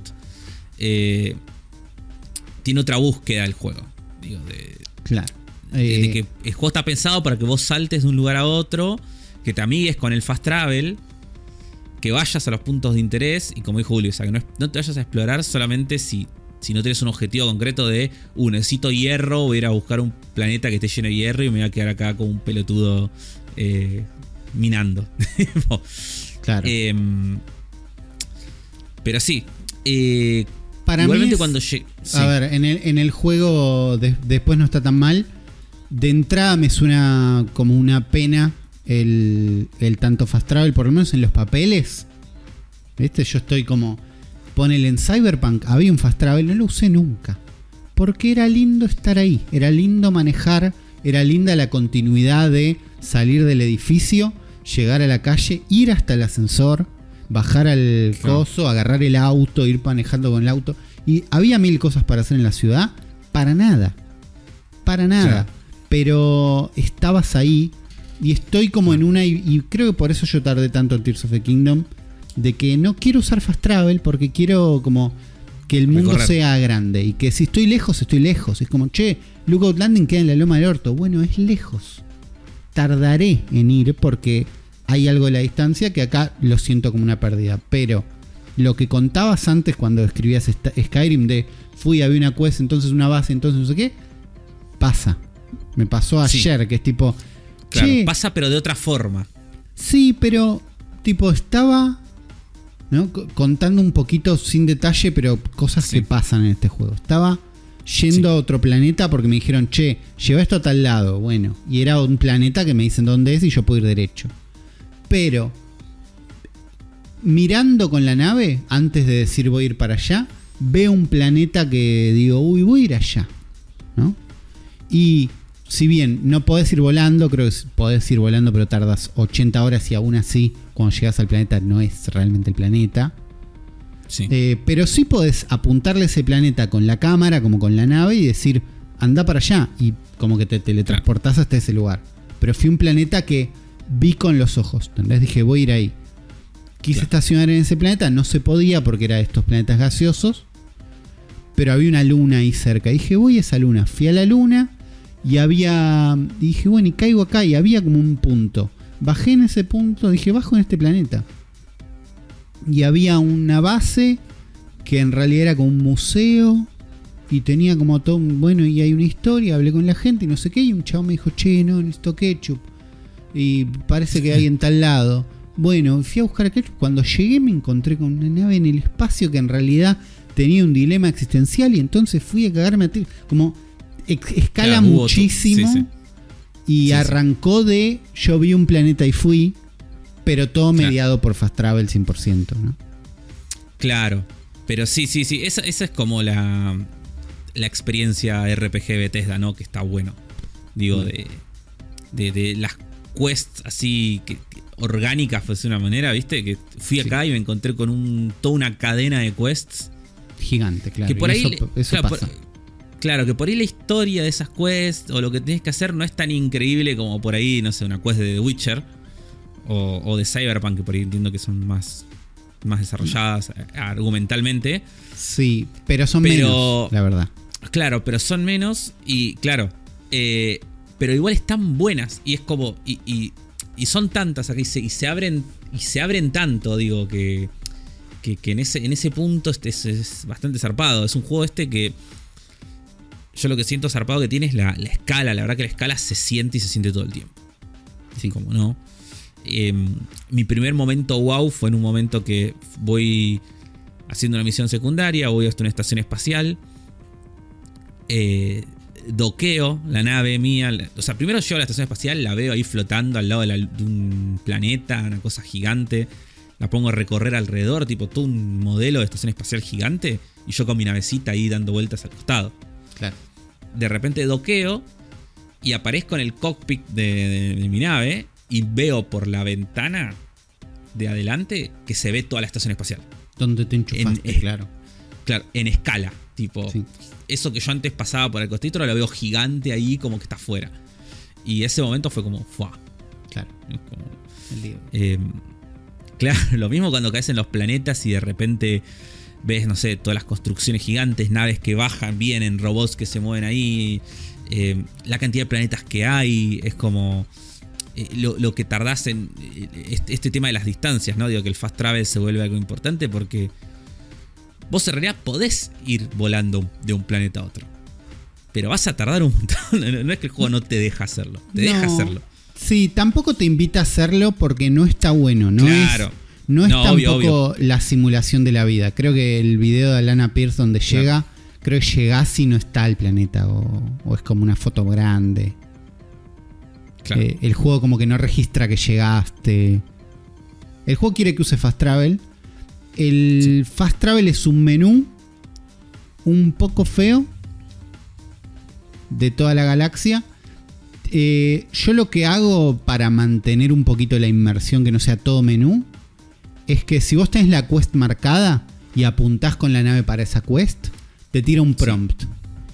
B: Eh, tiene otra búsqueda el juego. Digo, de,
A: Claro.
B: de
A: Eh,
B: que el juego está pensado para que vos saltes de un lugar a otro, que te amigues con el fast travel, que vayas a los puntos de interés y como dijo Julio, o sea, que no, no te vayas a explorar solamente si, si no tienes un objetivo concreto de, uh, necesito hierro, voy a ir a buscar un planeta que esté lleno de hierro y me voy a quedar acá como un pelotudo eh, minando.
A: claro.
B: Em, pero sí. eh,
A: Para
B: igualmente
A: mí es-
B: cuando llegue...
A: A ver, en el, en el juego de- después no está tan mal. De entrada me suena como una pena el, el tanto fast travel, por lo menos en los papeles. ¿Viste? Yo estoy como. Ponele en Cyberpunk, había un fast travel, no lo usé nunca. Porque era lindo estar ahí, era lindo manejar, era linda la continuidad de salir del edificio, llegar a la calle, ir hasta el ascensor, bajar al coso, agarrar el auto, ir manejando con el auto. Y había mil cosas para hacer en la ciudad, para nada. Para nada. Pero estabas ahí y estoy como en una, y, y creo que por eso yo tardé tanto en Tears of the Kingdom, de que no quiero usar fast travel porque quiero como que el mundo
B: Recorrer.
A: sea grande y que si estoy lejos, estoy lejos. Es como, che, Lookout Landing queda en la loma del orto. Bueno, es lejos. Tardaré en ir porque hay algo de la distancia que acá lo siento como una pérdida. Pero lo que contabas antes cuando escribías Skyrim de fui, había una quest, entonces una base, entonces no sé qué, pasa. Me pasó
B: Sí.
A: ayer, que es tipo,
B: Claro,
A: che,
B: pasa pero de otra forma.
A: Sí, pero tipo estaba ¿no? Contando un poquito sin detalle, pero cosas
B: Sí.
A: que pasan en este juego. Estaba yendo
B: Sí.
A: a otro planeta porque me dijeron, che, lleva esto a tal lado. Bueno, y era un planeta que me dicen dónde es y yo puedo ir derecho. Pero mirando con la nave, antes de decir voy a ir para allá, veo un planeta que digo, uy, voy a ir allá. ¿No? Y si bien no podés ir volando, creo que podés ir volando, pero tardas 80 horas y aún así, cuando llegas al planeta, no es realmente el planeta.
B: Sí.
A: Eh, pero sí podés apuntarle ese planeta con la cámara, como con la nave, y decir, anda para allá. Y como que te teletransportás hasta ese lugar. Pero fui un planeta que vi con los ojos. Entonces dije, voy a ir ahí. Quise
B: Claro.
A: estacionar en ese planeta, no se podía porque era de estos planetas gaseosos. Pero había una luna ahí cerca. Dije, voy a esa luna. Fui a la luna y había. y dije, bueno, y caigo acá. Y había como un punto. Bajé en ese punto, dije, bajo en este planeta. Y había una base que en realidad era como un museo. Y tenía como todo. Bueno, y hay una historia. Hablé con la gente y no sé qué. Y un chavo me dijo, che, no, necesito ketchup. Y parece que hay en tal lado. Bueno, fui a buscar a ketchup. Cuando llegué me encontré con una nave en el espacio que en realidad tenía un dilema existencial. Y entonces fui a cagarme a tiro. Como escala
B: Claro,
A: muchísimo.
B: sí, sí.
A: Y
B: Sí,
A: arrancó de yo vi un planeta y fui. Pero todo
B: Claro.
A: mediado por Fast Travel 100%, ¿no?
B: Claro. Pero sí, sí, sí. Esa, esa es como la, la experiencia RPG Bethesda, ¿no? Que está bueno. Digo,
A: Mm.
B: de, de, de las quests así que, orgánicas, pues de una manera, ¿viste? Que fui
A: Sí.
B: acá y me encontré con un, toda una cadena de quests.
A: Gigante, claro.
B: que por
A: y
B: ahí.
A: eso,
B: le-
A: eso
B: claro,
A: pasa.
B: por- claro, que por ahí la historia de esas quests o lo que tienes que hacer no es tan increíble como por ahí, no sé, una quest de The Witcher o, o de Cyberpunk, que por ahí entiendo que son más, más desarrolladas eh, argumentalmente.
A: Sí, pero son
B: Pero-
A: menos, la verdad.
B: Claro, pero son menos y claro, eh, pero igual están buenas y es como y, y- y son tantas aquí y se, y se abren y se abren tanto, digo que que, que en ese en ese punto este es, es bastante zarpado. Es un juego este que yo lo que siento zarpado que tiene es la, la escala. La verdad que la escala se siente y se siente todo el tiempo.
A: Sí.
B: Como no. Eh, mi primer momento wow fue en un momento que voy haciendo una misión secundaria, voy hasta una estación espacial, eh, doqueo la nave mía, o sea, primero llego a la estación espacial, la veo ahí flotando al lado de, de un planeta, una cosa gigante, la pongo a recorrer alrededor, tipo todo un modelo de estación espacial gigante, y yo con mi navecita ahí dando vueltas al costado
A: Claro.
B: De repente doqueo y aparezco en el cockpit de, de- de mi nave y veo por la ventana de adelante que se ve toda la estación espacial.
A: Donde te enchufaste,
B: En-
A: claro.
B: Claro, en escala. Tipo,
A: Sí.
B: eso que yo antes pasaba por el costito ahora lo veo gigante ahí como que está afuera. Y ese momento fue como, ¡fua!
A: Claro.
B: Como,
A: El
B: eh, claro, lo mismo cuando caes en los planetas y de repente ves, no sé, todas las construcciones gigantes, naves que bajan, vienen, robots que se mueven ahí, eh, la cantidad de planetas que hay, es como eh, lo, lo que tardás en eh, este, este tema de las distancias, ¿no? Digo que el fast travel se vuelve algo importante porque vos en realidad podés ir volando de un planeta a otro. Pero vas a tardar un montón. No, es que el juego no te deja hacerlo. Te deja hacerlo.
A: Sí, tampoco te invita a hacerlo porque no está bueno, ¿no?
B: Claro.
A: Es, no es
B: No, obvio,
A: tampoco la simulación de la vida. Creo que el video de Alana Pierce donde llega, creo que llegás y no está el planeta o, o es como una foto grande.
B: Claro.
A: Eh, el juego como que no registra que llegaste. El juego quiere que use Fast Travel. El Fast Travel es un menú un poco feo de toda la galaxia. Eh, yo lo que hago para mantener un poquito la inmersión, que no sea todo menú, es que si vos tenés la quest marcada y apuntás con la nave para esa quest, te tira un prompt.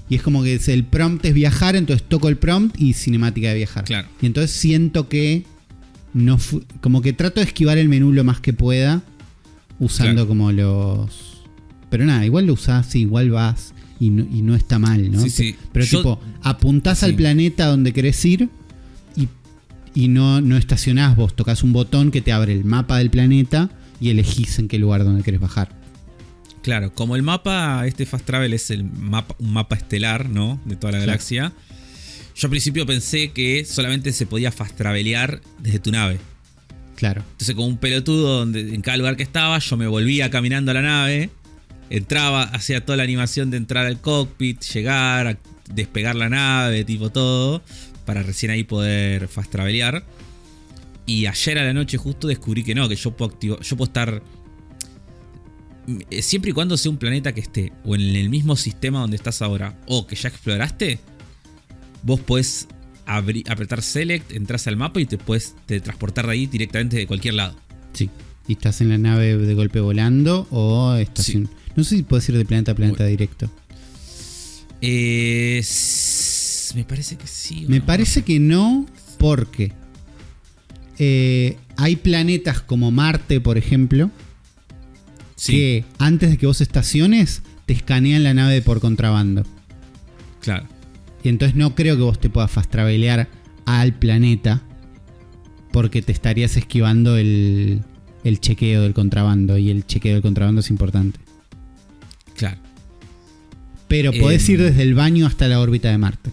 A: Y es como que el prompt es viajar, entonces toco el prompt y cinemática de viajar.
B: Claro.
A: Y entonces siento que no como que trato de esquivar el menú lo más que pueda usando
B: Claro.
A: como los pero nada, igual lo usás, igual vas y no, y no está mal, ¿no?
B: Sí, sí.
A: Pero
B: Yo-
A: tipo, apuntás
B: Sí.
A: al planeta donde querés ir y, y no, no estacionás vos, tocas un botón que te abre el mapa del planeta y elegís en qué lugar donde querés bajar.
B: Claro, como el mapa, este Fast Travel es el mapa, un mapa estelar, ¿no? De toda la
A: Claro.
B: galaxia. Yo al principio pensé que solamente se podía fast travelear desde tu nave.
A: Claro.
B: Entonces, como un pelotudo donde en cada lugar que estaba, yo me volvía caminando a la nave, entraba, hacía toda la animación de entrar al cockpit, llegar, despegar la nave, tipo todo, para recién ahí poder fast travelear. Y ayer a la noche justo descubrí que no, que yo puedo activar, yo puedo estar eh, siempre y cuando sea un planeta que esté o en el mismo sistema donde estás ahora o que ya exploraste, vos podés abri- apretar Select, entras al mapa y te puedes transportar de ahí directamente de cualquier lado.
A: Sí. Y estás en la nave de golpe volando o estás
B: Sí.
A: en- No sé si puedes ir de planeta a planeta directo.
B: Eh, me parece que sí.
A: Me
B: no,
A: parece que no, porque eh, hay planetas como Marte, por ejemplo,
B: Sí,
A: que antes de que vos estaciones, te escanean la nave por contrabando.
B: claro.
A: Y entonces no creo que vos te puedas fast travelear al planeta, porque te estarías esquivando el, el chequeo del contrabando, y el chequeo del contrabando es importante.
B: Claro.
A: Pero podés
B: Em.
A: ir desde el baño hasta la órbita de Marte.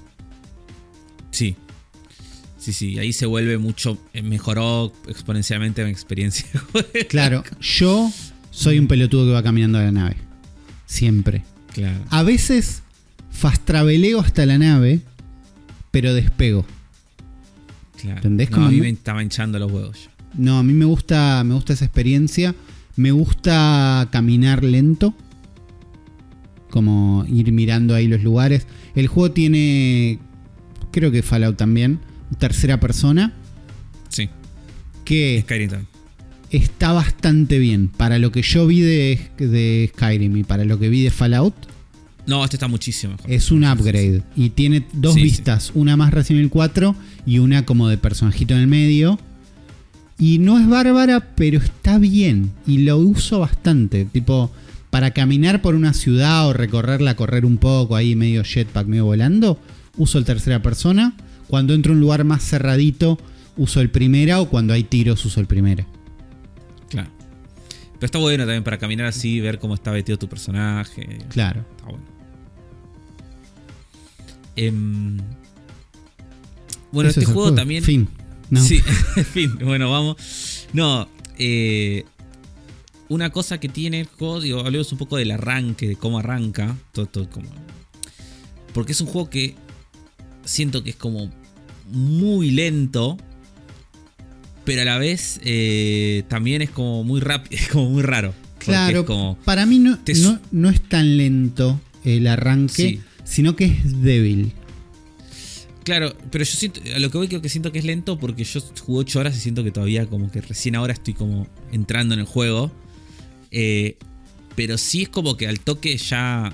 B: Sí. Sí, sí, ahí se vuelve mucho. eh, Mejoró exponencialmente mi experiencia.
A: Claro, yo soy un pelotudo que va caminando a la nave. Siempre.
B: claro.
A: A veces fast traveleo hasta la nave, pero despego.
B: claro.
A: ¿entendés?
B: No,
A: Como
B: a mí me estaba hinchando los huevos.
A: No, a mí me gusta, me gusta esa experiencia. Me gusta caminar lento. Como ir mirando ahí los lugares. El juego tiene, creo que Fallout también, tercera persona.
B: Sí,
A: Que
B: Skyrim también.
A: está bastante bien. Para lo que yo vi de, de Skyrim y para lo que vi de Fallout,
B: No, este está muchísimo mejor.
A: es un upgrade. Y tiene dos
B: Sí, sí.
A: vistas. Una más Resident Evil 4 y una como de personajito en el medio. Y no es bárbara, pero está bien. Y lo uso bastante. Tipo, para caminar por una ciudad o recorrerla, correr un poco ahí medio jetpack, medio volando, uso el tercera persona. Cuando entro a un lugar más cerradito, uso el primera. O cuando hay tiros, uso el primera.
B: Claro. Pero está bueno también para caminar así, ver cómo está vestido tu personaje.
A: Claro.
B: Está bueno. Em, bueno, este
A: es el
B: juego, también.
A: Fin. No.
B: Sí, fin, bueno, vamos. No, eh, una cosa que tiene el juego, digo, hablemos un poco del arranque, de cómo arranca. Todo, todo como, porque es un juego que siento que es como muy lento, pero a la vez eh, también es como muy rápido, es como muy raro.
A: Claro,
B: como,
A: para mí no,
B: te
A: no, no es tan lento el arranque,
B: Sí.
A: sino que es débil.
B: Claro, pero yo siento, a lo que voy creo que siento que es lento porque yo jugué 8 horas y siento que todavía como que recién ahora estoy como entrando en el juego. Eh, pero sí es como que al toque ya...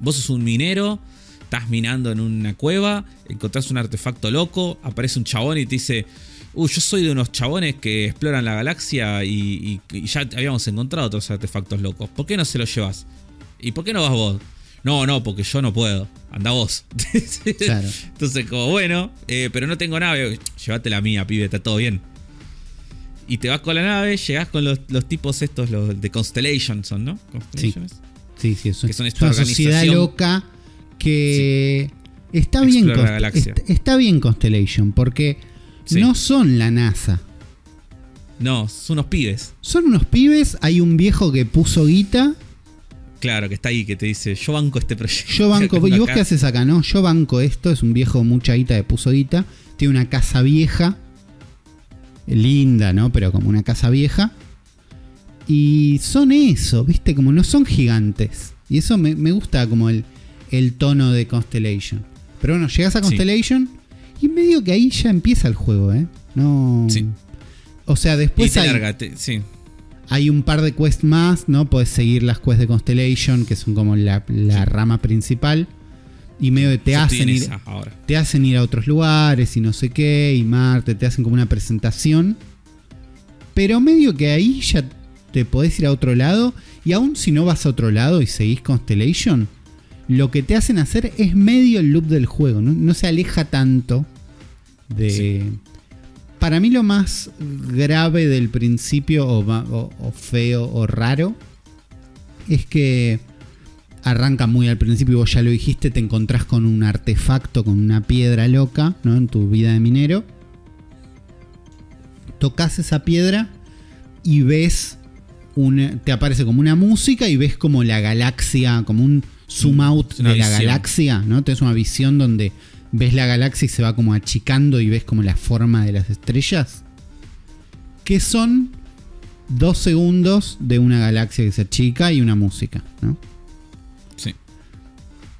B: Vos sos un minero, estás minando en una cueva, encontrás un artefacto loco, aparece un chabón y te dice... Uy, yo soy de unos chabones que exploran la galaxia y, y- y ya habíamos encontrado otros artefactos locos. ¿Por qué no se los llevas? ¿Y por qué no vas vos? No, no, porque yo no puedo. Anda vos.
A: Claro.
B: Entonces, como bueno, eh, pero no tengo nave. Llévate la mía, pibe, está todo bien. Y te vas con la nave, llegás con los, los tipos estos, los de Constellation son, ¿no? Constellations.
A: Sí, sí, eso
B: Que son
A: es
B: esta
A: una sociedad
B: organización-
A: loca que está bien
B: Explora la
A: Const-
B: galaxia.
A: est- está bien Constellation porque
B: Sí.
A: no son la NASA.
B: No, son unos pibes.
A: Son unos pibes, hay un viejo que puso guita,
B: Claro, que está ahí, que te dice, yo banco este proyecto.
A: yo banco, ¿y vos
B: Acá.
A: qué haces acá? No, yo banco esto, es un viejo mucha guita que puso guita, tiene una casa vieja, linda, ¿no? Pero como una casa vieja. Y son eso, ¿viste? Como no son gigantes. Y eso me, me gusta como el, el tono de Constellation. Pero bueno, llegas a
B: Sí.
A: Constellation y medio que ahí ya empieza el juego, ¿eh? No.
B: Sí.
A: O sea,
B: Y
A: después
B: te
A: hay,
B: sí.
A: hay un par de quests más, ¿no? Puedes seguir las quests de Constellation, que son como la, la rama principal. Y medio que te
B: Yo
A: hacen
B: en
A: ir,
B: ahora.
A: te hacen ir a otros lugares y no sé qué, y Marte, te hacen como una presentación. Pero medio que ahí ya te podés ir a otro lado, y aún si no vas a otro lado y seguís Constellation, lo que te hacen hacer es medio el loop del juego, no, no se aleja tanto de...
B: Sí.
A: Para mí lo más grave del principio, o, ma- o- o feo, o raro, es que arranca muy al principio, vos ya lo dijiste, te encontrás con un artefacto, con una piedra loca, ¿no? En tu vida de minero. Tocas esa piedra y ves una, te aparece como una música y ves como la galaxia, como un zoom out de la galaxia, ¿no? Tienes una visión donde ves la galaxia y se va como achicando y ves como la forma de las estrellas. Que son dos segundos de una galaxia que se achica y una música, ¿no?
B: Sí.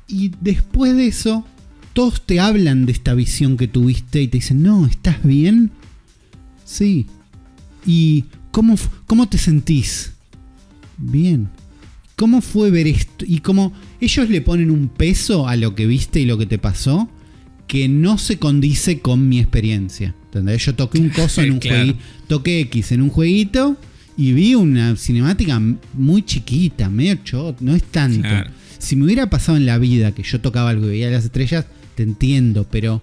A: Y después de eso, todos te hablan de esta visión que tuviste y te dicen, no, ¿estás bien? Sí. ¿Y cómo, cómo te sentís? Bien. ¿Cómo fue ver esto? Y como ellos le ponen un peso a lo que viste y lo que te pasó que no se condice con mi experiencia. ¿Entendés? Yo toqué un coso en un jueguito, toqué X en un jueguito y vi una cinemática muy chiquita, medio chot, no es tanto. Si me hubiera pasado en la vida que yo tocaba algo y veía las estrellas, te entiendo, pero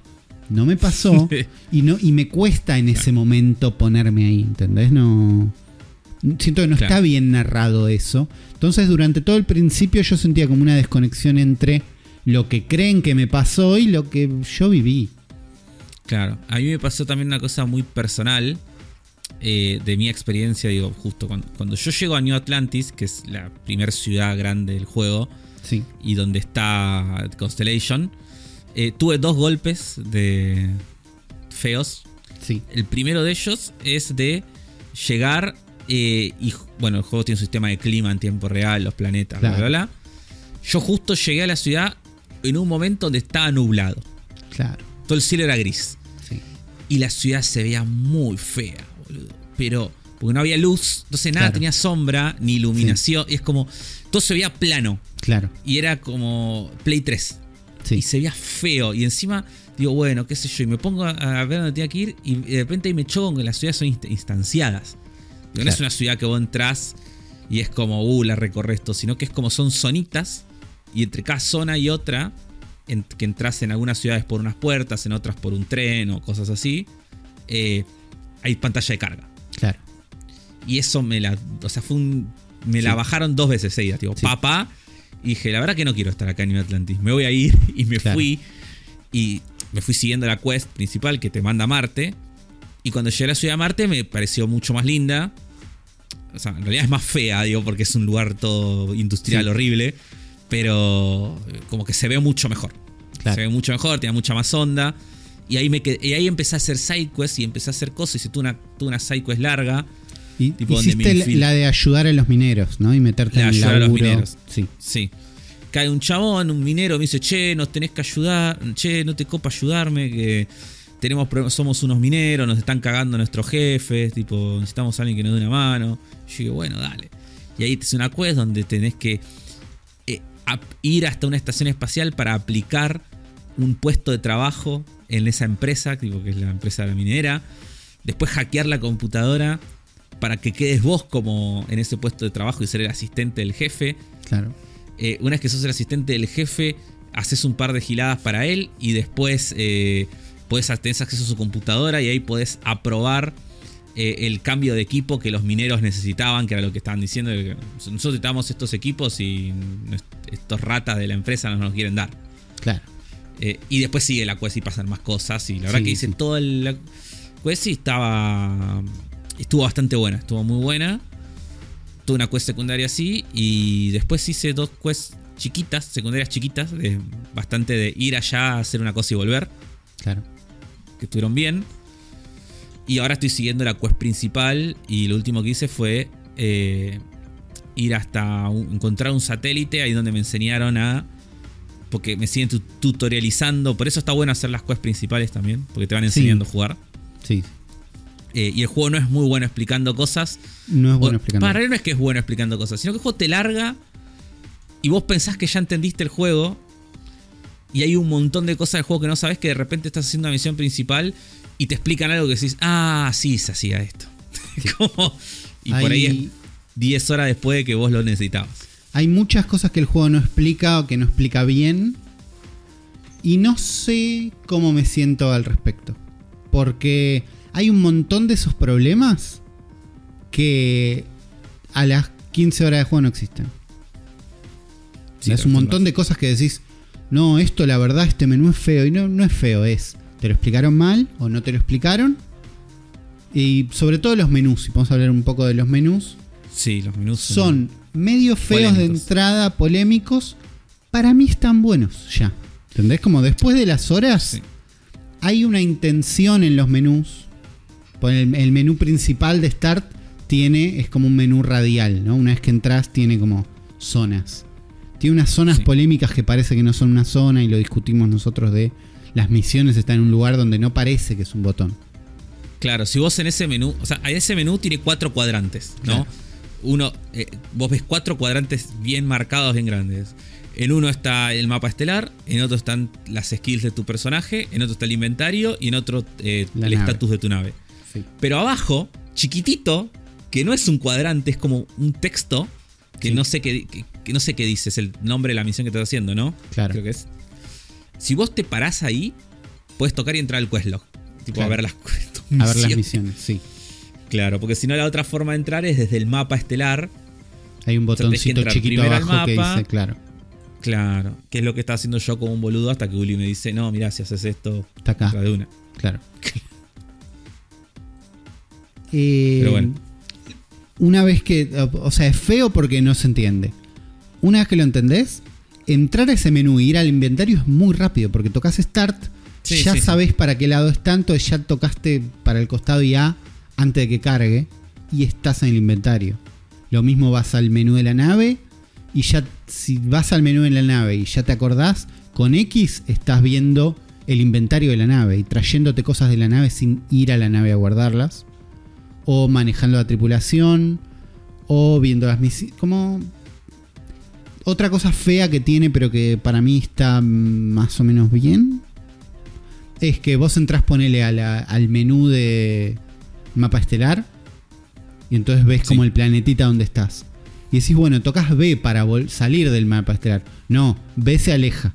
A: no me pasó y no y me cuesta en ese momento ponerme ahí, ¿entendés? No siento que no está bien narrado eso. Entonces, durante todo el principio yo sentía como una desconexión entre lo que creen que me pasó y lo que yo viví.
B: Claro, a mí me pasó también una cosa muy personal eh, de mi experiencia, digo, justo cuando, yo llego a New Atlantis, que es la primera ciudad grande del juego,
A: sí.
B: y donde está Constellation, eh, tuve dos golpes de feos.
A: Sí.
B: El primero de ellos es de llegar eh, y, bueno, el juego tiene un sistema de clima en tiempo real, los planetas, bla, bla, bla. Yo justo llegué a la ciudad en un momento donde estaba nublado.
A: Claro.
B: Todo el cielo era gris.
A: Sí.
B: Y la ciudad se veía muy fea, boludo. Pero, porque no había luz, entonces nada tenía sombra ni iluminación. Y es como, todo se veía plano.
A: Claro.
B: Y era como Play 3.
A: Sí.
B: Y se veía feo. Y encima, digo, bueno, qué sé yo. Y me pongo a ver dónde tenía que ir. Y de repente me choco que las ciudades son instanciadas. No es una ciudad que vos entras y es como, uh, la recorres esto, sino que es como son zonitas y entre cada zona y otra, que entras en algunas ciudades por unas puertas, en otras por un tren o cosas así, eh, hay pantalla de carga.
A: Claro.
B: Y eso me la, o sea, fue un, me la bajaron dos veces seguidas, tipo, papá, y dije, la verdad que no quiero estar acá en New Atlantis, me voy a ir y me fui y me fui siguiendo la quest principal que te manda a Marte. Y cuando llegué a la ciudad de Marte me pareció mucho más linda. O sea, en realidad es más fea, digo, porque es un lugar todo industrial horrible pero eh, como que se ve mucho mejor. Se ve mucho mejor, tiene mucha más onda. Y ahí, me y ahí empecé a hacer sidequests y empecé a hacer cosas. Y tuve una, tuve una sidequest larga.
A: Y hiciste la de ayudar a los mineros, ¿no? Y meterte en ayudar a los mineros.
B: Sí. Sí. Cae un chabón, un minero, me dice, che, nos tenés que ayudar, che, no te copa ayudarme, que tenemos somos unos mineros, nos están cagando nuestros jefes, tipo, necesitamos a alguien que nos dé una mano. Yo digo, bueno, dale. Y ahí hace una quest donde tenés que ir hasta una estación espacial para aplicar un puesto de trabajo en esa empresa, que es la empresa de la minera. Después hackear la computadora para que quedes vos como en ese puesto de trabajo y ser el asistente del jefe.
A: Claro.
B: Eh, una vez que sos el asistente del jefe, haces un par de giladas para él y después eh, puedes tener acceso a su computadora y ahí podés aprobar eh, el cambio de equipo que los mineros necesitaban, que era lo que estaban diciendo. nosotros necesitamos estos equipos y estos ratas de la empresa no nos quieren dar.
A: Claro.
B: Eh, y después sigue la quest y pasan más cosas. Y la verdad que hice todo el. quest y estaba. Estuvo bastante buena, estuvo muy buena. Tuve una quest secundaria así. Y después hice dos quests chiquitas, secundarias chiquitas, de, bastante de ir allá a hacer una cosa y volver.
A: Claro.
B: Que estuvieron bien. Y ahora estoy siguiendo la quest principal y lo último que hice fue eh, ir hasta encontrar un satélite, ahí donde me enseñaron a... Porque me siguen tutorializando, por eso está bueno hacer las quests principales también, porque te van enseñando a jugar.
A: Sí.
B: Eh, y el juego no es muy bueno explicando cosas.
A: No es bueno explicando.
B: Para él no es que es bueno explicando cosas, sino que el juego te larga y vos pensás que ya entendiste el juego y hay un montón de cosas del juego que no sabes que de repente estás haciendo la misión principal y te explican algo que decís, ah, sí, se hacía esto. y por ahí es 10 horas después de que vos lo necesitabas.
A: Hay muchas cosas que el juego no explica o que no explica bien. Y no sé cómo me siento al respecto. Porque hay un montón de esos problemas que a las 15 horas de juego no existen. es un montón de cosas que decís, no, esto la verdad, este menú es feo. Y no, no es feo, es ¿Te lo explicaron mal o no te lo explicaron? Y sobre todo los menús, si podemos hablar un poco de los menús.
B: Sí, los menús
A: son, medio feos de entrada, polémicos. Para mí están buenos ya. ¿Entendés? Como después de las horas hay una intención en los menús. El, el menú principal de Start tiene, es como un menú radial, ¿no? Una vez que entras tiene como zonas Tiene unas zonas
B: Sí.
A: polémicas que parece que no son una zona y lo discutimos nosotros de las misiones están en un lugar donde no parece que es un botón.
B: Claro, si vos en ese menú, o sea, ese menú tiene cuatro cuadrantes, ¿no?
A: Claro.
B: Uno, eh, vos ves cuatro cuadrantes bien marcados, bien grandes. En uno está el mapa estelar, en otro están las skills de tu personaje, en otro está el inventario y en otro eh, el estatus de tu nave.
A: Sí.
B: Pero abajo, chiquitito, que no es un cuadrante, es como un texto que
A: Sí.
B: no sé qué que, que no sé qué dice, es el nombre de la misión que estás haciendo, ¿no?
A: Claro.
B: Creo que es. Si vos te parás ahí, puedes tocar y entrar al questlog. Tipo
A: Claro.
B: a ver las
A: A ver las
B: misiones.
A: sí.
B: Claro, porque si no la otra forma de entrar es desde el mapa estelar.
A: Hay un
B: que
A: botoncito
B: entrar
A: chiquito abajo que
B: mapa.
A: dice, claro,
B: Claro, que es lo que está haciendo yo como un boludo hasta que Uli me dice, no, mira, si haces esto,
A: está acá,
B: de una.
A: claro. Eh,
B: Pero bueno.
A: Una vez que, o sea, es feo porque no se entiende. Una vez que lo entendés, entrar a ese menú y ir al inventario es muy rápido porque tocas Start,
B: Sí,
A: ya
B: sí,
A: sabes para qué lado está, entonces ya tocaste para el costado y A antes de que cargue y estás en el inventario. Lo mismo vas al menú de la nave y ya si vas al menú de la nave y ya te acordás, con X estás viendo el inventario de la nave y trayéndote cosas de la nave sin ir a la nave a guardarlas. O manejando la tripulación. O viendo las misiones. Como. Otra cosa fea que tiene, pero que para mí está más o menos bien. Es que vos entrás, ponele a la- al menú de mapa estelar. Y entonces ves
B: Sí.
A: como el planetita donde estás. Y decís, bueno, tocas B para salir del mapa estelar. No, B se aleja.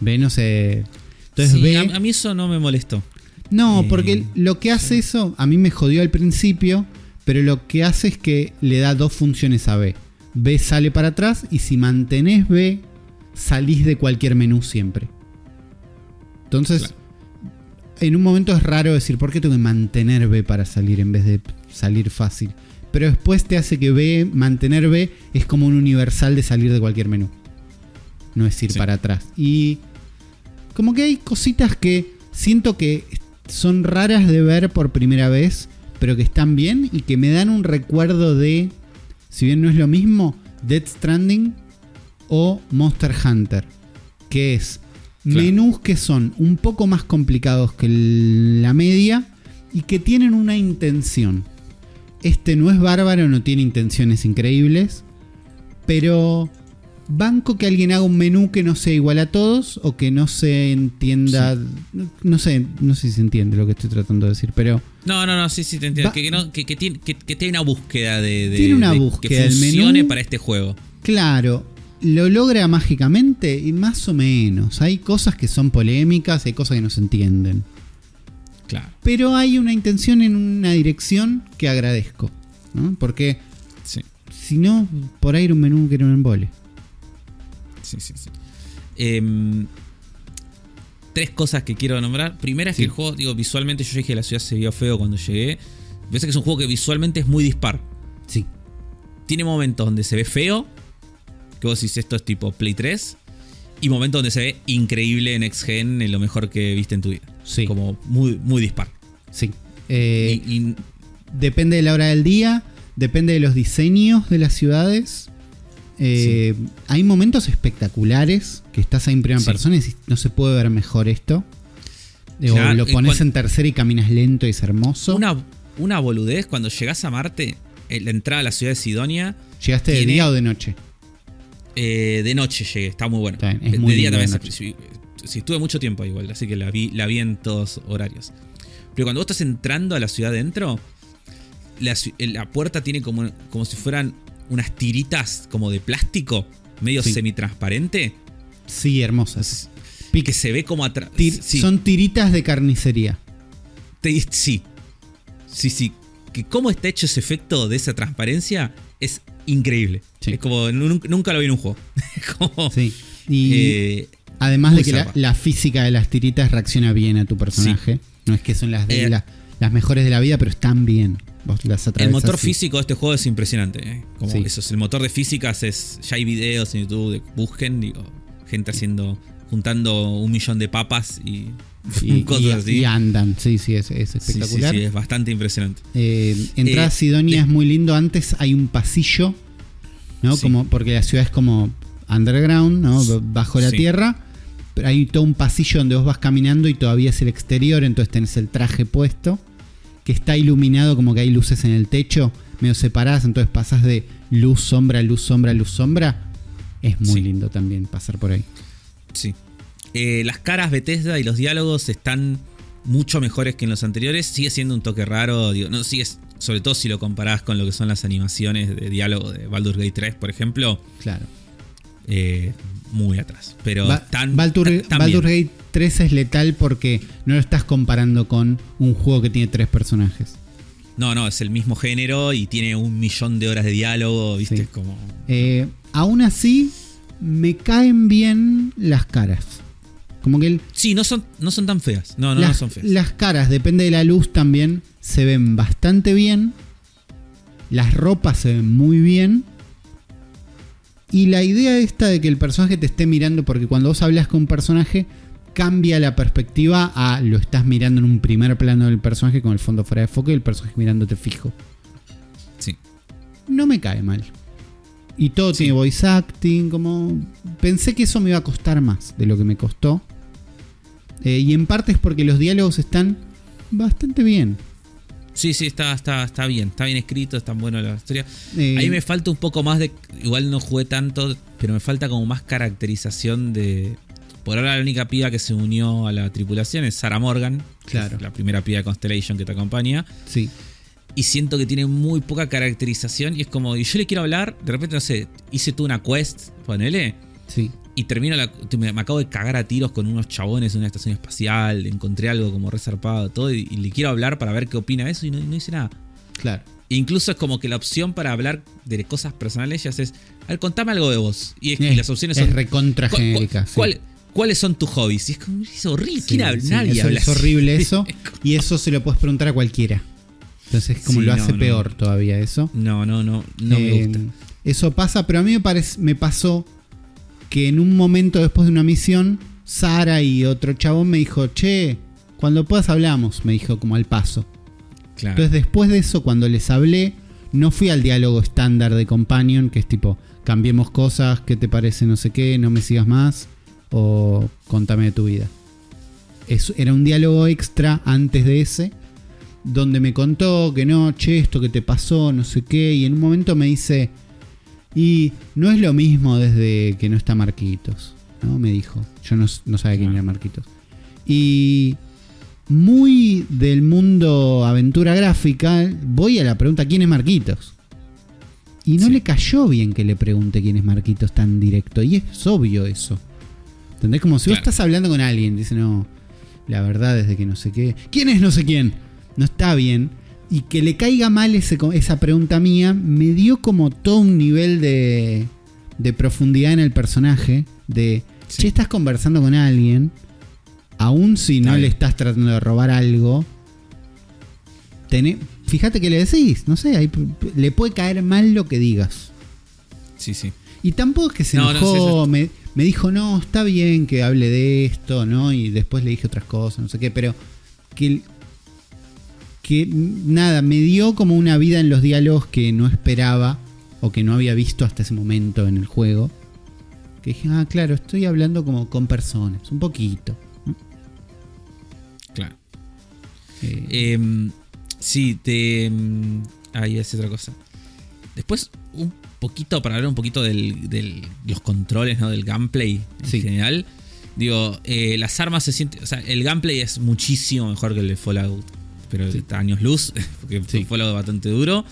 A: B no se. Entonces
B: Sí,
A: B.
B: a, a mí eso no me molestó.
A: No,
B: Eh,
A: porque lo que hace eso, a mí me jodió al principio, pero lo que hace es que le da dos funciones a B. B sale para atrás y si mantenés B, salís de cualquier menú siempre. Entonces,
B: Claro.
A: en un momento es raro decir, ¿por qué tengo que mantener B para salir en vez de salir fácil? Pero después te hace que B, mantener B, es como un universal de salir de cualquier menú. No es ir
B: Sí.
A: para atrás. Y como que hay cositas que siento que son raras de ver por primera vez, pero que están bien y que me dan un recuerdo de, si bien no es lo mismo, Dead Stranding o Monster Hunter, que es
B: Claro.
A: menús que son un poco más complicados que la media y que tienen una intención. Este no es bárbaro, no tiene intenciones increíbles, pero banco que alguien haga un menú que no sea igual a todos o que no se entienda, no, no sé, no sé si se entiende lo que estoy tratando de decir, pero
B: No, no, no, sí, sí, te entiendo. Que, que no- que- que tiene, que, que tiene una búsqueda de, de-
A: Tiene una
B: de
A: búsqueda
B: que funcione
A: menú.
B: para este juego.
A: Claro, lo logra mágicamente y más o menos. Hay cosas que son polémicas, hay cosas que no se entienden.
B: Claro.
A: Pero hay una intención en una dirección que agradezco. ¿no? Porque
B: Sí,
A: si no, por ahí era un menú que era un embole.
B: Sí, sí. sí. Em, tres cosas que quiero nombrar. Primera es
A: Sí.
B: que el juego, digo, visualmente yo dije que la ciudad se vio feo cuando llegué. Parece que es un juego que visualmente es muy dispar.
A: Sí,
B: Tiene momentos donde se ve feo, que vos decís esto es tipo Play 3, y momentos donde se ve increíble en Next Gen, en lo mejor que viste en tu vida.
A: sí,
B: Como muy, muy dispar.
A: sí. Eh,
B: Y- y
A: Depende de la hora del día, depende de los diseños de las ciudades. Eh, Hay momentos espectaculares que estás ahí en primera
B: Sí.
A: persona y decís, no se puede ver mejor esto. Eh,
B: Claro,
A: o lo pones en tercera y caminas lento y es hermoso.
B: Una, una boludez, cuando llegás a Marte, eh, la entrada a la ciudad de Sidonia,
A: ¿Llegaste de día o de noche?
B: eh, de noche llegué, está muy bueno.
A: Está bien, es
B: de
A: muy
B: día
A: de
B: también, sí, estuve mucho tiempo igual, así que la vi, la vi en todos horarios. Pero cuando vos estás entrando a la ciudad dentro, la, puerta tiene como, como si fueran unas tiritas como de plástico, medio
A: Sí.
B: semitransparente,
A: Sí, hermosas.
B: y que se ve como atrás.
A: Tir- Son tiritas de carnicería.
B: Sí. Sí, sí. Que cómo está hecho ese efecto de esa transparencia es increíble.
A: Sí.
B: Es como nun- nunca lo vi en un juego. como,
A: Sí. Y
B: eh,
A: además de que la, física de las tiritas reacciona bien a tu personaje. No es que son las, de
B: Eh,
A: la- las mejores de la vida, pero están bien. Vos las
B: el motor físico de este juego es impresionante. ¿eh? Como
A: Sí.
B: eso es, el motor de físicas es. Ya hay videos en YouTube de busquen, digo, gente haciendo. juntando un millón de papas y,
A: y,
B: cosas
A: y-
B: así.
A: y andan. Sí, sí, es, es
B: Sí, sí,
A: espectacular.
B: sí, es bastante impresionante.
A: Eh,
B: Eh,
A: a Sidonia
B: de-
A: es muy lindo. Antes hay un pasillo, ¿no? Como, porque la ciudad es como underground, ¿no? Bajo la tierra. Pero hay todo un pasillo donde vos vas caminando y todavía es el exterior, entonces tenés el traje puesto, que está iluminado como que hay luces en el techo, medio separadas, entonces pasás de luz, sombra, luz, sombra, luz, sombra. Es muy
B: Sí.
A: lindo también pasar por ahí.
B: Sí. Eh, las caras Bethesda y los diálogos están mucho mejores que en los anteriores. Sigue siendo un toque raro. Digo, no, sigue, sobre todo si lo comparás con lo que son las animaciones de diálogo de Baldur's Gate 3, por ejemplo.
A: Claro.
B: eh, muy atrás. Pero
A: Baldur- Baldur's
B: bien.
A: Gate 3 es letal porque no lo estás comparando con un juego que tiene tres personajes.
B: No, no, es el mismo género y tiene un millón de horas de diálogo. ¿Viste?
A: Sí.
B: Como.
A: Eh, aún así, me caen bien las caras. Como que el-
B: Sí, no son, no son tan feas. No, no,
A: las,
B: no son feas.
A: las caras, depende de la luz también, se ven bastante bien. Las ropas se ven muy bien. Y la idea esta de que el personaje te esté mirando, porque cuando vos hablas con un personaje, cambia la perspectiva a lo estás mirando en un primer plano del personaje con el fondo fuera de foco y el personaje mirándote fijo.
B: Sí.
A: No me cae mal. Y todo tiene voice acting, como... Pensé que eso me iba a costar más de lo que me costó. Eh, y en parte es porque los diálogos están bastante bien.
B: Sí, sí, está, está, está bien. Está bien escrito, está bueno la historia. Ahí me falta un poco más de. Igual no jugué tanto, pero me falta como más caracterización de. Por ahora la única piba que se unió a la tripulación es Sarah Morgan.
A: Claro.
B: es la primera piba de Constellation que te acompaña.
A: Sí.
B: Y siento que tiene muy poca caracterización. Y es como, y yo le quiero hablar, de repente, no sé, hice tú una quest, ponele.
A: Sí.
B: Y termino la. Me, acabo de cagar a tiros con unos chabones en una estación espacial. Encontré algo como resarpado, todo. Y, y le quiero hablar para ver qué opina de eso. Y no, no hice nada.
A: Claro.
B: Incluso es como que la opción para hablar de cosas personales ya es, a ver, contame algo de vos. Y, es- y
A: Es-
B: las opciones
A: es
B: son...
A: recontra
B: ¿cuál-
A: genérica.
B: cuál-
A: sí.
B: cuál- ¿Cuáles son tus hobbies? Y es como, es horrible.
A: Sí,
B: ¿Quién habla?
A: sí,
B: Nadie
A: eso
B: habla
A: es
B: así.
A: horrible eso. Y eso se lo puedes preguntar a cualquiera. Entonces como lo hace
B: no.
A: peor todavía eso.
B: No, no, no, no me gusta.
A: Eso pasa, pero a mí me, me pasó que en un momento después de una misión, Sara y otro chabón me dijo, che, cuando puedas hablamos, me dijo como al paso.
B: Claro.
A: Entonces después de eso, cuando les hablé, no fui al diálogo estándar de Companion, que es tipo, cambiemos cosas, ¿qué te parece? No sé qué, no me sigas más, o contame de tu vida. Es- era un diálogo extra antes de ese, donde me contó que no, che, esto que te pasó, no sé qué, y en un momento me dice, y no es lo mismo desde que no está Marquitos, ¿no? Me dijo, yo no, no sabía quién era Marquitos. Y muy del mundo aventura gráfica, voy a la pregunta, ¿quién es Marquitos? Y no
B: Sí.
A: le cayó bien que le pregunte quién es Marquitos tan directo, y es obvio eso. ¿Entendés? Como si vos estás hablando con alguien, dice, no, la verdad es de que no sé qué. ¿Quién es no sé quién? No está bien. Y que le caiga mal ese, esa pregunta mía me dio como todo un nivel de, de profundidad en el personaje. De,
B: Sí.
A: che, estás conversando con alguien, aun si no le estás tratando de robar algo, tené- fíjate que le decís, no sé, ahí le puede caer mal lo que digas.
B: Sí, sí.
A: Y tampoco es que se
B: No, no,
A: enojó,
B: sí,
A: me, me dijo, no, está bien que hable de esto, ¿no? Y después le dije otras cosas, no sé qué, pero que, que nada, me dio como una vida en los diálogos que no esperaba o que no había visto hasta ese momento en el juego. Que dije, ah, claro, estoy hablando como con personas, un poquito.
B: Claro.
A: Eh,
B: Eh, sí, te. mm, Ahí es otra cosa. Después, un poquito, para hablar un poquito de los controles, ¿no? Del gameplay en
A: Sí.
B: general. Digo, eh, las armas se sienten. O sea, el gameplay es muchísimo mejor que el de Fallout. Pero
A: Sí.
B: está años luz, porque
A: Sí.
B: Fallout es bastante duro.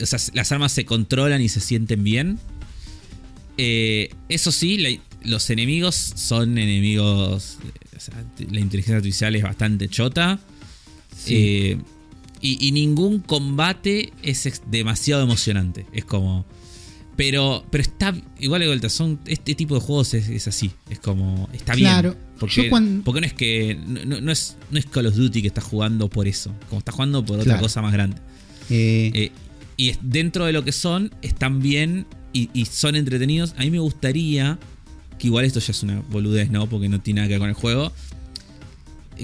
B: O sea, las armas se controlan y se sienten bien. Eh, eso sí, la- los enemigos son enemigos. o sea, la inteligencia artificial es bastante chota.
A: sí.
B: Eh, y, y ningún combate es demasiado emocionante. Es como. Pero, pero está. Igual de vuelta, son, este tipo de juegos es, es así. Es como. Está
A: Claro.
B: bien. Porque, porque no es que. No, es, no es Call of Duty que está jugando por eso. Como está jugando por otra
A: Claro.
B: cosa más grande.
A: Eh,
B: Eh, y dentro de lo que son, están bien y, y son entretenidos. A mí me gustaría, que igual esto ya es una boludez, ¿no? Porque no tiene nada que ver con el juego.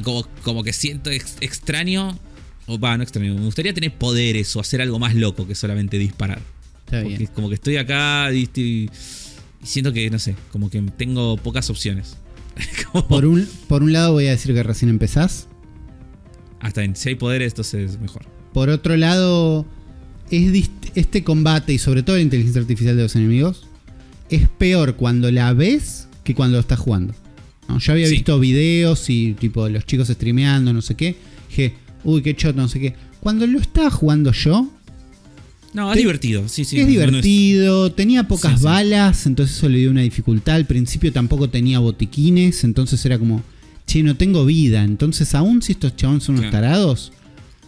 B: Como, como que siento ex- extraño, o va, no extraño, me gustaría tener poderes o hacer algo más loco que solamente disparar.
A: está
B: Porque
A: bien.
B: es como que estoy acá Y siento que, no sé, como que tengo pocas opciones.
A: Por un, por un lado voy a decir que recién empezás.
B: Hasta en si hay poderes, entonces es mejor.
A: Por otro lado, es este combate y sobre todo la inteligencia artificial de los enemigos es peor cuando la ves que cuando lo estás jugando. ¿no? Yo había
B: Sí.
A: visto videos y tipo los chicos streameando, no sé qué. Dije, uy, qué choto, no sé qué. Cuando lo estaba jugando yo,
B: No, es divertido, sí, sí.
A: es divertido, tenía pocas
B: Sí, sí.
A: balas, entonces eso le dio una dificultad. Al principio tampoco tenía botiquines, entonces era como, che, no tengo vida. Entonces, aún si estos chabones son unos
B: Claro.
A: tarados,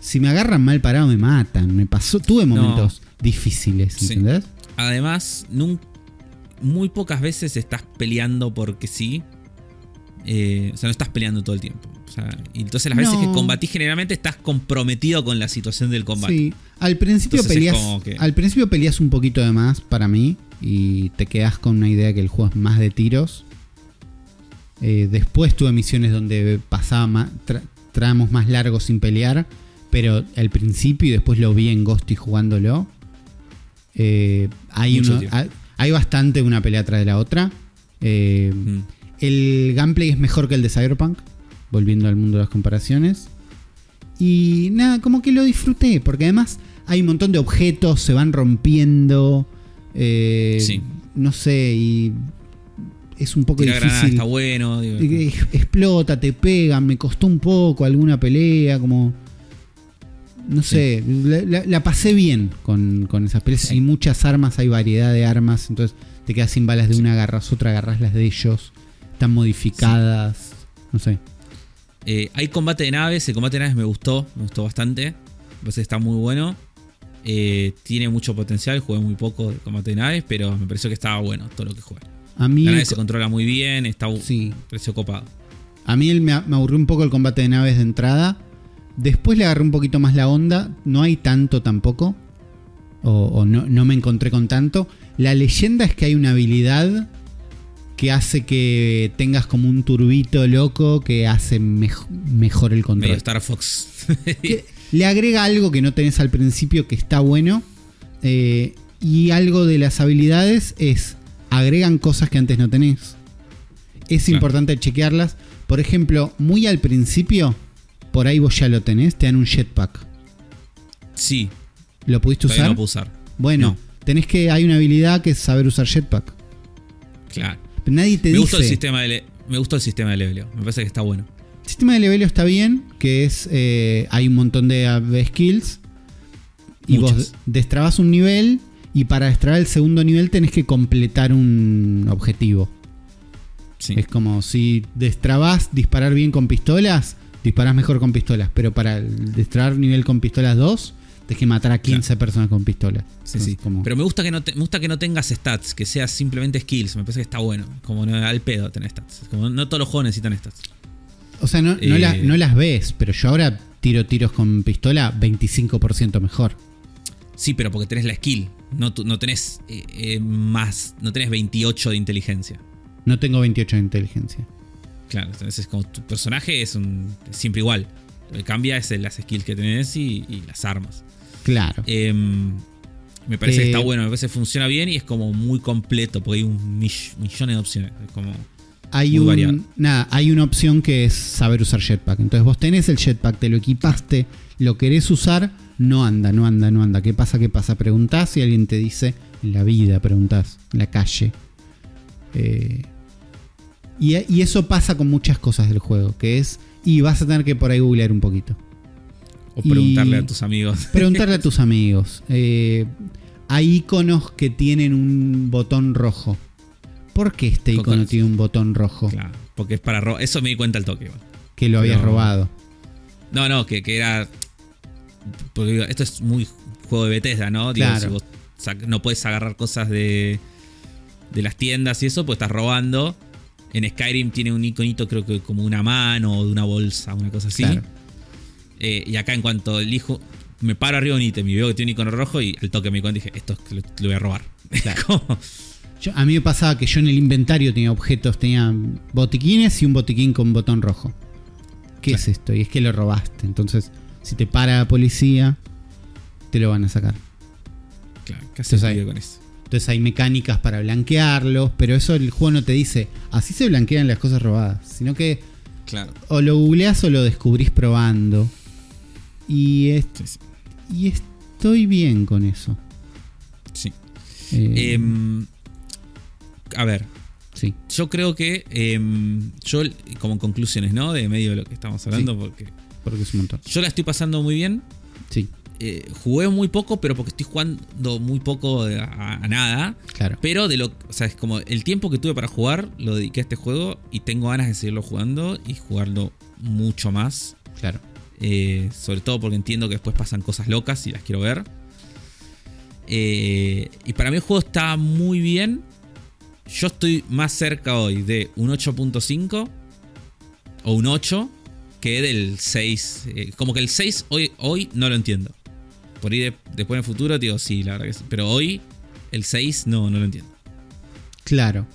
A: si me agarran mal parado me matan. Me pasó, tuve momentos difíciles,
B: Sí.
A: ¿entendés?
B: Además, muy pocas veces estás peleando porque sí. Eh, o sea, no estás peleando todo el tiempo. O sea, y entonces las veces que combatís generalmente estás comprometido con la situación del combate.
A: Sí. Al principio
B: Entonces
A: peleas.
B: que-
A: Al principio peleas un poquito de más para mí. Y te quedas con una idea que el juego es más de tiros. Eh, después tuve misiones donde pasaba tra- tramos más largos sin pelear. Pero al principio y después lo vi en Ghosty jugándolo. eh, hay,
B: Mucho
A: uno-
B: tiempo.
A: hay, hay bastante una pelea tras de la otra. Eh,
B: Mm.
A: El gameplay es mejor que el de Cyberpunk, volviendo al mundo de las comparaciones. Y nada, como que lo disfruté, porque además hay un montón de objetos, se van rompiendo. eh,
B: Sí.
A: No sé, y es un poco
B: Tira granada
A: difícil.
B: está bueno. digo,
A: Explota, te pegan, me costó un poco alguna pelea, como... No sé, la, la- la pasé bien con, con esas peleas.
B: Sí.
A: Hay muchas armas, hay variedad de armas, entonces te quedas sin balas de una, agarras otra, agarras las de ellos. Están modificadas, no sé.
B: Eh, hay combate de naves, el combate de naves me gustó, me gustó bastante. Que está muy bueno. Eh, tiene mucho potencial, jugué muy poco de combate de naves, pero me pareció que estaba bueno todo lo que jugué.
A: A mí,
B: La nave se controla muy bien, está
A: sí,
B: me pareció copado.
A: a mí me, me aburrió un poco el combate de naves de entrada. Después le agarré un poquito más la onda. No hay tanto tampoco. O, o no, no me encontré con tanto. La leyenda es que hay una habilidad que hace que tengas como un turbito loco que hace mej- mejor el
B: Medio
A: control.
B: Star Fox.
A: Le agrega algo que no tenés al principio que está bueno. eh, y algo de las habilidades es agregan cosas que antes no tenés. Es
B: Claro.
A: importante chequearlas. Por ejemplo, muy al principio, por ahí vos ya lo tenés, te dan un jetpack.
B: sí,
A: ¿Lo pudiste usar?
B: no puedo usar.
A: bueno,
B: No.
A: tenés que. Hay una habilidad que es saber usar jetpack.
B: Claro.
A: Nadie te
B: Me
A: dice.
B: gustó el sistema de me gustó el sistema de leveleo. Me parece que está bueno.
A: El sistema de leveleo está bien, que es. eh, hay un montón de skills. Y vos destrabas un nivel. Y para destrabar el segundo nivel tenés que completar un objetivo.
B: Sí.
A: Es como si destrabas disparar bien con pistolas, disparás mejor con pistolas. Pero para destrabar nivel con pistolas 2, tenés que matar a 15 personas con pistolas.
B: Sí,
A: Entonces,
B: sí.
A: como-
B: Pero me gusta que no te- me gusta que no tengas stats, que seas simplemente skills. Me parece que está bueno. Como no, al pedo tener stats. Como no todos los juegos necesitan stats.
A: o sea, no, no
B: eh,
A: la- no las ves, pero yo ahora tiro tiros con pistola 25% mejor.
B: Sí, pero porque tenés la skill. No, no tenés eh, eh, más. No tenés 28 de inteligencia.
A: No tengo 28 de inteligencia.
B: Claro, entonces es como tu personaje es un siempre igual. Lo que cambia es las skills que tenés y, y las armas.
A: Claro.
B: Em, me parece que
A: Eh,
B: está bueno, me parece que funciona bien y es como muy completo porque hay un mill- millones de opciones. Es como,
A: hay
B: muy
A: un,
B: variado.
A: nada, hay una opción que es saber usar jetpack. Entonces vos tenés el jetpack, te lo equipaste, lo querés usar, no anda, no anda, no anda. ¿Qué pasa? ¿Qué pasa? Preguntás y alguien te dice en la vida, preguntás, en la calle. Eh, y, y eso pasa con muchas cosas del juego, que es, y vas a tener que por ahí googlear un poquito.
B: O preguntarle a tus amigos.
A: Preguntarle a tus amigos. Eh, hay iconos que tienen un botón rojo. ¿Por qué este
B: Con-
A: icono
B: con-
A: tiene un botón rojo?
B: Claro, porque es para robar. Eso me di cuenta al toque.
A: Que lo habías
B: Pero-
A: robado.
B: No, no, que, que era. Porque digo, esto es muy juego de Bethesda, ¿no? Digo,
A: Claro.
B: si vos no puedes agarrar cosas de, de las tiendas y eso, pues estás robando. En Skyrim tiene un iconito, creo que como una mano o de una bolsa, una cosa así.
A: Claro.
B: Eh, y acá, en cuanto elijo, me paro arriba de un ítem y veo que tiene un icono rojo y al toque me di cuenta y dije, esto lo, lo voy a robar.
A: Claro. Yo- a mí me pasaba que yo en el inventario tenía objetos, tenía botiquines y un botiquín con botón rojo. ¿Qué
B: Claro.
A: es esto? Y es que lo robaste. Entonces, si te para la policía, te lo van a sacar.
B: claro, ¿qué haces
A: Entonces ahí-
B: con eso?
A: Entonces hay mecánicas para blanquearlos, pero eso el juego no te dice, así se blanquean las cosas robadas, sino que
B: Claro.
A: o lo googleás o lo descubrís probando. Y, es-
B: Sí, sí.
A: y estoy bien con eso.
B: Sí.
A: Eh,
B: Em, a ver,
A: sí,
B: yo creo que em, yo, como conclusiones, ¿no? De medio de lo que estamos hablando, porque
A: porque es un montón.
B: yo la estoy pasando muy bien.
A: Sí,
B: Eh, jugué muy poco, pero porque estoy jugando muy poco a, a nada.
A: claro.
B: Pero de lo. O sea, es como el tiempo que tuve para jugar, lo dediqué a este juego y tengo ganas de seguirlo jugando y jugarlo mucho más.
A: Claro.
B: Eh, sobre todo porque entiendo que después pasan cosas locas y las quiero ver. Eh, y para mí el juego está muy bien. Yo estoy más cerca hoy de un 8.5 o un 8 que del 6. Eh, como que el 6 hoy, hoy no lo entiendo. Por ahí de- después en el futuro digo, sí, la verdad que sí. Pero hoy el 6 no, no lo entiendo.
A: Claro.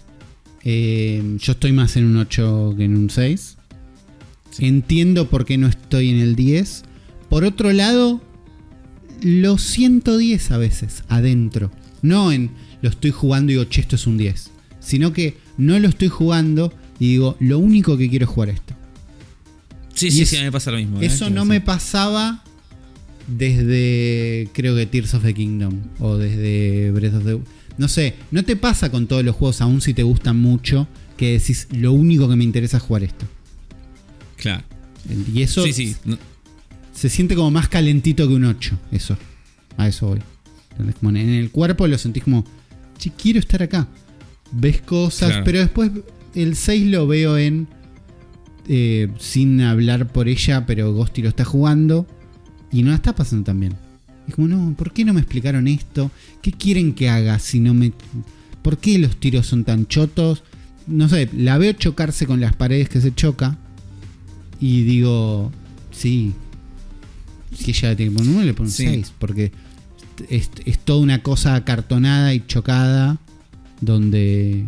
A: Eh, yo estoy más en un 8 que en un 6. Entiendo por qué no estoy en el 10. Por otro lado, lo 110 a veces, adentro. No en lo estoy jugando y digo, che, esto es un 10. Sino que no lo estoy jugando y digo, lo único que quiero es jugar esto.
B: Sí,
A: Y
B: sí,
A: es-
B: sí, a mí me pasa lo mismo. ¿eh?
A: Eso no me pasaba desde, creo que Tears of the Kingdom. O desde Breath of the No sé, no te pasa con todos los juegos, aún si te gustan mucho, que decís, lo único que me interesa es jugar esto.
B: Claro.
A: Y eso
B: Sí, sí. no-
A: se siente como más calentito que un 8. Eso. A eso voy. ¿Entendés? Como en el cuerpo lo sentís como, che, quiero estar acá. Ves cosas,
B: Claro.
A: pero después el 6 lo veo en. eh, sin hablar por ella, pero Ghosty lo está jugando. Y no la está pasando tan bien. Es como, no, ¿por qué no me explicaron esto? ¿Qué quieren que haga si no me. ¿Por qué los tiros son tan chotos? No sé, la veo chocarse con las paredes que se choca. Y digo, sí. Si ella le tiene que poner un 9, le pone un
B: Sí.
A: 6. Porque es, es toda una cosa acartonada y chocada. Donde,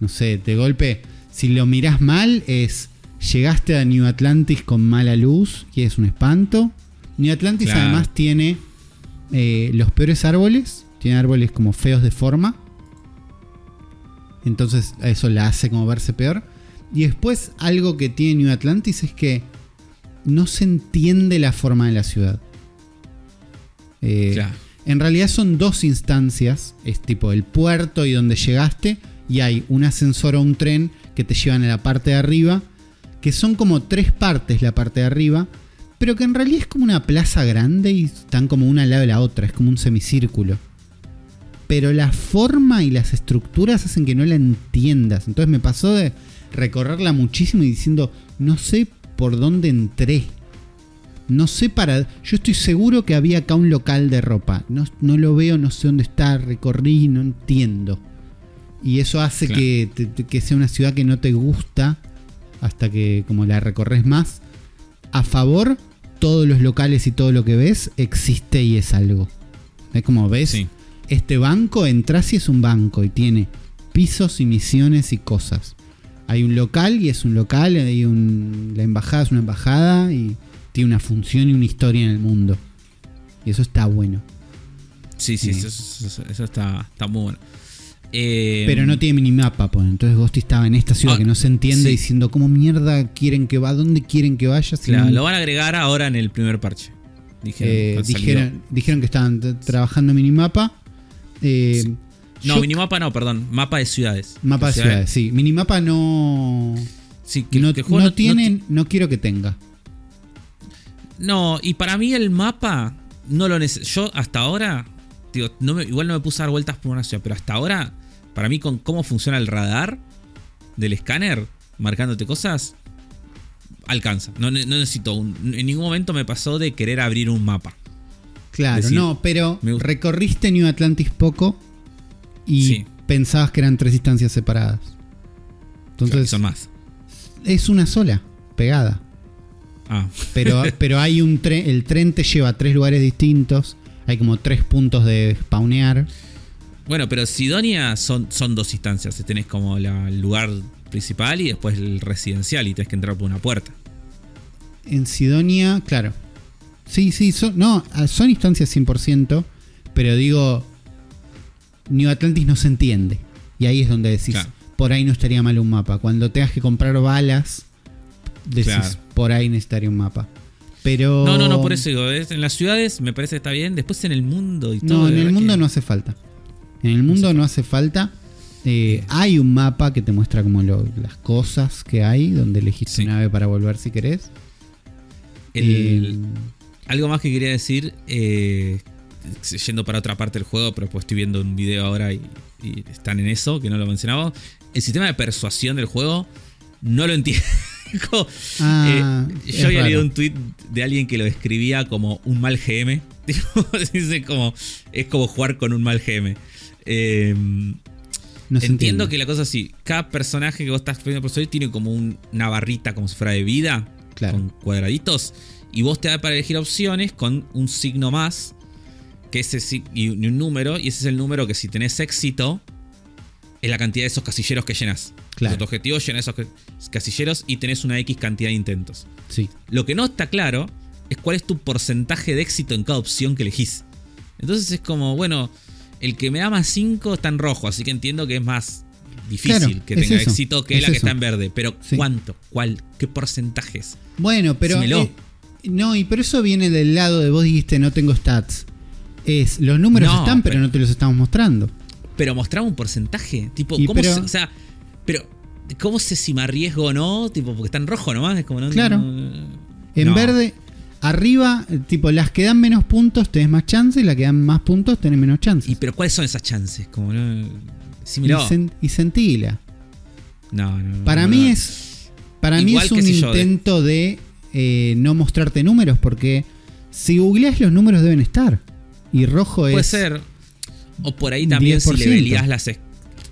A: no sé, de golpe, si lo mirás mal, es. Llegaste a New Atlantis con mala luz y es un espanto. New Atlantis
B: Claro.
A: además tiene eh, los peores árboles. Tiene árboles como feos de forma. Entonces eso la hace como verse peor. Y después algo que tiene New Atlantis es que no se entiende la forma de la ciudad. Eh,
B: Claro.
A: En realidad son dos instancias. Es tipo el puerto y donde llegaste. Y hay un ascensor o un tren que te llevan a la parte de arriba. Que son como tres partes la parte de arriba. Pero que en realidad es como una plaza grande y están como una al lado de la otra. Es como un semicírculo. Pero la forma y las estructuras hacen que no la entiendas. Entonces me pasó de recorrerla muchísimo y diciendo, no sé por dónde entré. No sé para... Yo estoy seguro que había acá un local de ropa. No, no lo veo, no sé dónde está, recorrí, no entiendo. Y eso hace
B: Claro.
A: que, te- que sea una ciudad que no te gusta hasta que como la recorres más. A favor, todos los locales y todo lo que ves existe y es algo. Es como ves,
B: Sí.
A: este banco entras y es un banco y tiene pisos y misiones y cosas. Hay un local y es un local, hay un, la embajada es una embajada y tiene una función y una historia en el mundo. Y eso está bueno.
B: Sí, sí,
A: Sí.
B: Eso, eso- eso está, está muy bueno. Eh,
A: Pero no tiene minimapa, pues. Entonces Ghosty estaba en esta ciudad
B: Ah,
A: que no se entiende
B: sí.
A: diciendo cómo mierda quieren que va, dónde quieren que vaya. si
B: claro,
A: no-
B: lo van a agregar ahora en el primer parche. Dijeron,
A: Eh, dijeron, dijeron que estaban trabajando minimapa. Eh,
B: Sí. No,
A: yo-
B: minimapa no, perdón. Mapa de ciudades.
A: Mapa de ciudades, sí. Minimapa no.
B: Sí, que,
A: no,
B: que
A: no
B: no-
A: tiene, no quiero que tenga.
B: No, y para mí el mapa no lo necesito. Yo hasta ahora, digo, no me- igual no me puse a dar vueltas por una ciudad, pero hasta ahora, para mí con cómo funciona el radar del escáner, marcándote cosas, alcanza. No, ne- no necesito un- En ningún momento me pasó de querer abrir un mapa.
A: Claro,
B: Decir,
A: no, pero recorriste New Atlantis poco y
B: Sí.
A: pensabas que eran tres instancias separadas.
B: Claro,
A: Entonces,
B: son más.
A: es una sola, pegada.
B: Ah,
A: Pero, pero hay un tren, el tren te lleva a tres lugares distintos. Hay como tres puntos de spawnear.
B: Bueno, pero Sidonia son, son dos instancias. Tenés como la- el lugar principal y después el residencial y tenés que entrar por una puerta.
A: En Sidonia, claro. Sí, sí, son, no, son instancias 100%, pero digo, New Atlantis no se entiende. Y ahí es donde decís,
B: Claro.
A: por ahí no estaría mal un mapa. Cuando tengas que comprar balas, decís,
B: Claro.
A: por ahí necesitaría un mapa. Pero.
B: No, no, no, por eso digo, en las ciudades me parece que está bien, después en el mundo y todo.
A: No, en el mundo
B: que-
A: no hace falta. En el mundo no hace falta. Eh, hay un mapa que te muestra como lo- las cosas que hay, donde elegís
B: Sí.
A: tu nave para volver si querés.
B: El-
A: Eh,
B: Algo más que quería decir, eh, yendo para otra parte del juego, pero pues estoy viendo un video ahora y, y están en eso, que no lo mencionaba. El sistema de persuasión del juego no lo entiendo.
A: Ah,
B: eh, yo había
A: raro.
B: leído un tweet de alguien que lo describía como un mal GM. Dice como, es como jugar con un mal GM. Eh,
A: no se
B: entiendo que la cosa es así. Cada personaje que vos estás viendo persuadir tiene como un- una barrita como si fuera de vida.
A: Claro.
B: Con cuadraditos. Y vos te da para elegir opciones con un signo más. Que ese sig- y un número. Y ese es el número que si tenés éxito. Es la cantidad de esos casilleros que llenas.
A: Claro.
B: Tu objetivo es llenar esos ca- casilleros y tenés una X cantidad de intentos.
A: Sí.
B: Lo que no está claro es cuál es tu porcentaje de éxito en cada opción que elegís. Entonces es como, bueno, el que me da más 5 está en rojo, así que entiendo que es más difícil
A: Claro,
B: que tenga éxito que
A: es
B: la que
A: eso.
B: está en verde. Pero
A: Sí.
B: ¿cuánto? ¿Cuál? ¿Qué porcentajes?
A: Bueno, pero. Eh, no, y pero eso viene del lado de vos dijiste no tengo stats. Es, los números
B: No,
A: están, pero,
B: pero-
A: no te los estamos mostrando.
B: Pero mostraba un porcentaje. Tipo,
A: Y
B: ¿cómo
A: pero-
B: se, o sea, pero ¿cómo sé si me arriesgo o no? Tipo, porque está en rojo nomás. Es como, no,
A: Claro.
B: no-
A: En verde, arriba, tipo, las que dan menos puntos tenés más chance y las que dan más puntos tenés menos chances.
B: ¿Y pero cuáles son esas chances? Como, no.
A: Y, sen- y sentila.
B: No, no,
A: Para mí es. Para mí es un
B: yo, de-
A: intento de, eh, no mostrarte números, porque si googleás los números deben estar. Y rojo
B: Puede
A: es.
B: ser. O por ahí también si
A: 10%.
B: le velías las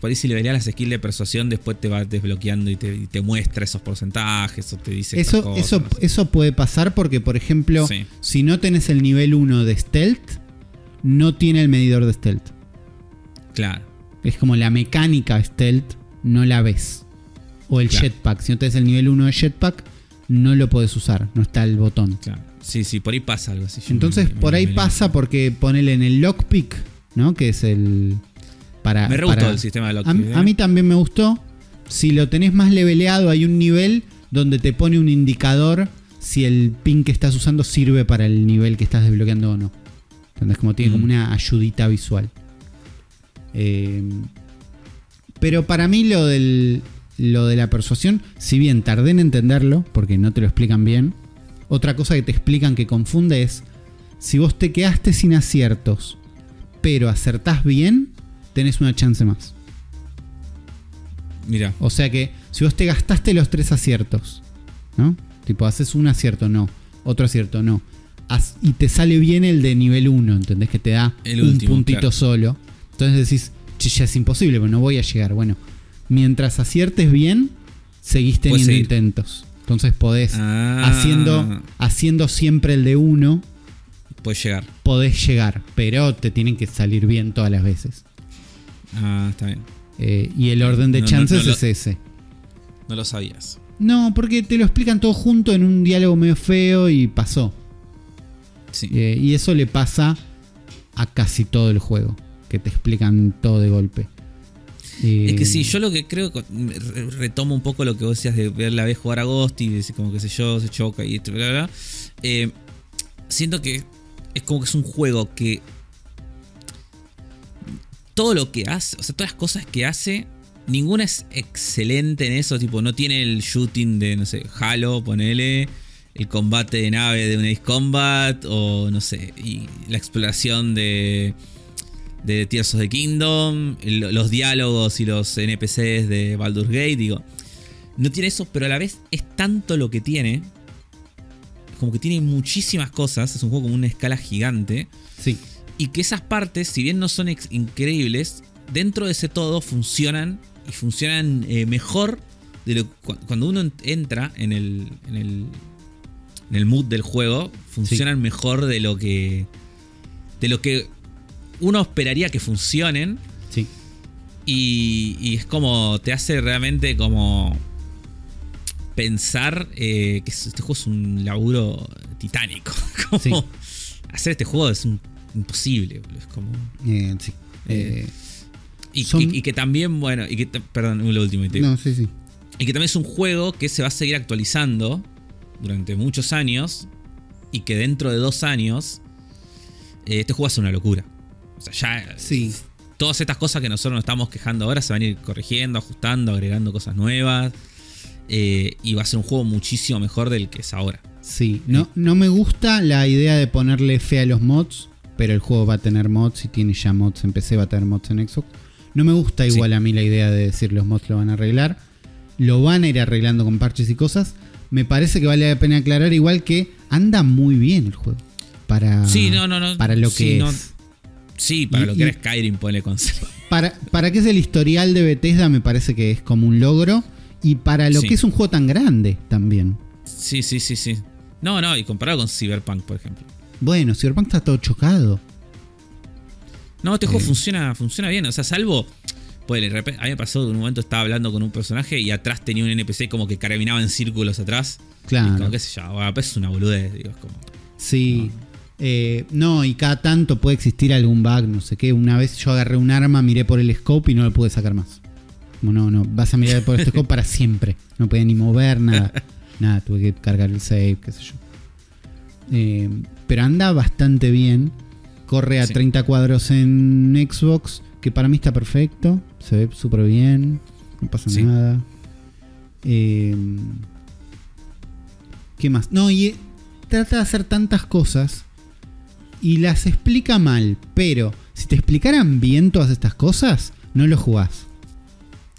B: por ahí si le las skills de persuasión, después te va desbloqueando y te, y te muestra esos porcentajes o te dice
A: Eso, eso,
B: no sé.
A: eso puede pasar porque, por ejemplo,
B: Sí.
A: si no tenés el nivel 1 de stealth, no tiene el medidor de stealth.
B: Claro.
A: Es como la mecánica stealth, no la ves. O el
B: Claro.
A: jetpack. Si no tenés el nivel 1 de jetpack, no lo podés usar. No está el botón.
B: Claro. Sí, sí, por ahí pasa algo así.
A: Entonces,
B: me-
A: por ahí
B: me-
A: pasa porque ponele en el lockpick, ¿no? Que es el. Para,
B: Me re gustó el sistema de
A: a,
B: lockpick. ¿eh?
A: a mí también me gustó. Si lo tenés más leveleado, hay un nivel donde te pone un indicador si el pin que estás usando sirve para el nivel que estás desbloqueando o no. Entonces, como tiene
B: Mm.
A: como una ayudita visual. Eh, pero para mí lo del lo de la persuasión, si bien tardé en entenderlo, porque no te lo explican bien, otra cosa que te explican que confunde es, si vos te quedaste sin aciertos, pero acertás bien, tenés una chance más.
B: Mira.
A: O sea que si vos te gastaste los tres aciertos, ¿no? Tipo, haces un acierto, no. Otro acierto, no. Haz- y te sale bien el de nivel 1, ¿entendés? Que te da
B: El
A: un
B: último,
A: puntito
B: claro.
A: solo. Entonces decís, "Che, ya es imposible, pero no voy a llegar. Bueno, mientras aciertes bien, seguís teniendo intentos. Entonces podés,
B: Ah.
A: haciendo, haciendo siempre el de uno,
B: Puedes llegar.
A: podés llegar. Pero te tienen que salir bien todas las veces.
B: Ah, está bien.
A: Eh, y el orden de
B: No,
A: chances
B: no
A: es ese.
B: No lo sabías.
A: No, porque te lo explican todo junto en un diálogo medio feo y pasó.
B: Sí.
A: Eh, y eso le pasa a casi todo el juego, que te explican todo de golpe.
B: Es que sí, yo lo que creo, retomo un poco lo que vos decías de ver la vez jugar a Ghost y decir como que sé yo, se choca y esto, bla, bla, bla. Eh, siento que es como que es un juego que todo lo que hace, o sea, todas las cosas que hace, ninguna es excelente en eso, tipo, no tiene el shooting de, no sé, Halo, ponele, el combate de nave de un Ace Combat, o no sé, y la exploración de de Tears of the Kingdom, los diálogos y los NPCs de Baldur's Gate, digo, no tiene eso, pero a la vez es tanto lo que tiene, como que tiene muchísimas cosas, es un juego con una escala gigante,
A: Sí,
B: y que esas partes, si bien no son increíbles, dentro de ese todo funcionan y funcionan eh, mejor de lo cu- cuando uno en- entra en el, en el en el mood del juego, funcionan mejor de lo que de lo que uno esperaría que funcionen
A: sí.
B: y, y es como te hace realmente como pensar eh, que este juego es un laburo titánico. Como
A: Sí.
B: hacer este juego es un- imposible, es como
A: Eh, sí.
B: Eh, Y,
A: Son-
B: que, y que también, bueno, y que, perdón, lo último. te-
A: No, sí, sí.
B: Y que también es un juego que se va a seguir actualizando durante muchos años. Y que dentro de dos años, este juego es una locura. O sea, ya
A: Sí.
B: todas estas cosas que nosotros nos estamos quejando ahora se van a ir corrigiendo, ajustando, agregando cosas nuevas. eh, y va a ser un juego muchísimo mejor del que es ahora.
A: Sí, no, no me gusta la idea de ponerle fe a los mods, pero el juego va a tener mods y tiene ya mods en PC, va a tener mods en Xbox. No me gusta
B: Sí.
A: igual a mí la idea de decir los mods lo van a arreglar. Lo van a ir arreglando con parches y cosas. Me parece que vale la pena aclarar igual que anda muy bien el juego. Para,
B: Sí, no, no, no.
A: para lo que es.
B: Sí, para
A: Y-
B: lo que
A: y-
B: era Skyrim, ponle con
A: Para, para que es el historial de Bethesda me parece que es como un logro. Y para lo
B: Sí.
A: que es un juego tan grande también.
B: Sí, sí, sí, sí. No, no, y comparado con Cyberpunk, por ejemplo.
A: Bueno, Cyberpunk está todo chocado.
B: No, este juego
A: Eh.
B: funciona, funciona bien. O sea, salvo. Pues de repente, a mí me pasó que en un momento estaba hablando con un personaje y atrás tenía un NPC como que caminaba en círculos atrás. Y
A: Claro.
B: como, qué sé yo, bueno, pues es una boludez, digo, es como.
A: Sí. Eh, no, y cada tanto puede existir algún bug, no sé qué. Una vez yo agarré un arma, miré por el scope y no lo pude sacar más. Como no, no, vas a mirar por este scope para siempre. No podía ni mover, nada. Nada, tuve que cargar el save, qué sé yo. Eh, pero anda bastante bien. Corre a
B: Sí.
A: 30 cuadros en Xbox, que para mí está perfecto. Se ve súper bien, no pasa
B: Sí.
A: nada. Eh, ¿Qué más? No, y trata de hacer tantas cosas y las explica mal, pero si te explicaran bien todas estas cosas, no lo jugás.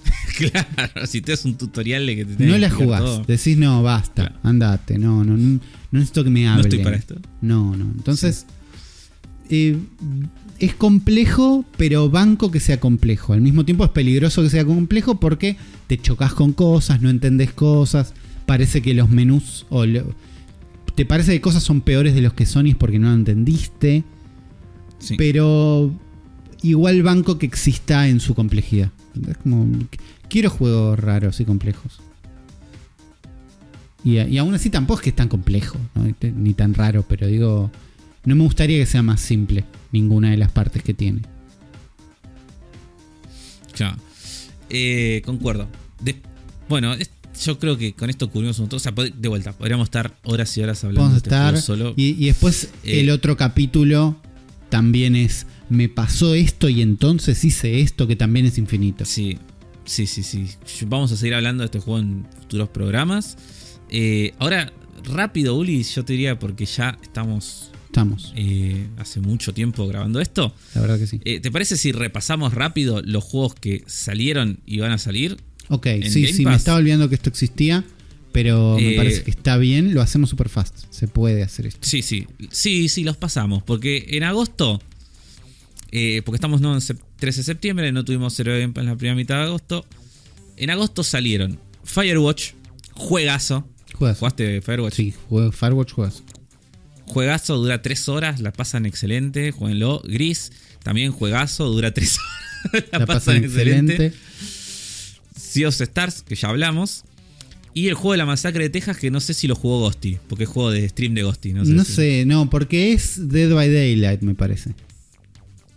B: claro, si te das un tutorial de que te
A: No
B: explicar
A: jugás.
B: todo.
A: Decís, no, basta,
B: Claro.
A: andate, no, no, no, no necesito que me
B: No
A: hablen.
B: estoy para esto.
A: No, no. Entonces, eh, es complejo, pero banco que sea complejo. Al mismo tiempo es peligroso que sea complejo porque te chocas con cosas, no entendés cosas. Parece que los menús o lo- te parece que cosas son peores de los que son y es porque no lo entendiste.
B: Sí.
A: Pero igual banco que exista en su complejidad. Es como, quiero juegos raros y complejos. Y, y aún así tampoco es que es tan complejo, ¿no? ni tan raro, pero digo, no me gustaría que sea más simple ninguna de las partes que tiene.
B: Claro. Eh, concuerdo. De- bueno, es- yo creo que con esto cubrimos un montón. O sea, de vuelta, podríamos estar horas y horas hablando de este
A: estar.
B: solo.
A: Y, y después
B: Eh,
A: el otro capítulo también es, me pasó esto y entonces hice esto que también es infinito.
B: Sí, sí, sí, sí. Vamos a seguir hablando de este juego en futuros programas. Eh, ahora, rápido, Uli, yo te diría, porque ya estamos
A: Estamos,
B: eh, hace mucho tiempo grabando esto.
A: la verdad que sí.
B: Eh, ¿Te parece si repasamos rápido los juegos que salieron y van a salir?
A: Ok,
B: en
A: sí,
B: Game
A: sí, me estaba olvidando que esto existía, pero me
B: Eh,
A: parece que está bien, lo hacemos super fast. Se puede hacer esto.
B: Sí, sí, sí, sí, los pasamos. Porque en agosto, eh, porque estamos no, en sep- 13 de septiembre, no tuvimos cero Game Pass en la primera mitad de agosto. En agosto salieron Firewatch, juegazo.
A: Juegas.
B: ¿Jugaste Firewatch?
A: Sí, juego Firewatch juegas.
B: Juegazo, dura 3 horas, la pasan excelente, jueguenlo. Gris, también juegazo, dura 3 horas, la,
A: La pasan excelente.
B: Sea of Stars, que ya hablamos. Y el juego de la masacre de Texas, que no sé si lo jugó Ghosty, porque es juego de stream de Ghosty. No sé.
A: No
B: si-
A: sé, no, porque es Dead by Daylight, me parece.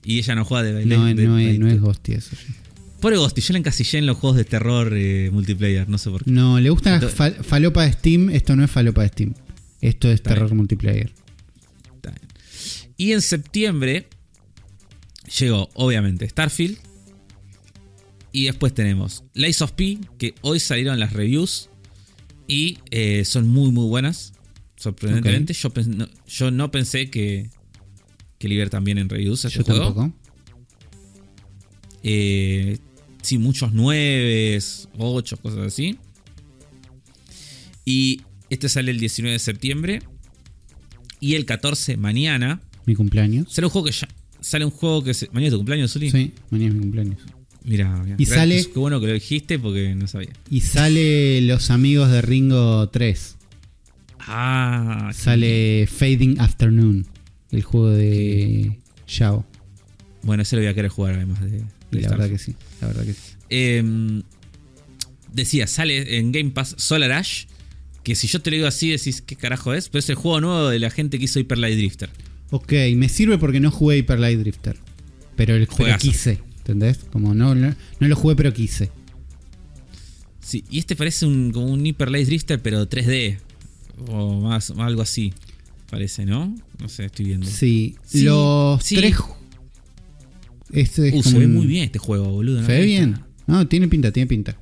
B: Y ella no juega de
A: No,
B: de-
A: no,
B: de-
A: es, no es Ghosty eso.
B: Pobre Ghosty, yo le encasillé en los juegos de terror eh, multiplayer, no sé por qué.
A: No, le gusta la
B: Entonces-
A: fal- falopa de Steam. Esto no es falopa de Steam. Esto es terror
B: bien.
A: multiplayer.
B: Y en septiembre llegó, obviamente, Starfield. Y después tenemos Lies of P, que hoy salieron las reviews. Y eh, son muy, muy buenas. Sorprendentemente. Yo, no, yo no pensé que, que Liber también en reviews este
A: Yo tampoco.
B: Eh, sí, muchos 9, 8, cosas así. Y este sale el 19 de septiembre. Y el 14, mañana,
A: Mi cumpleaños.
B: sale un juego que ya. Sale un juego que se. Mañana es tu cumpleaños, Zuli.
A: Sí, mañana es mi cumpleaños.
B: Mira.
A: Y
B: Gracias,
A: sale-
B: Qué bueno que lo dijiste porque no sabía.
A: Y sale Los Amigos de Ringo 3.
B: Ah,
A: Sale Fading Afternoon. El juego de Yao.
B: Bueno, ese lo voy a querer jugar además de.
A: La verdad que sí. La verdad que sí.
B: Eh, decía, sale en Game Pass Solar Ash. Que si yo te lo digo así, decís qué carajo es. Pero es el juego nuevo de la gente que hizo Hyper Light Drifter.
A: Ok, me sirve porque no jugué Hyper Light Drifter. Pero el
B: Juegazo.
A: quise ¿Entendés? Como no, no, no lo jugué, pero quise.
B: Sí, y este parece un, como un Hyper Light Drifter, pero 3D. O más, o algo así. Parece, ¿no? No sé, estoy viendo.
A: Sí,
B: Sí,
A: los
B: sí.
A: tres. Este es
B: Uh,
A: como
B: se ve
A: un-
B: muy bien este juego, boludo. ¿no?
A: Se ve bien. No, tiene pinta, tiene pinta.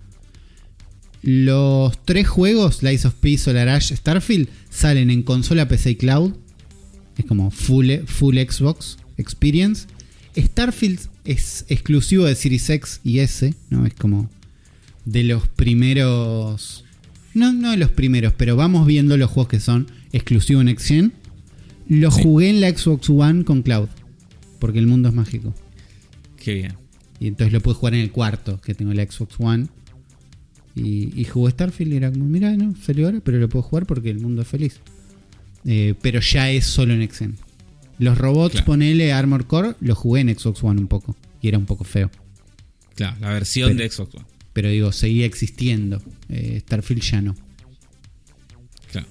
A: Los tres juegos, Lies of P, Solar Ash, Starfield, salen en consola PC y cloud. Es como full, full Xbox Experience. Starfield es exclusivo de Series X y S, ¿no? Es como de los primeros. No, no de los primeros, pero vamos viendo los juegos que son exclusivos en Next Gen.
B: Sí.
A: jugué en la Xbox One con cloud. Porque el mundo es mágico.
B: Qué bien.
A: Y entonces lo pude jugar en el cuarto que tengo la Xbox One. Y, y jugué Starfield y era como, mira, no, salió ahora, pero lo puedo jugar porque el mundo es feliz. Eh, pero ya es solo en Xen. Los robots,
B: Claro.
A: ponele Armor Core, los jugué en Xbox One un poco. Y era un poco feo.
B: Claro, la versión
A: Pero-
B: de Xbox One.
A: Pero digo, seguía existiendo. Eh, Starfield ya no.
B: Claro.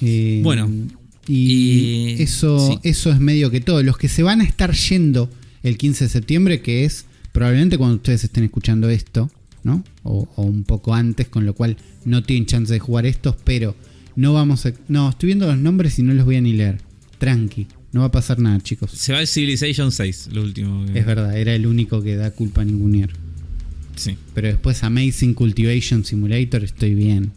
A: Eh,
B: Bueno.
A: Y,
B: Y-
A: eso,
B: sí.
A: eso es medio que todo. Los que se van a estar yendo el 15 de septiembre, que es probablemente cuando ustedes estén escuchando esto, ¿no? O, o un poco antes, con lo cual no tienen chance de jugar estos, pero no vamos a... No, estoy viendo los nombres y no los voy a ni leer. Tranqui, no va a pasar nada, chicos.
B: Se va el Civilization 6, lo último. que-
A: Es verdad, era el único que da culpa a ningunear.
B: Sí.
A: Pero después Amazing Cultivation Simulator estoy bien.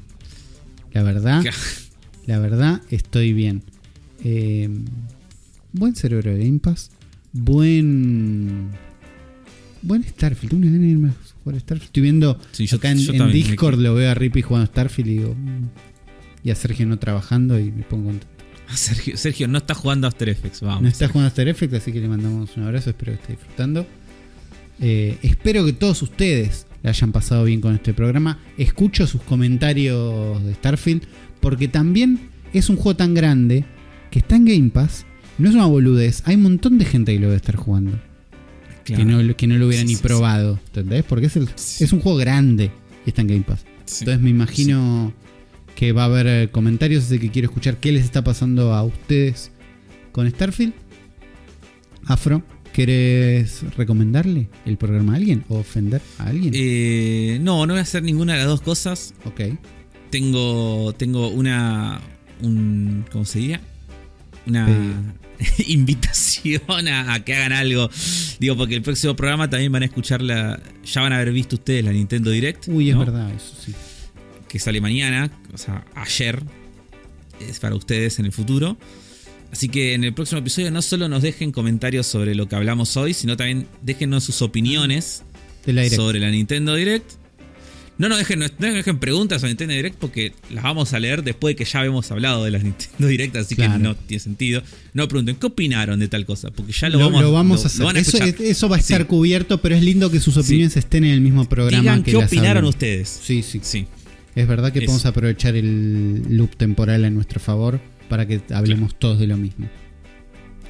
A: La verdad, la verdad estoy bien. Eh, buen cerebro de Game Pass. Buen. Buen Starfield. Una gana de irme a jugar Starfield. Estoy viendo
B: Sí, yo-
A: acá en, Discord, lo veo a Rippy jugando Starfield y digo. Y a Sergio no trabajando y me pongo contento.
B: Sergio, Sergio no está jugando After Effects, vamos.
A: No está jugando After Effects, así que le mandamos un abrazo. Espero que esté disfrutando. Eh, espero que todos ustedes la hayan pasado bien con este programa. Escucho sus comentarios de Starfield, porque también es un juego tan grande que está en Game Pass. No es una boludez. Hay un montón de gente que lo debe estar jugando.
B: Claro.
A: Que, no, que no lo hubiera
B: Sí,
A: ni
B: sí,
A: probado. ¿Entendés? Porque es, el-
B: Sí.
A: es un juego grande y está en Game Pass. Entonces me imagino que va a haber eh, comentarios, así que quiero escuchar qué les está pasando a ustedes con Starfield. Afro, ¿querés recomendarle el programa a alguien o ofender a alguien?
B: Eh, no, no voy a hacer ninguna de las dos cosas.
A: ok.
B: Tengo, tengo una. Un, ¿Cómo se diría? Una invitación a, a que hagan algo. Digo, porque el próximo programa también van a escuchar la. Ya van a haber visto ustedes la Nintendo Direct.
A: Uy, es verdad, eso sí.
B: Que sale mañana, o sea, ayer, es para ustedes en el futuro. Así que en el próximo episodio no solo nos dejen comentarios sobre lo que hablamos hoy, sino también déjennos sus opiniones sobre la Nintendo Direct. No nos dejen, no nos dejen preguntas sobre Nintendo Direct porque las vamos a leer después de que ya hemos hablado de las Nintendo Direct, así
A: Claro.
B: que no tiene sentido. No pregunten qué opinaron de tal cosa, porque ya lo,
A: lo,
B: vamos,
A: lo vamos
B: lo-
A: a hacer.
B: van a
A: eso, va a estar
B: Sí.
A: cubierto, pero es lindo que sus opiniones estén en el mismo programa
B: Digan
A: que
B: qué
A: las
B: opinaron ustedes.
A: Sí, sí.
B: Sí.
A: Es verdad que podemos aprovechar el loop temporal a nuestro favor para que hablemos todos de lo mismo.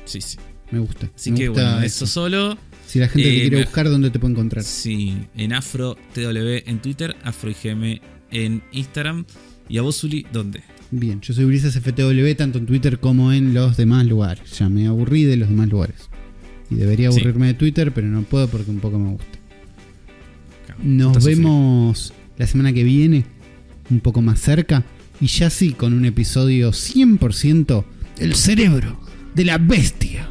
B: Sí, sí.
A: Me gusta.
B: Así
A: me
B: que
A: gusta
B: bueno,
A: eso.
B: eso solo.
A: Si la gente te
B: Eh,
A: quiere
B: me-
A: buscar, ¿dónde te puede encontrar?
B: Sí, en Afro TW en Twitter, Afro IGM en Instagram. ¿Y a vos, Zuli, dónde?
A: Bien, yo soy Ulises FTW tanto en Twitter como en los demás lugares. Ya me aburrí de los demás lugares. Y debería
B: Sí.
A: aburrirme de Twitter, pero no puedo porque un poco me gusta. Nos
B: sufriendo.
A: vemos la semana que viene, un poco más cerca, y ya sí con un episodio 100% El cerebro de la bestia.